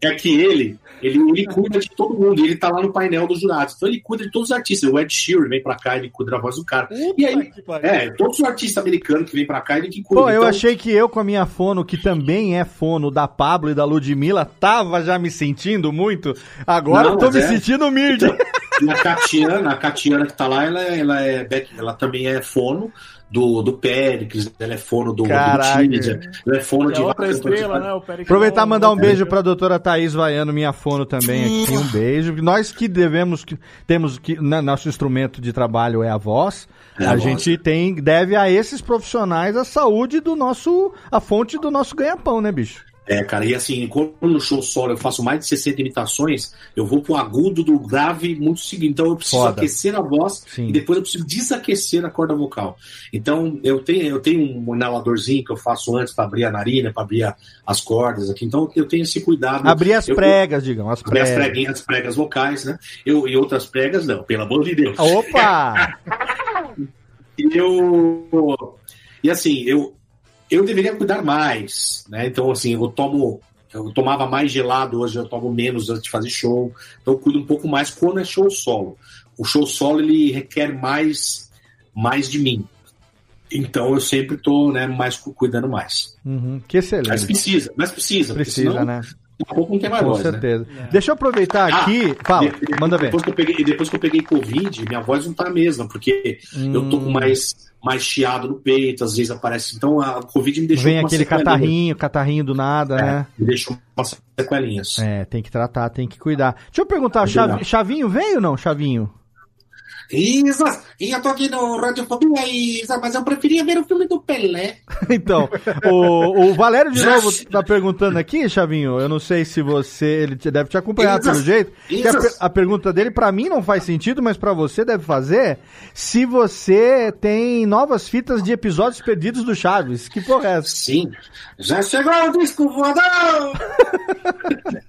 É que ele, ele, ele cuida de todo mundo, ele tá lá no painel dos jurados. Então ele cuida de todos os artistas. O Ed Sheeran vem pra cá, ele cuida da voz do cara. E aí, que pariu. é, todos os artistas americanos que vêm pra cá, ele que cuida. Pô, eu Então, achei que eu com a minha fono, que também é fono da Pablo e da Ludmilla, tava já me sentindo muito. Agora Não, eu tô me é. sentindo humilde. E a Catiana, a Catiana que tá lá, ela, é- ela, é, back- ela também é fono do, do Péricles, ela é fono do, do Caraca. Tídia, ela é fono É de outra estrela, né? O. Aproveitar e mandar um beijo pra doutora Thaís Vaiano, minha fono também aqui. Um beijo. Nós que devemos, que temos que. né, nosso instrumento de trabalho é a voz. É a a voz. gente tem, deve a esses profissionais a saúde do nosso. a fonte do nosso ganha-pão, né, bicho? É, cara, e assim, quando no show solo eu faço mais de 60 imitações, eu vou pro agudo do grave muito seguinte. Então eu preciso Foda. aquecer a voz Sim. e depois eu preciso desaquecer a corda vocal. Então eu tenho, eu tenho um inaladorzinho que eu faço antes para abrir a narina, para abrir a- as cordas aqui. Então eu tenho esse cuidado. Abrir as Eu- pregas, digam, as Abrir as pregas. preguinhas, as pregas vocais, né? Eu, e outras pregas, não, pelo amor de Deus. Opa! Eu. E assim, eu, eu deveria cuidar mais, né? Então, assim, eu tomo. Eu tomava mais gelado, hoje eu tomo menos antes de fazer show. Então eu cuido um pouco mais quando é show solo. O show solo ele requer mais, mais de mim. Então eu sempre tô né, mais cu- cuidando mais. Uhum, que excelente. Mas precisa, mas precisa. Precisa, senão, né? Daqui a pouco não tem mais Com voz, né? certeza. Deixa eu aproveitar Ah, aqui. Fala, de- de- manda ver. Depois que, eu peguei, depois que eu peguei Covid, minha voz não tá a mesma, porque eu tô com Hum. mais, mais chiado no peito, às vezes aparece. Então a Covid me deixou Vem aquele catarrinho, catarrinho do nada, né? Me deixou umas sequelinhas. É, tem que tratar, tem que cuidar. Deixa eu perguntar, É verdade. Chavinho veio ou não, Chavinho? Isa, e eu tô aqui no Radiofobia, Isa, mas eu preferia ver o filme do Pelé. Então, o, o Valério de novo tá perguntando aqui, Chavinho. Eu não sei se você. Ele deve te acompanhar Isso. pelo jeito. a, Isso. a pergunta dele, pra mim, não faz sentido, mas pra você deve fazer. Se você tem novas fitas de episódios perdidos do Chaves. Que porra é essa? Sim. Já chegou o disco voador!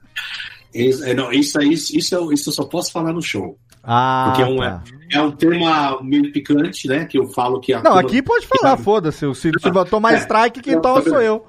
Isso, é, não, isso, isso, eu, isso eu só posso falar no show. Ah, Porque é um, tá. é, é um tema meio picante, né? Que eu falo que a Não, aqui pode falar, foda-se. Se, se vai tomar É. strike, quem toma tá sou eu.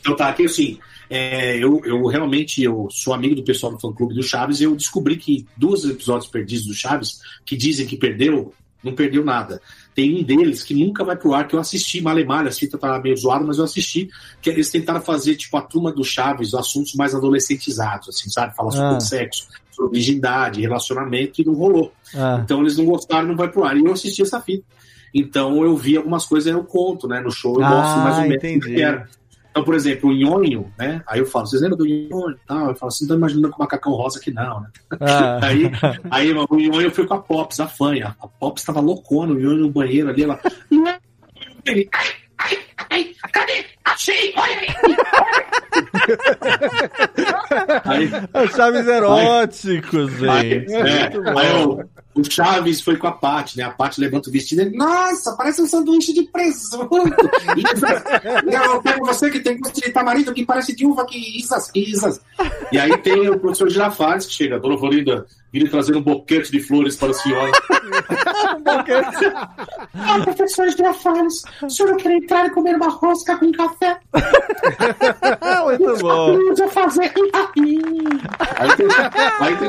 Então tá, aqui assim, é, eu, eu realmente eu sou amigo do pessoal do fã clube do Chaves e eu descobri que dois episódios perdidos do Chaves, que dizem que perdeu, não perdeu nada. Tem um deles que nunca vai pro ar, que eu assisti, Malemalha, a fita tá meio zoada, mas eu assisti, que eles tentaram fazer, tipo, a turma do Chaves, assuntos mais adolescentizados, assim, sabe? Falar sobre Ah. sexo, sobre virgindade, relacionamento, e não rolou. Ah. Então eles não gostaram, não vai pro ar. E eu assisti essa fita. Então eu vi algumas coisas, eu conto, né? No show eu Ah, mostro mais ou menos o que era. Então, por exemplo, o Nhonho, né? Aí eu falo, vocês lembram do Nhonho e tal? Eu falo, vocês não estão imaginando com o macacão rosa que não, né? Ah. Aí, aí o Nhonho foi com a Pops, a fanha. A Pops tava loucona, o Nhonho no banheiro ali, ela... Ele, ai, ai, ai, cadê? Achei, olha aí! Aí, Chaves eróticos, aí, gente. é, bom. aí o, o Chaves foi com a Paty, né? A Paty levanta o vestido e ele, Nossa, parece um sanduíche de presunto. Eu pego você que tem gosto de tamarindo que parece de uva que Isas, Isas. E aí tem o professor Girafales que chega, Dona Florinda, vira trazer um boquete de flores para a senhora. Ah, professor Girafales, o senhor não quer entrar e comer uma rosca com café? Muito bom. Precisa fazer. Aí tem, aí tem.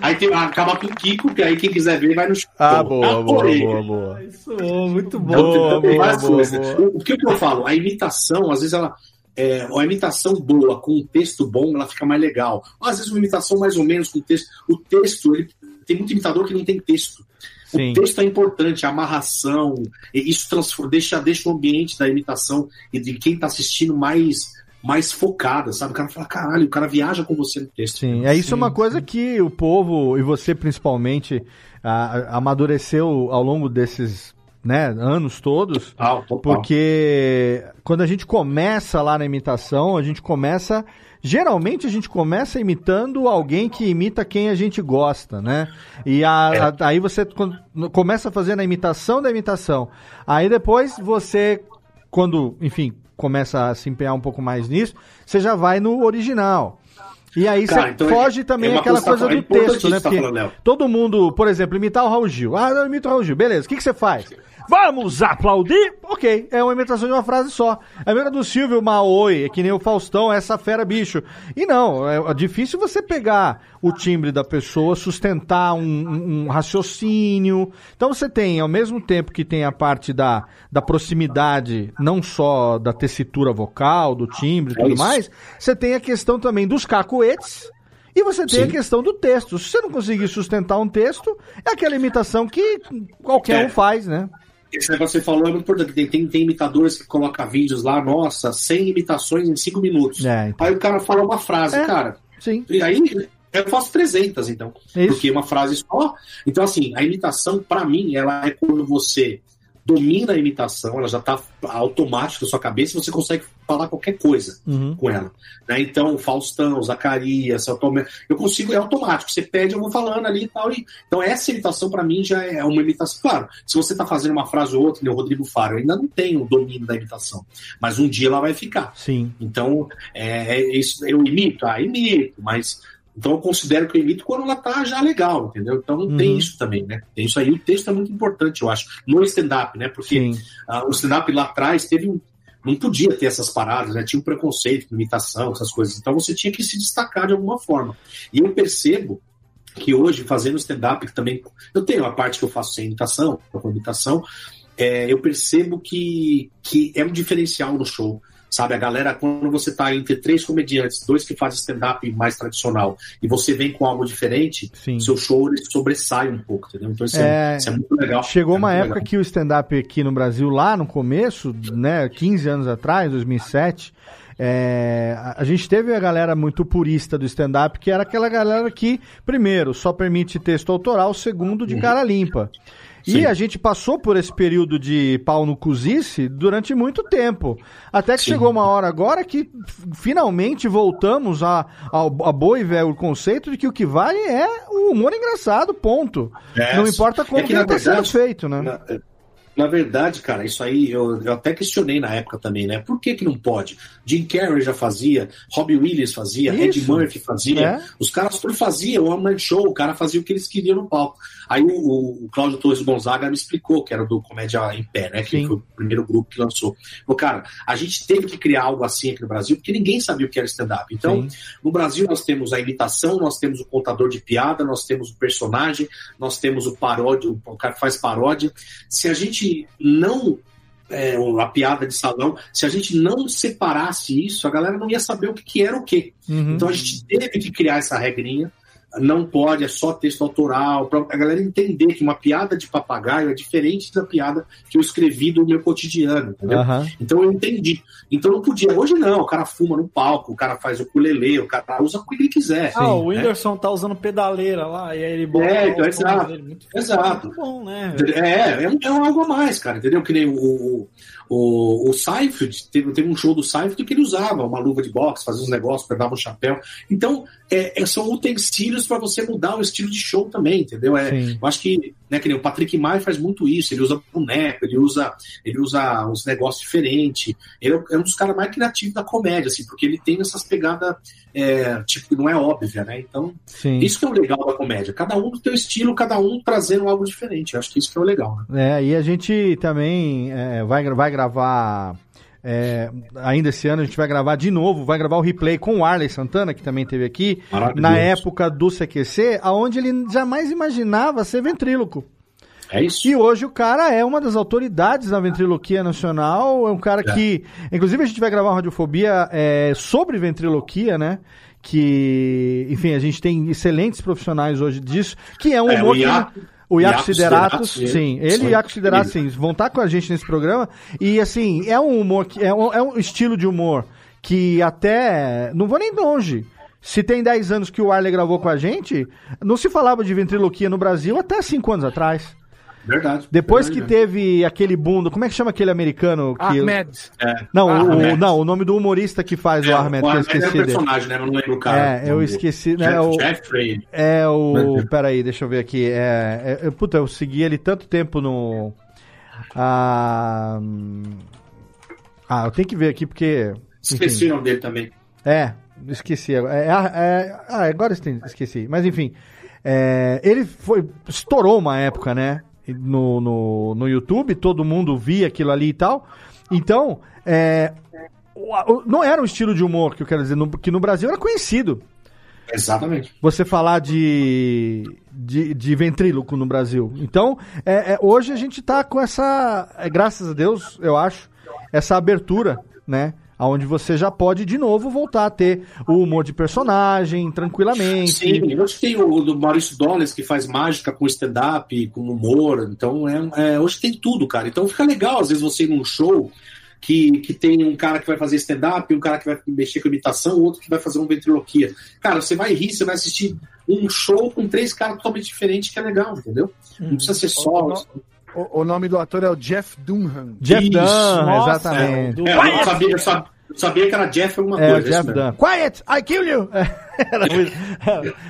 Aí tem, acaba com o Kiko, que aí quem quiser ver vai no show. Ah, boa, boa, Adorei. boa, boa. Isso, muito bom. Então, Boa, boa, boa, boa. O, que, que eu falo? A imitação, às vezes ela. É, a imitação boa com um texto bom, ela fica mais legal. Às vezes uma imitação mais ou menos com texto. O texto, ele tem muito imitador que não tem texto. Sim. O texto é importante, a amarração, isso transforma, deixa, deixa o ambiente da imitação e de quem tá assistindo mais, mais focada, sabe? O cara fala, caralho, o cara viaja com você no texto. Sim, é isso é uma coisa que o povo, e você principalmente, ah, amadureceu ao longo desses né, anos todos. Total, total. Porque quando a gente começa lá na imitação, a gente começa. Geralmente a gente começa imitando alguém que imita quem a gente gosta, né? E a- a- aí você começa fazendo a imitação da imitação. Aí depois você, quando, enfim, começa a se empenhar um pouco mais nisso, você já vai no original. E aí Cara, você então é- foge também é aquela coisa do é texto, né? Porque falando, todo mundo, por exemplo, imitar o Raul Gil. Ah, eu imito o Raul Gil. Beleza, o que, que você faz? Vamos aplaudir? Ok, é uma imitação de uma frase só. A mesma do Silvio Maoi, é que nem o Faustão, essa fera bicho. E não, é difícil você pegar o timbre da pessoa, sustentar um, um- um raciocínio. Então você tem, ao mesmo tempo que tem a parte da, da proximidade, não só da tessitura vocal, do timbre e É tudo isso. mais, você tem a questão também dos cacoetes. E você tem Sim. a questão do texto. Se você não conseguir sustentar um texto, é aquela imitação que qualquer É. um faz, né? Esse negócio que você falou é muito importante. Tem, tem, tem imitadores que colocam vídeos lá, nossa, 100 imitações em 5 minutos. É, então. Aí o cara fala uma frase, É. cara. Sim. E aí eu faço 300, então. Isso. Porque uma frase só. Então, assim, a imitação, pra mim, ela é quando você domina a imitação, ela já tá automática na sua cabeça e você consegue falar qualquer coisa Uhum. com ela. Né? Então, Faustão, Zacarias, Mello, eu consigo, é automático. Você pede, eu vou falando ali e tal. E, então, essa imitação, pra mim, já é uma imitação. Claro, se você tá fazendo uma frase ou outra, o Rodrigo Faro, eu ainda não tenho o domínio da imitação. Mas um dia ela vai ficar. Sim. Então, é, é isso, eu imito? Ah, imito, mas Então eu considero que eu imito quando ela tá já legal, entendeu? Então tem isso também, né? Tem isso aí. O texto é muito importante, eu acho, no stand-up, né? Porque ah, o stand-up lá atrás teve um. Não podia ter essas paradas, né? Tinha um preconceito, imitação, essas coisas. Então você tinha que se destacar de alguma forma. E eu percebo que hoje, fazendo stand-up, que também. Eu tenho a parte que eu faço sem imitação, com imitação, é, eu percebo que, que é um diferencial no show. Sabe, a galera, quando você tá entre três comediantes, dois que fazem stand-up mais tradicional, e você vem com algo diferente, seu show ele sobressai um pouco, entendeu? Então isso é, É, isso é muito legal. Chegou É uma época legal. que o stand-up aqui no Brasil, lá no começo, né, 15 anos atrás, 2007, é, a a gente teve a galera muito purista do stand-up, que era aquela galera que, primeiro, só permite texto autoral, segundo, de cara limpa. E Sim. a gente passou por esse período de pau no cozice durante muito tempo. Até que Sim. chegou uma hora agora que finalmente voltamos a, ao a boa e velho conceito de que o que vale é o humor engraçado, ponto. É, Não importa como é que, que na ele tá sendo feito, né? Na, na verdade, cara, isso aí eu, eu até questionei na época também, né? Por que, que não pode? Jim Carrey já fazia, Robbie Williams fazia, Ed Isso. Murphy fazia, É. os caras todos faziam, o One Man Show, o cara fazia o que eles queriam no palco. Aí o, o, Cláudio Torres Gonzaga me explicou, que era do Comédia em Pé, né? Que Sim. foi o primeiro grupo que lançou. Falou, cara, a gente teve que criar algo assim aqui no Brasil, porque ninguém sabia o que era stand-up. Então, no Brasil nós temos a imitação, nós temos o contador de piada, nós temos o personagem, nós temos o paródia, o cara que faz paródia. Se a gente não é, a piada de salão, se a gente não separasse isso, a galera não ia saber o que, que era o quê. Uhum. Então a gente teve que criar essa regrinha. Não pode, é só texto autoral, para a galera entender que uma piada de papagaio é diferente da piada que eu escrevi do meu cotidiano, entendeu? Aham. Então eu entendi. Então não podia. Hoje não, o cara fuma no palco, o cara faz o ukulele, o cara usa o que ele quiser. Ah, o né? Whindersson tá usando pedaleira lá, e aí ele bota É, então, exato. dele. Muito, Exato. muito bom, né? É, é, um, é um algo a mais, cara, entendeu? Que nem o, o, o, o Seinfeld, teve, teve um show do Seinfeld que ele usava uma luva de boxe, fazia uns negócios, pegava um chapéu. Então, é, é- são utensílios para você mudar o estilo de show também, entendeu? É, Sim. eu acho que, né, que nem o Patrick Maia faz muito isso, ele usa boneco, ele usa, ele usa uns negócios diferentes. Ele é um dos caras mais criativos da comédia, assim, porque ele tem essas pegadas, é, tipo, que não é óbvia, né? Então, Sim. isso que é o legal da comédia. Cada um do teu estilo, cada um trazendo algo diferente. Eu acho que isso que é o legal, né? É, e a gente também é, vai, vai gravar. é, ainda esse ano a gente vai gravar de novo, vai gravar o replay com o Arley Santana, que também teve aqui, na época do CQC, aonde ele jamais imaginava ser ventríloco. É isso. E hoje o cara é uma das autoridades na ventriloquia nacional, é um cara É. que. Inclusive a gente vai gravar uma radiofobia é, sobre ventriloquia, né? Que, enfim, a gente tem excelentes profissionais hoje disso, que é um É, humor que- Iaco- O Iaco Sideratos, sim. ele- e o Iaco Sideratos, sim, vão estar com a gente nesse programa. E, assim, é um humor, que, é, um, é um estilo de humor que até. Não vou nem longe. Se tem 10 anos que o Arley gravou com a gente, não se falava de ventriloquia no Brasil até 5 anos atrás. Verdade. Depois Verdade, que teve aquele boom, do- como é que chama aquele americano que Ahmed. É. Não, o, Ahmed. não, o nome do humorista que faz o É, Ahmed, o que eu Ahmed é esqueci o dele. personagem, né? Eu não lembro o cara. É, eu O- esqueci, né, Jeff- o- Jeffrey. É o. Peraí, deixa eu ver aqui. É, é, puta, eu segui ele tanto tempo no. Ah, hum, ah, eu tenho que ver aqui porque. enfim. Esqueci o nome dele também. É, esqueci. agora. É, é, é, ah, agora esqueci, esqueci. Mas enfim. é, ele foi. Estourou uma época, né? No, no, no YouTube, todo mundo via aquilo ali e tal. Então, é, não era um estilo de humor que eu quero dizer, no, que no Brasil era conhecido Exatamente. você falar de, de, de ventríloco no Brasil. Então, é, é, hoje a gente tá com essa, é, graças a Deus, eu acho, essa abertura, né? Onde você já pode de novo voltar a ter o humor de personagem tranquilamente. Sim, hoje tem o do Maurício Dollars que faz mágica com stand-up, com humor. Então, é, é, hoje tem tudo, cara. Então fica legal, às vezes, você ir num show que, que tem um cara que vai fazer stand-up, um cara que vai mexer com imitação, outro que vai fazer uma ventriloquia. Cara, você vai rir, você vai assistir um show com três caras totalmente diferentes, que é legal, entendeu? Não precisa ser só. O, o nome do ator é o Jeff Dunham. Jeff Isso. Dunham, Nossa, exatamente. É, eu, sabia, eu, sabia, eu sabia que era Jeff alguma É, coisa. Jeff. Dunn. Quiet, I kill you! Era muito,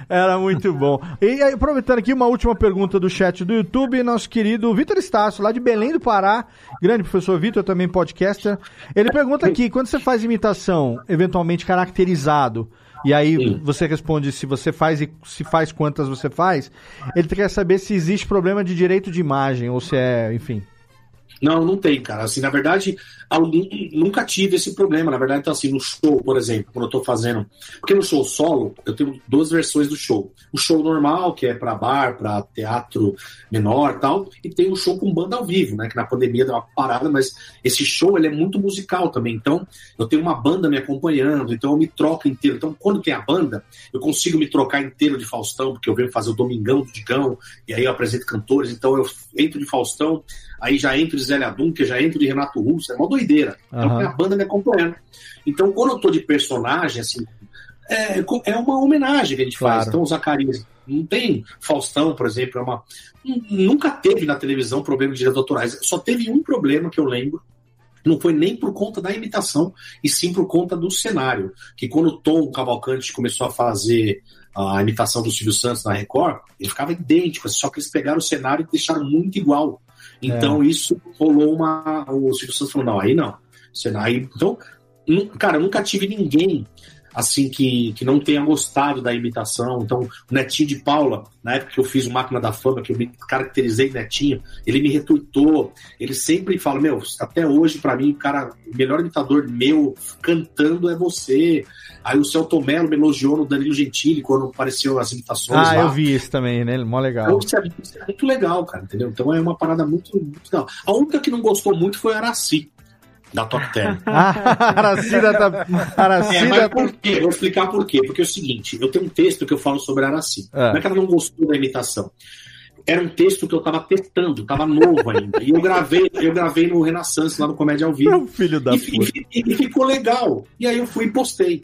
era muito bom. E aí, aproveitando aqui uma última pergunta do chat do YouTube, nosso querido Vitor Estácio, lá de Belém do Pará, grande professor Vitor, também podcaster. Ele pergunta aqui, quando você faz imitação, eventualmente caracterizado, e aí você responde se você faz e se faz quantas você faz, ele quer saber se existe problema de direito de imagem, ou se é, enfim. Não, não tem, cara. Assim, na verdade, nunca tive esse problema. Na verdade, então, assim, no show, por exemplo, quando eu tô fazendo. Porque no show solo, eu tenho duas versões do show. O show normal, que é para bar, para teatro menor tal, e tem o show com banda ao vivo, né? Que na pandemia deu uma parada, mas esse show ele é muito musical também. Então, eu tenho uma banda me acompanhando, então eu me troco inteiro. Então, quando tem a banda, eu consigo me trocar inteiro de Faustão, porque eu venho fazer o Domingão do Digão, e aí eu apresento cantores, então eu entro de Faustão, aí já entro de Zélia Duncan, já entro de Renato Russo, é uma doideira. Então tem a banda me acompanhando. Então, quando eu tô de personagem, assim, é, é uma homenagem que a gente faz. Claro. Então, o Zacarias, não tem Faustão, por exemplo, é uma. Nunca teve na televisão problema de direitos autorais. Só teve um problema que eu lembro. Não foi nem por conta da imitação, e sim por conta do cenário. Que quando o Tom Cavalcante começou a fazer a imitação do Silvio Santos na Record, ele ficava idêntico, só que eles pegaram o cenário e deixaram muito igual. Então É. isso rolou uma. O Silvio Santos falou: não, aí não. Cenário, então, cara, eu nunca tive ninguém assim que, que não tenha gostado da imitação. Então, o Netinho de Paula, na época que eu fiz o Máquina da Fama, que eu me caracterizei Netinho, ele me retuitou. Ele sempre fala: Meu, até hoje, pra mim, o cara, o melhor imitador meu cantando é você. Aí o Celto Mello me elogiou no Danilo Gentili quando apareceu as imitações. Ah, lá. eu vi isso também, né? Mó legal. Então, isso, é, isso é muito legal, cara, entendeu? Então é uma parada muito, muito legal. A única que não gostou muito foi a Araci, da Top Ten. Ah, Aracida tá. É, Aracida mas por quê? Vou explicar por quê. Porque é o seguinte, eu tenho um texto que eu falo sobre a Araci. É. Não é que ela não gostou da imitação. Era um texto que eu tava testando, tava novo ainda. E eu gravei, eu gravei no Renaissance, lá no Comédia ao Vivo. Filho da e, puta. e- e ficou legal. E aí eu fui e postei.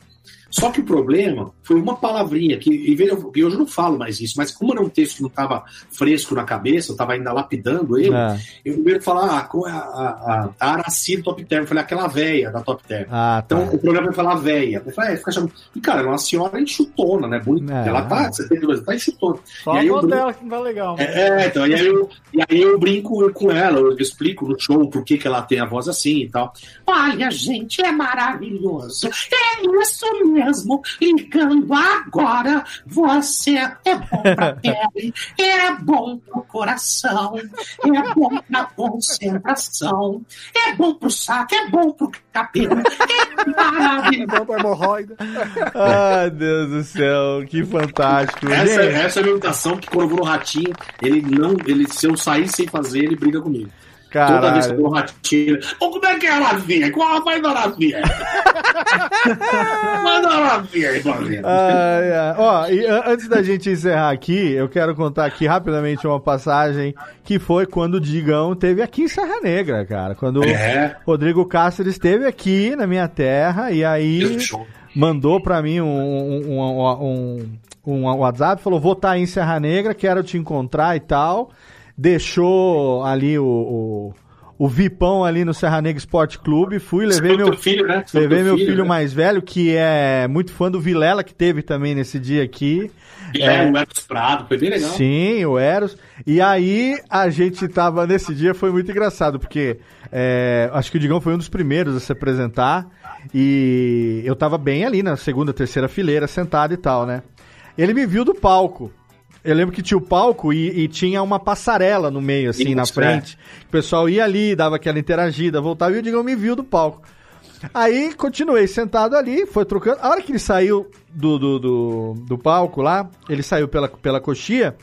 Só que o problema foi uma palavrinha que, em vez de eu, e hoje eu não falo mais isso, mas como era um texto que não estava fresco na cabeça, eu estava ainda lapidando ele, É. eu primeiro falar, ah, qual é a, a, a Araci do Top Term, eu falei, aquela véia da Top Term. Ah, tá. Então o programa vai falar véia. Eu falei, é, fica chamando. E cara, é uma senhora enxutona, né? Bonita. É. Ela tá, 72 anos, tá enxutona. Só e a aí eu voz brinco- dela que não tá legal. é, é, então, e aí, eu, e aí eu brinco com ela, eu explico no show por que, que ela tem a voz assim e tal. Olha, gente, é maravilhoso. É isso mesmo. Ligando agora, você é bom pra pele, é bom pro coração, é bom pra concentração, é bom pro saco, é bom pro cabelo, é maravilhoso. É bom pra hemorroida. Ai, Deus do céu, que fantástico. Essa, essa é a minha imitação que quando eu vou no ratinho, ele não. Ele, se eu sair sem fazer, ele briga comigo. Toda vez que caralho. no ratinho, ô, como é que é a Ravinha? Qual vai da Ravinha? Manda a Ravinha aí. Ai, ai. Ó, e antes da gente encerrar aqui, eu quero contar aqui rapidamente uma passagem que foi quando o Digão teve aqui em Serra Negra, cara. Quando É. o Rodrigo Cáceres esteve aqui na minha terra e aí mandou pra mim um, um, um, um, um WhatsApp, falou, vou estar em Serra Negra, quero te encontrar e tal. Deixou ali o, o, o Vipão ali no Serra Negra Esporte Clube, fui, levei meu filho, né? Levei meu filho, né? mais velho, que é muito fã do Vilela, que teve também nesse dia aqui. É, o Eros Prado, foi bem legal. Sim, o Eros. E aí a gente tava nesse dia, foi muito engraçado, porque é, acho que o Digão foi um dos primeiros a se apresentar. E eu tava bem ali na segunda, terceira fileira, sentado e tal, né? Ele me viu do palco. Eu lembro que tinha o palco e, e tinha uma passarela no meio, assim, na Isso, frente. O pessoal ia ali, dava aquela interagida, voltava e o Digão me viu do palco. Aí continuei sentado ali, foi trocando. A hora que ele saiu do, do, do, do palco lá, ele saiu pela, pela coxia.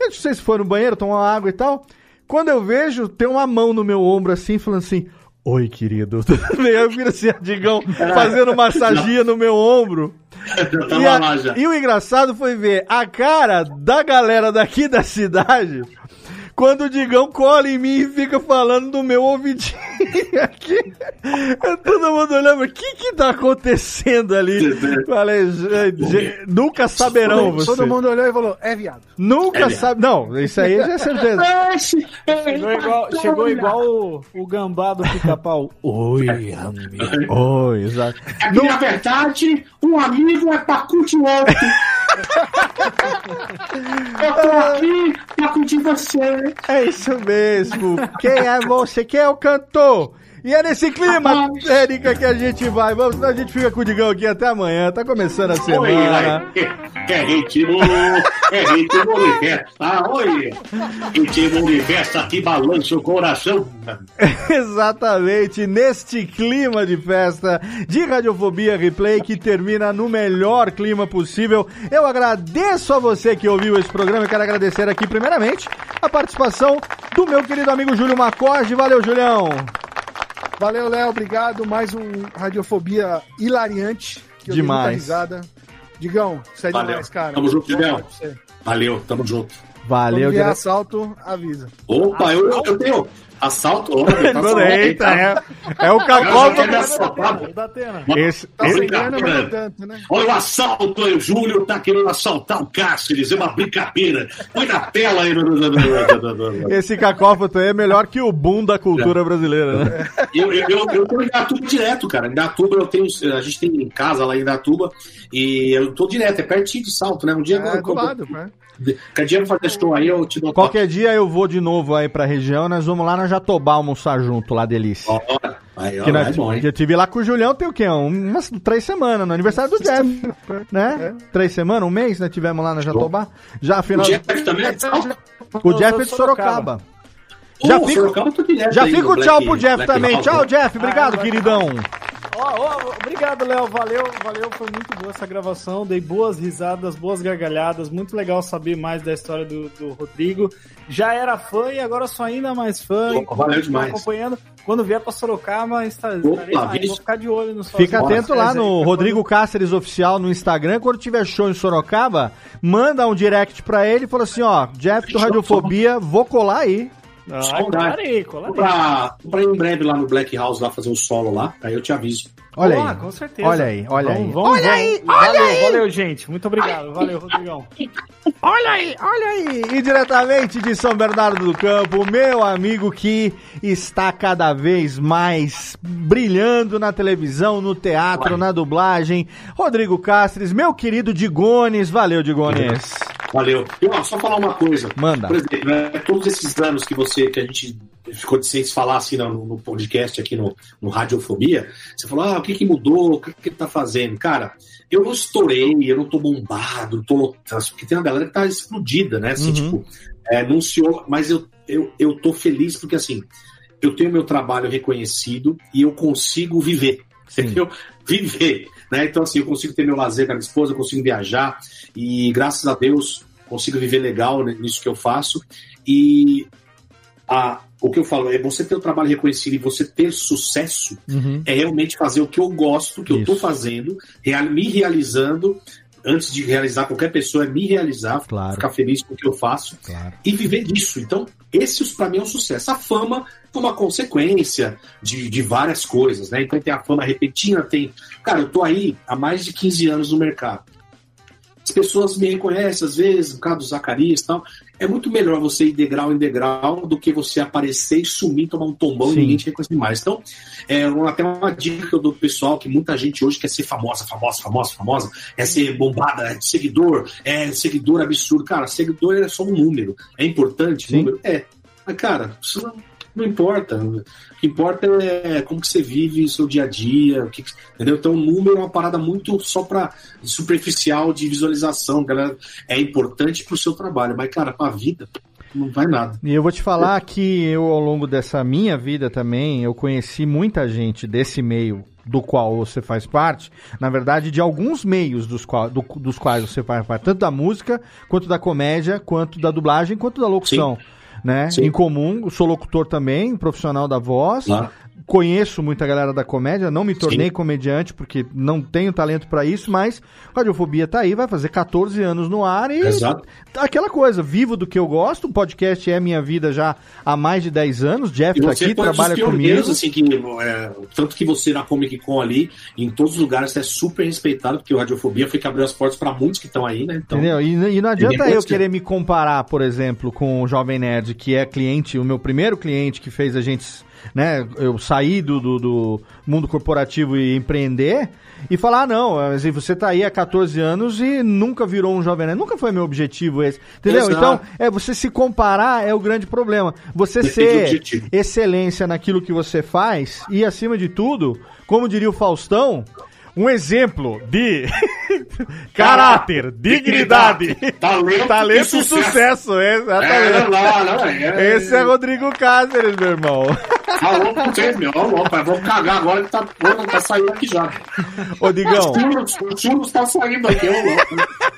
Eu não sei se foi no banheiro, tomar água e tal. Quando eu vejo, tem uma mão no meu ombro assim, falando assim: Oi, querido. Aí eu viro assim, Digão, fazendo massagia no meu ombro. E, a- e o engraçado foi ver a cara da galera daqui da cidade quando o Digão cola em mim e fica falando do meu ouvidinho aqui. Todo mundo olhando, o que que tá acontecendo ali? Falei, "Gente, gente, nunca saberão você. Todo mundo olhou e falou, é viado. Nunca É, sabe. Não, isso aí já é certeza. Chegou igual, chegou igual o, o gambá do pica-pau. Oi, amigo. Oi, exato. É que, na verdade, um amigo é pra curtir o outro. Eu tô aqui pra curtir você. É isso mesmo. Quem é você? Quem é o cantor? E é nesse clima, Érica, que a gente vai. Vamos, senão a gente fica com o Digão aqui até amanhã. Tá começando a semana. Oi, é ritmo, é ritmo de festa. Oi, ritmo de festa que balança o coração. Exatamente, neste clima de festa de Radiofobia Replay que termina no melhor clima possível. Eu agradeço a você que ouviu esse programa. Eu quero agradecer aqui, primeiramente, a participação do meu querido amigo Júlio Macorde. Valeu, Julião. Valeu, Léo. Obrigado. Mais um Radiofobia hilariante. Demais. Digão, você é Valeu. demais, cara. Tamo junto, Digão. Valeu, tamo junto. Valeu, Quando vier assalto, avisa. Opa, eu, eu, eu tenho assalto. Tá Eita, tá? é, é o já cacófato. quero me assaltar. Esse, Tá esse- tanto, né? Olha o assalto o Júlio tá querendo assaltar o Cáceres, é uma brincadeira. Põe na tela aí. esse cacófato aí é melhor que o boom da cultura brasileira, né? Eu, eu, eu, eu tô em Indatuba direto, cara. Em Indatuba eu tenho. A gente tem casa lá em Indatuba e eu tô direto, é pertinho de salto, né? Um dia É, eu, do lado, né? Cada dia eu vou fazer show aí, eu te dou Qualquer dia eu vou de novo aí pra região, nós vamos lá na Jatobá almoçar junto, lá delícia. Ó, aí, ó, Que nós, é bom, hein? eu tive lá com o Julião, tem o quê? Um- Umas três semanas, no aniversário do Jeff, né? Três semanas, um mês, nós tivemos lá na Jatobá. Já, O final... Jeff também é de? O Jeff é de Sorocaba. Já tô direto já aí fica no o tchau Black- pro Jeff Black também. Tchau? Jeff. Obrigado, Ah, queridão. Ó, ó, obrigado, Léo. Valeu, valeu. Foi muito boa essa gravação. Dei boas risadas, boas gargalhadas. Muito legal saber mais da história do, do Rodrigo. Já era fã e agora sou ainda mais fã. Pô, valeu demais. acompanhando. Quando vier pra Sorocaba, está, Opa, estarei lá. Vou ficar de olho no Fica atento lá no Rodrigo Cáceres Oficial no Instagram. Quando tiver show em Sorocaba, manda um direct pra ele e fala assim: ó, Jeff do Radiofobia, vou colar aí. Ah, colarei, colarei. pra, pra em breve lá no Black House lá fazer um solo lá, aí eu te aviso. Olha Boa, aí. com certeza. Olha aí, olha Vamos, aí. vamos, olha vamos. aí, Valeu, olha aí. Valeu, gente. Muito obrigado. Valeu, Rodrigão. Olha aí, olha aí. E diretamente de São Bernardo do Campo, meu amigo que está cada vez mais brilhando na televisão, no teatro, na dublagem. Rodrigo Castres, meu querido Digones. Valeu, Digones. Valeu. E ó, só falar uma coisa. Manda. Por exemplo, né, todos esses anos que você, que a gente ficou de sem se falar assim no, no podcast aqui no, no Radiofobia, você falou, ah, o que que mudou, o que que ele tá fazendo? Cara, eu não estourei, eu não tô bombado, tô porque tem uma galera que tá explodida, né? Assim, Uhum. tipo, é, anunciou, mas eu, eu, eu tô feliz porque assim, eu tenho meu trabalho reconhecido e eu consigo viver. Entendeu? Viver. Né? Então, assim, eu consigo ter meu lazer com a minha esposa, eu consigo viajar e, graças a Deus, consigo viver legal nisso que eu faço. E a, o que eu falo é você ter o trabalho reconhecido e você ter sucesso Uhum. é realmente fazer o que eu gosto, o que eu tô fazendo, real- me realizando. Antes de realizar qualquer pessoa, é me realizar, ficar feliz com o que eu faço e viver disso. Então, esse para mim é um sucesso. A fama é uma consequência de, de várias coisas, né? Então tem a fama repentina, tem. Cara, eu tô aí há mais de 15 anos no mercado. As pessoas me reconhecem, às vezes, no caso do Zacarias e tal. É muito melhor você ir degrau em degrau do que você aparecer e sumir, tomar um tombão Sim. e ninguém te reconhecer mais. Então, é até uma dica que eu dou pro pessoal que muita gente hoje quer ser famosa, famosa, famosa, famosa, é ser bombada, é seguidor, é seguidor absurdo. Cara, seguidor é só um número. É importante? Número? É. Mas, cara, isso não, não importa. O que importa é como que você vive o seu dia a dia, o que, entendeu? Então, o número é uma parada muito só para superficial de visualização, galera. É importante pro seu trabalho, mas, cara, pra vida, não vai nada. E eu vou te falar que eu, ao longo dessa minha vida também, eu conheci muita gente desse meio do qual você faz parte, na verdade, de alguns meios dos, qual, do- dos quais você faz parte, tanto da música, quanto da comédia, quanto da dublagem, quanto da locução. Né? Sim. Em comum, sou locutor também, profissional da voz. Claro. Conheço muita galera da comédia, não me tornei comediante porque não tenho talento pra isso, mas Radiofobia tá aí, vai fazer 14 anos no ar e Exato. aquela coisa, vivo do que eu gosto, o podcast é minha vida já há mais de 10 anos, Jeff tá aqui, trabalha comigo. assim, que, é, tanto que você na Comic Con ali, em todos os lugares, você é super respeitado, porque o Radiofobia foi que abriu as portas para muitos que estão aí, né? Então, Entendeu? E, e não adianta Ninguém eu querer me comparar, por exemplo, com o Jovem Nerd, que é cliente, o meu primeiro cliente que fez a gente né, eu sair do, do, do mundo corporativo e empreender e falar, ah, não, mas você tá aí há 14 anos e nunca virou um jovem nerd. Nunca foi meu objetivo esse. Entendeu? Exato. Então, é você se comparar é o grande problema. Você ser excelência naquilo que você faz e, acima de tudo, como diria o Faustão, um exemplo de caráter, dignidade, Talento, talento e e sucesso. É, exatamente. não, não, é, Esse é Rodrigo Cáceres, meu irmão. Tá louco vocês, meu. Eu vou cagar agora que tá, pô, tá saindo aqui já. Ô, Digão. Os churros, os churros tá saindo aqui, ô louco.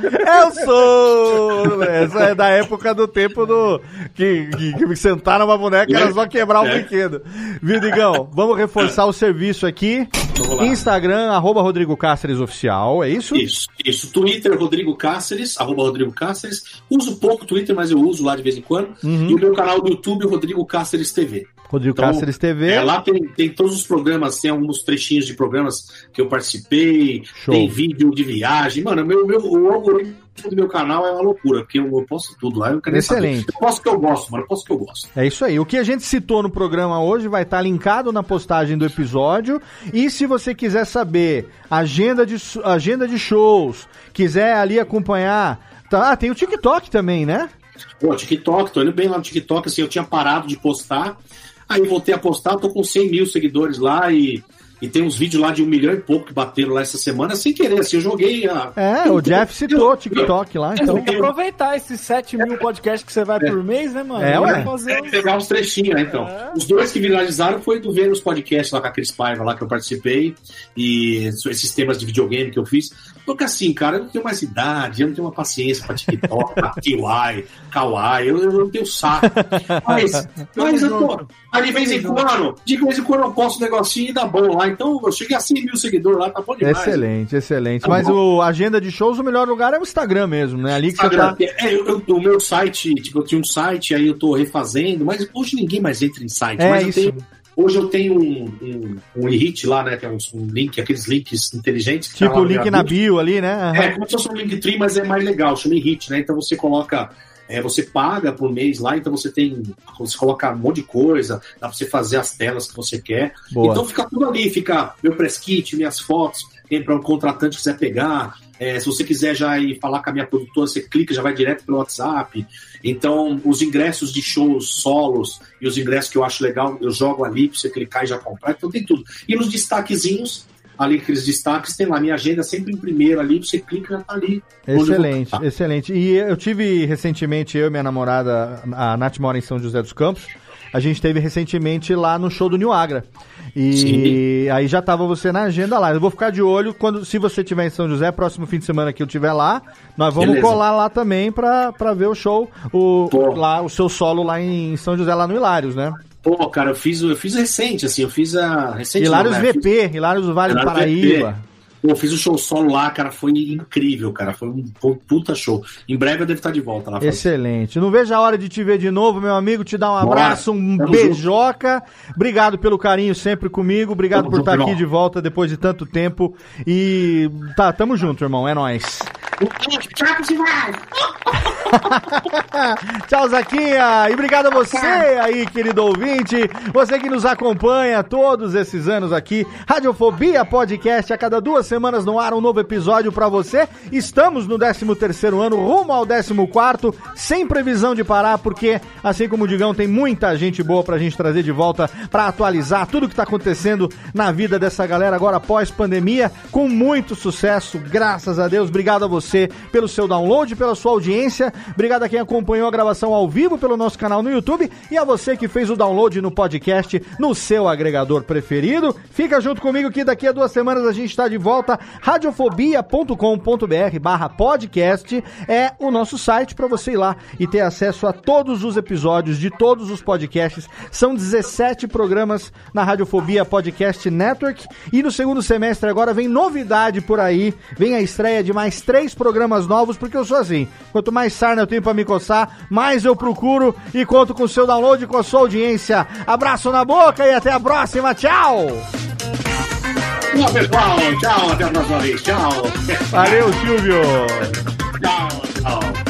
Eu sou! Essa é da época do tempo do. Que, que, que sentar numa boneca era só quebrar o É. brinquedo. Viu, Digão? Vamos reforçar o serviço aqui. Lá. Instagram, arroba Rodrigo Cáceres Oficial, é isso? Isso, isso. Twitter, Rodrigo Cáceres, arroba Rodrigo Cáceres. Uso pouco Twitter, mas eu uso lá de vez em quando. Uhum. E o meu canal do YouTube, Rodrigo Cáceres TV. Rodrigo Então, Cáceres TV. É, lá tem, tem todos os programas, tem alguns trechinhos de programas que eu participei, Show. tem vídeo de viagem. Mano, meu, meu, o algoritmo do meu canal é uma loucura, porque eu, eu posto tudo lá. Eu quero nem saber. Excelente. Eu posto o que eu gosto, mano. Eu posto o que eu gosto. É isso aí. O que a gente citou no programa hoje vai estar linkado na postagem do episódio. E se você quiser saber agenda de, agenda de shows, quiser ali acompanhar. Tá, ah, tem o TikTok também, né? Pô, TikTok, tô indo bem lá no TikTok, assim, eu tinha parado de postar, aí voltei a postar, tô com 100 mil seguidores lá e, e tem uns vídeos lá de um milhão e pouco que bateram lá essa semana, sem querer, assim, eu joguei a... É, o Jeff citou o TikTok lá, então. tem que aproveitar esses 7 mil podcasts que você vai por mês, né, mano? É, ué. fazer É, uns- pegar uns trechinhos, né, então. Os dois que viralizaram foi do Vênus Podcast lá com a Cris Paiva, lá que eu participei, e esses temas de videogame que eu fiz. Porque assim, cara, eu não tenho mais idade, eu não tenho uma paciência pra TikTok, pra Kawaii, eu, eu não tenho saco. Mas, mas eu tô, aí de vez em quando, de vez em quando eu posto um negocinho e dá bom lá. Então eu cheguei a 100 mil seguidores lá, tá bom demais. Excelente, excelente. Tá Mas bom. o agenda de shows, o melhor lugar é o Instagram mesmo, né? Ali que você Instagram, tá. é, eu, eu- o meu site, tipo, eu tinha um site, aí eu tô refazendo, mas hoje ninguém mais entra em site. É mas eu isso. tenho, hoje eu tenho um, um, um hit lá, né? Que é um, um link, aqueles links inteligentes. que tá Tipo lá o link na bio ali, né? Aham. É, como se fosse um Linktree, mas é mais legal, chama Hit, né? Então você coloca. é, você paga por mês lá, então você tem. Você coloca um monte de coisa, dá pra você fazer as telas que você quer. Boa. Então fica tudo ali, fica meu press kit, minhas fotos, quem para um contratante quiser pegar. é, se você quiser já ir falar com a minha produtora, você clica, já vai direto pelo WhatsApp. Então, os ingressos de shows solos e os ingressos que eu acho legal, eu jogo ali pra você clicar e já comprar. Então tem tudo. E nos destaquezinhos, ali aqueles destaques, tem lá minha agenda sempre em primeiro ali, você clica e já tá ali. Excelente, excelente. E eu tive recentemente, eu e minha namorada, a Nath mora em São José dos Campos, a gente teve recentemente lá no show do New Agra. E aí já tava você na agenda lá. Eu vou ficar de olho quando, se você estiver em São José, próximo fim de semana que eu estiver lá, nós vamos Beleza. colar lá também pra, pra ver o show, o, lá, o seu solo lá em São José, lá no Hilários, né? Pô, cara, eu fiz, eu fiz recente, assim, eu fiz a. Recente, Hilários não, né? VP, Hilários do Vale do Hilários Paraíba. VP. Eu fiz o show solo lá, cara, foi incrível, cara. Foi um pu- puta show. Em breve eu devo estar de volta lá. Excelente. Não vejo a hora de te ver de novo, meu amigo. Te dar um abraço, um Tamo beijoca. Obrigado pelo carinho sempre comigo. Obrigado Tamo por junto, estar aqui irmão. de volta depois de tanto tempo. E tá, tamo junto, irmão. É nóis. Tchau. Tchau, Zaquinha! E obrigado a você aí, querido ouvinte, você que nos acompanha todos esses anos aqui. Radiofobia Podcast, a cada duas semanas no ar, um novo episódio pra você. Estamos no 13 terceiro ano, rumo ao 14 quarto, sem previsão de parar, porque, assim como o Digão, tem muita gente boa pra gente trazer de volta pra atualizar tudo que tá acontecendo na vida dessa galera agora pós-pandemia, com muito sucesso, graças a Deus. Obrigado a você pelo seu download, pela sua audiência. Obrigado a quem acompanhou a gravação ao vivo pelo nosso canal no YouTube e a você que fez o download no podcast no seu agregador preferido. Fica junto comigo que daqui a duas semanas a gente está de volta. Radiofobia.com.br barra podcast é o nosso site para você ir lá e ter acesso a todos os episódios de todos os podcasts. São 17 programas na Radiofobia Podcast Network e no segundo semestre agora vem novidade por aí. Vem a estreia de mais três programas novos, porque eu sou assim. Quanto mais sarna eu tenho pra me coçar, mais eu procuro e conto com o seu download e com a sua audiência. Abraço na boca e até a próxima. Tchau! Tchau, pessoal. Tchau, até a próxima vez. Tchau. Valeu, Silvio! Tchau, tchau.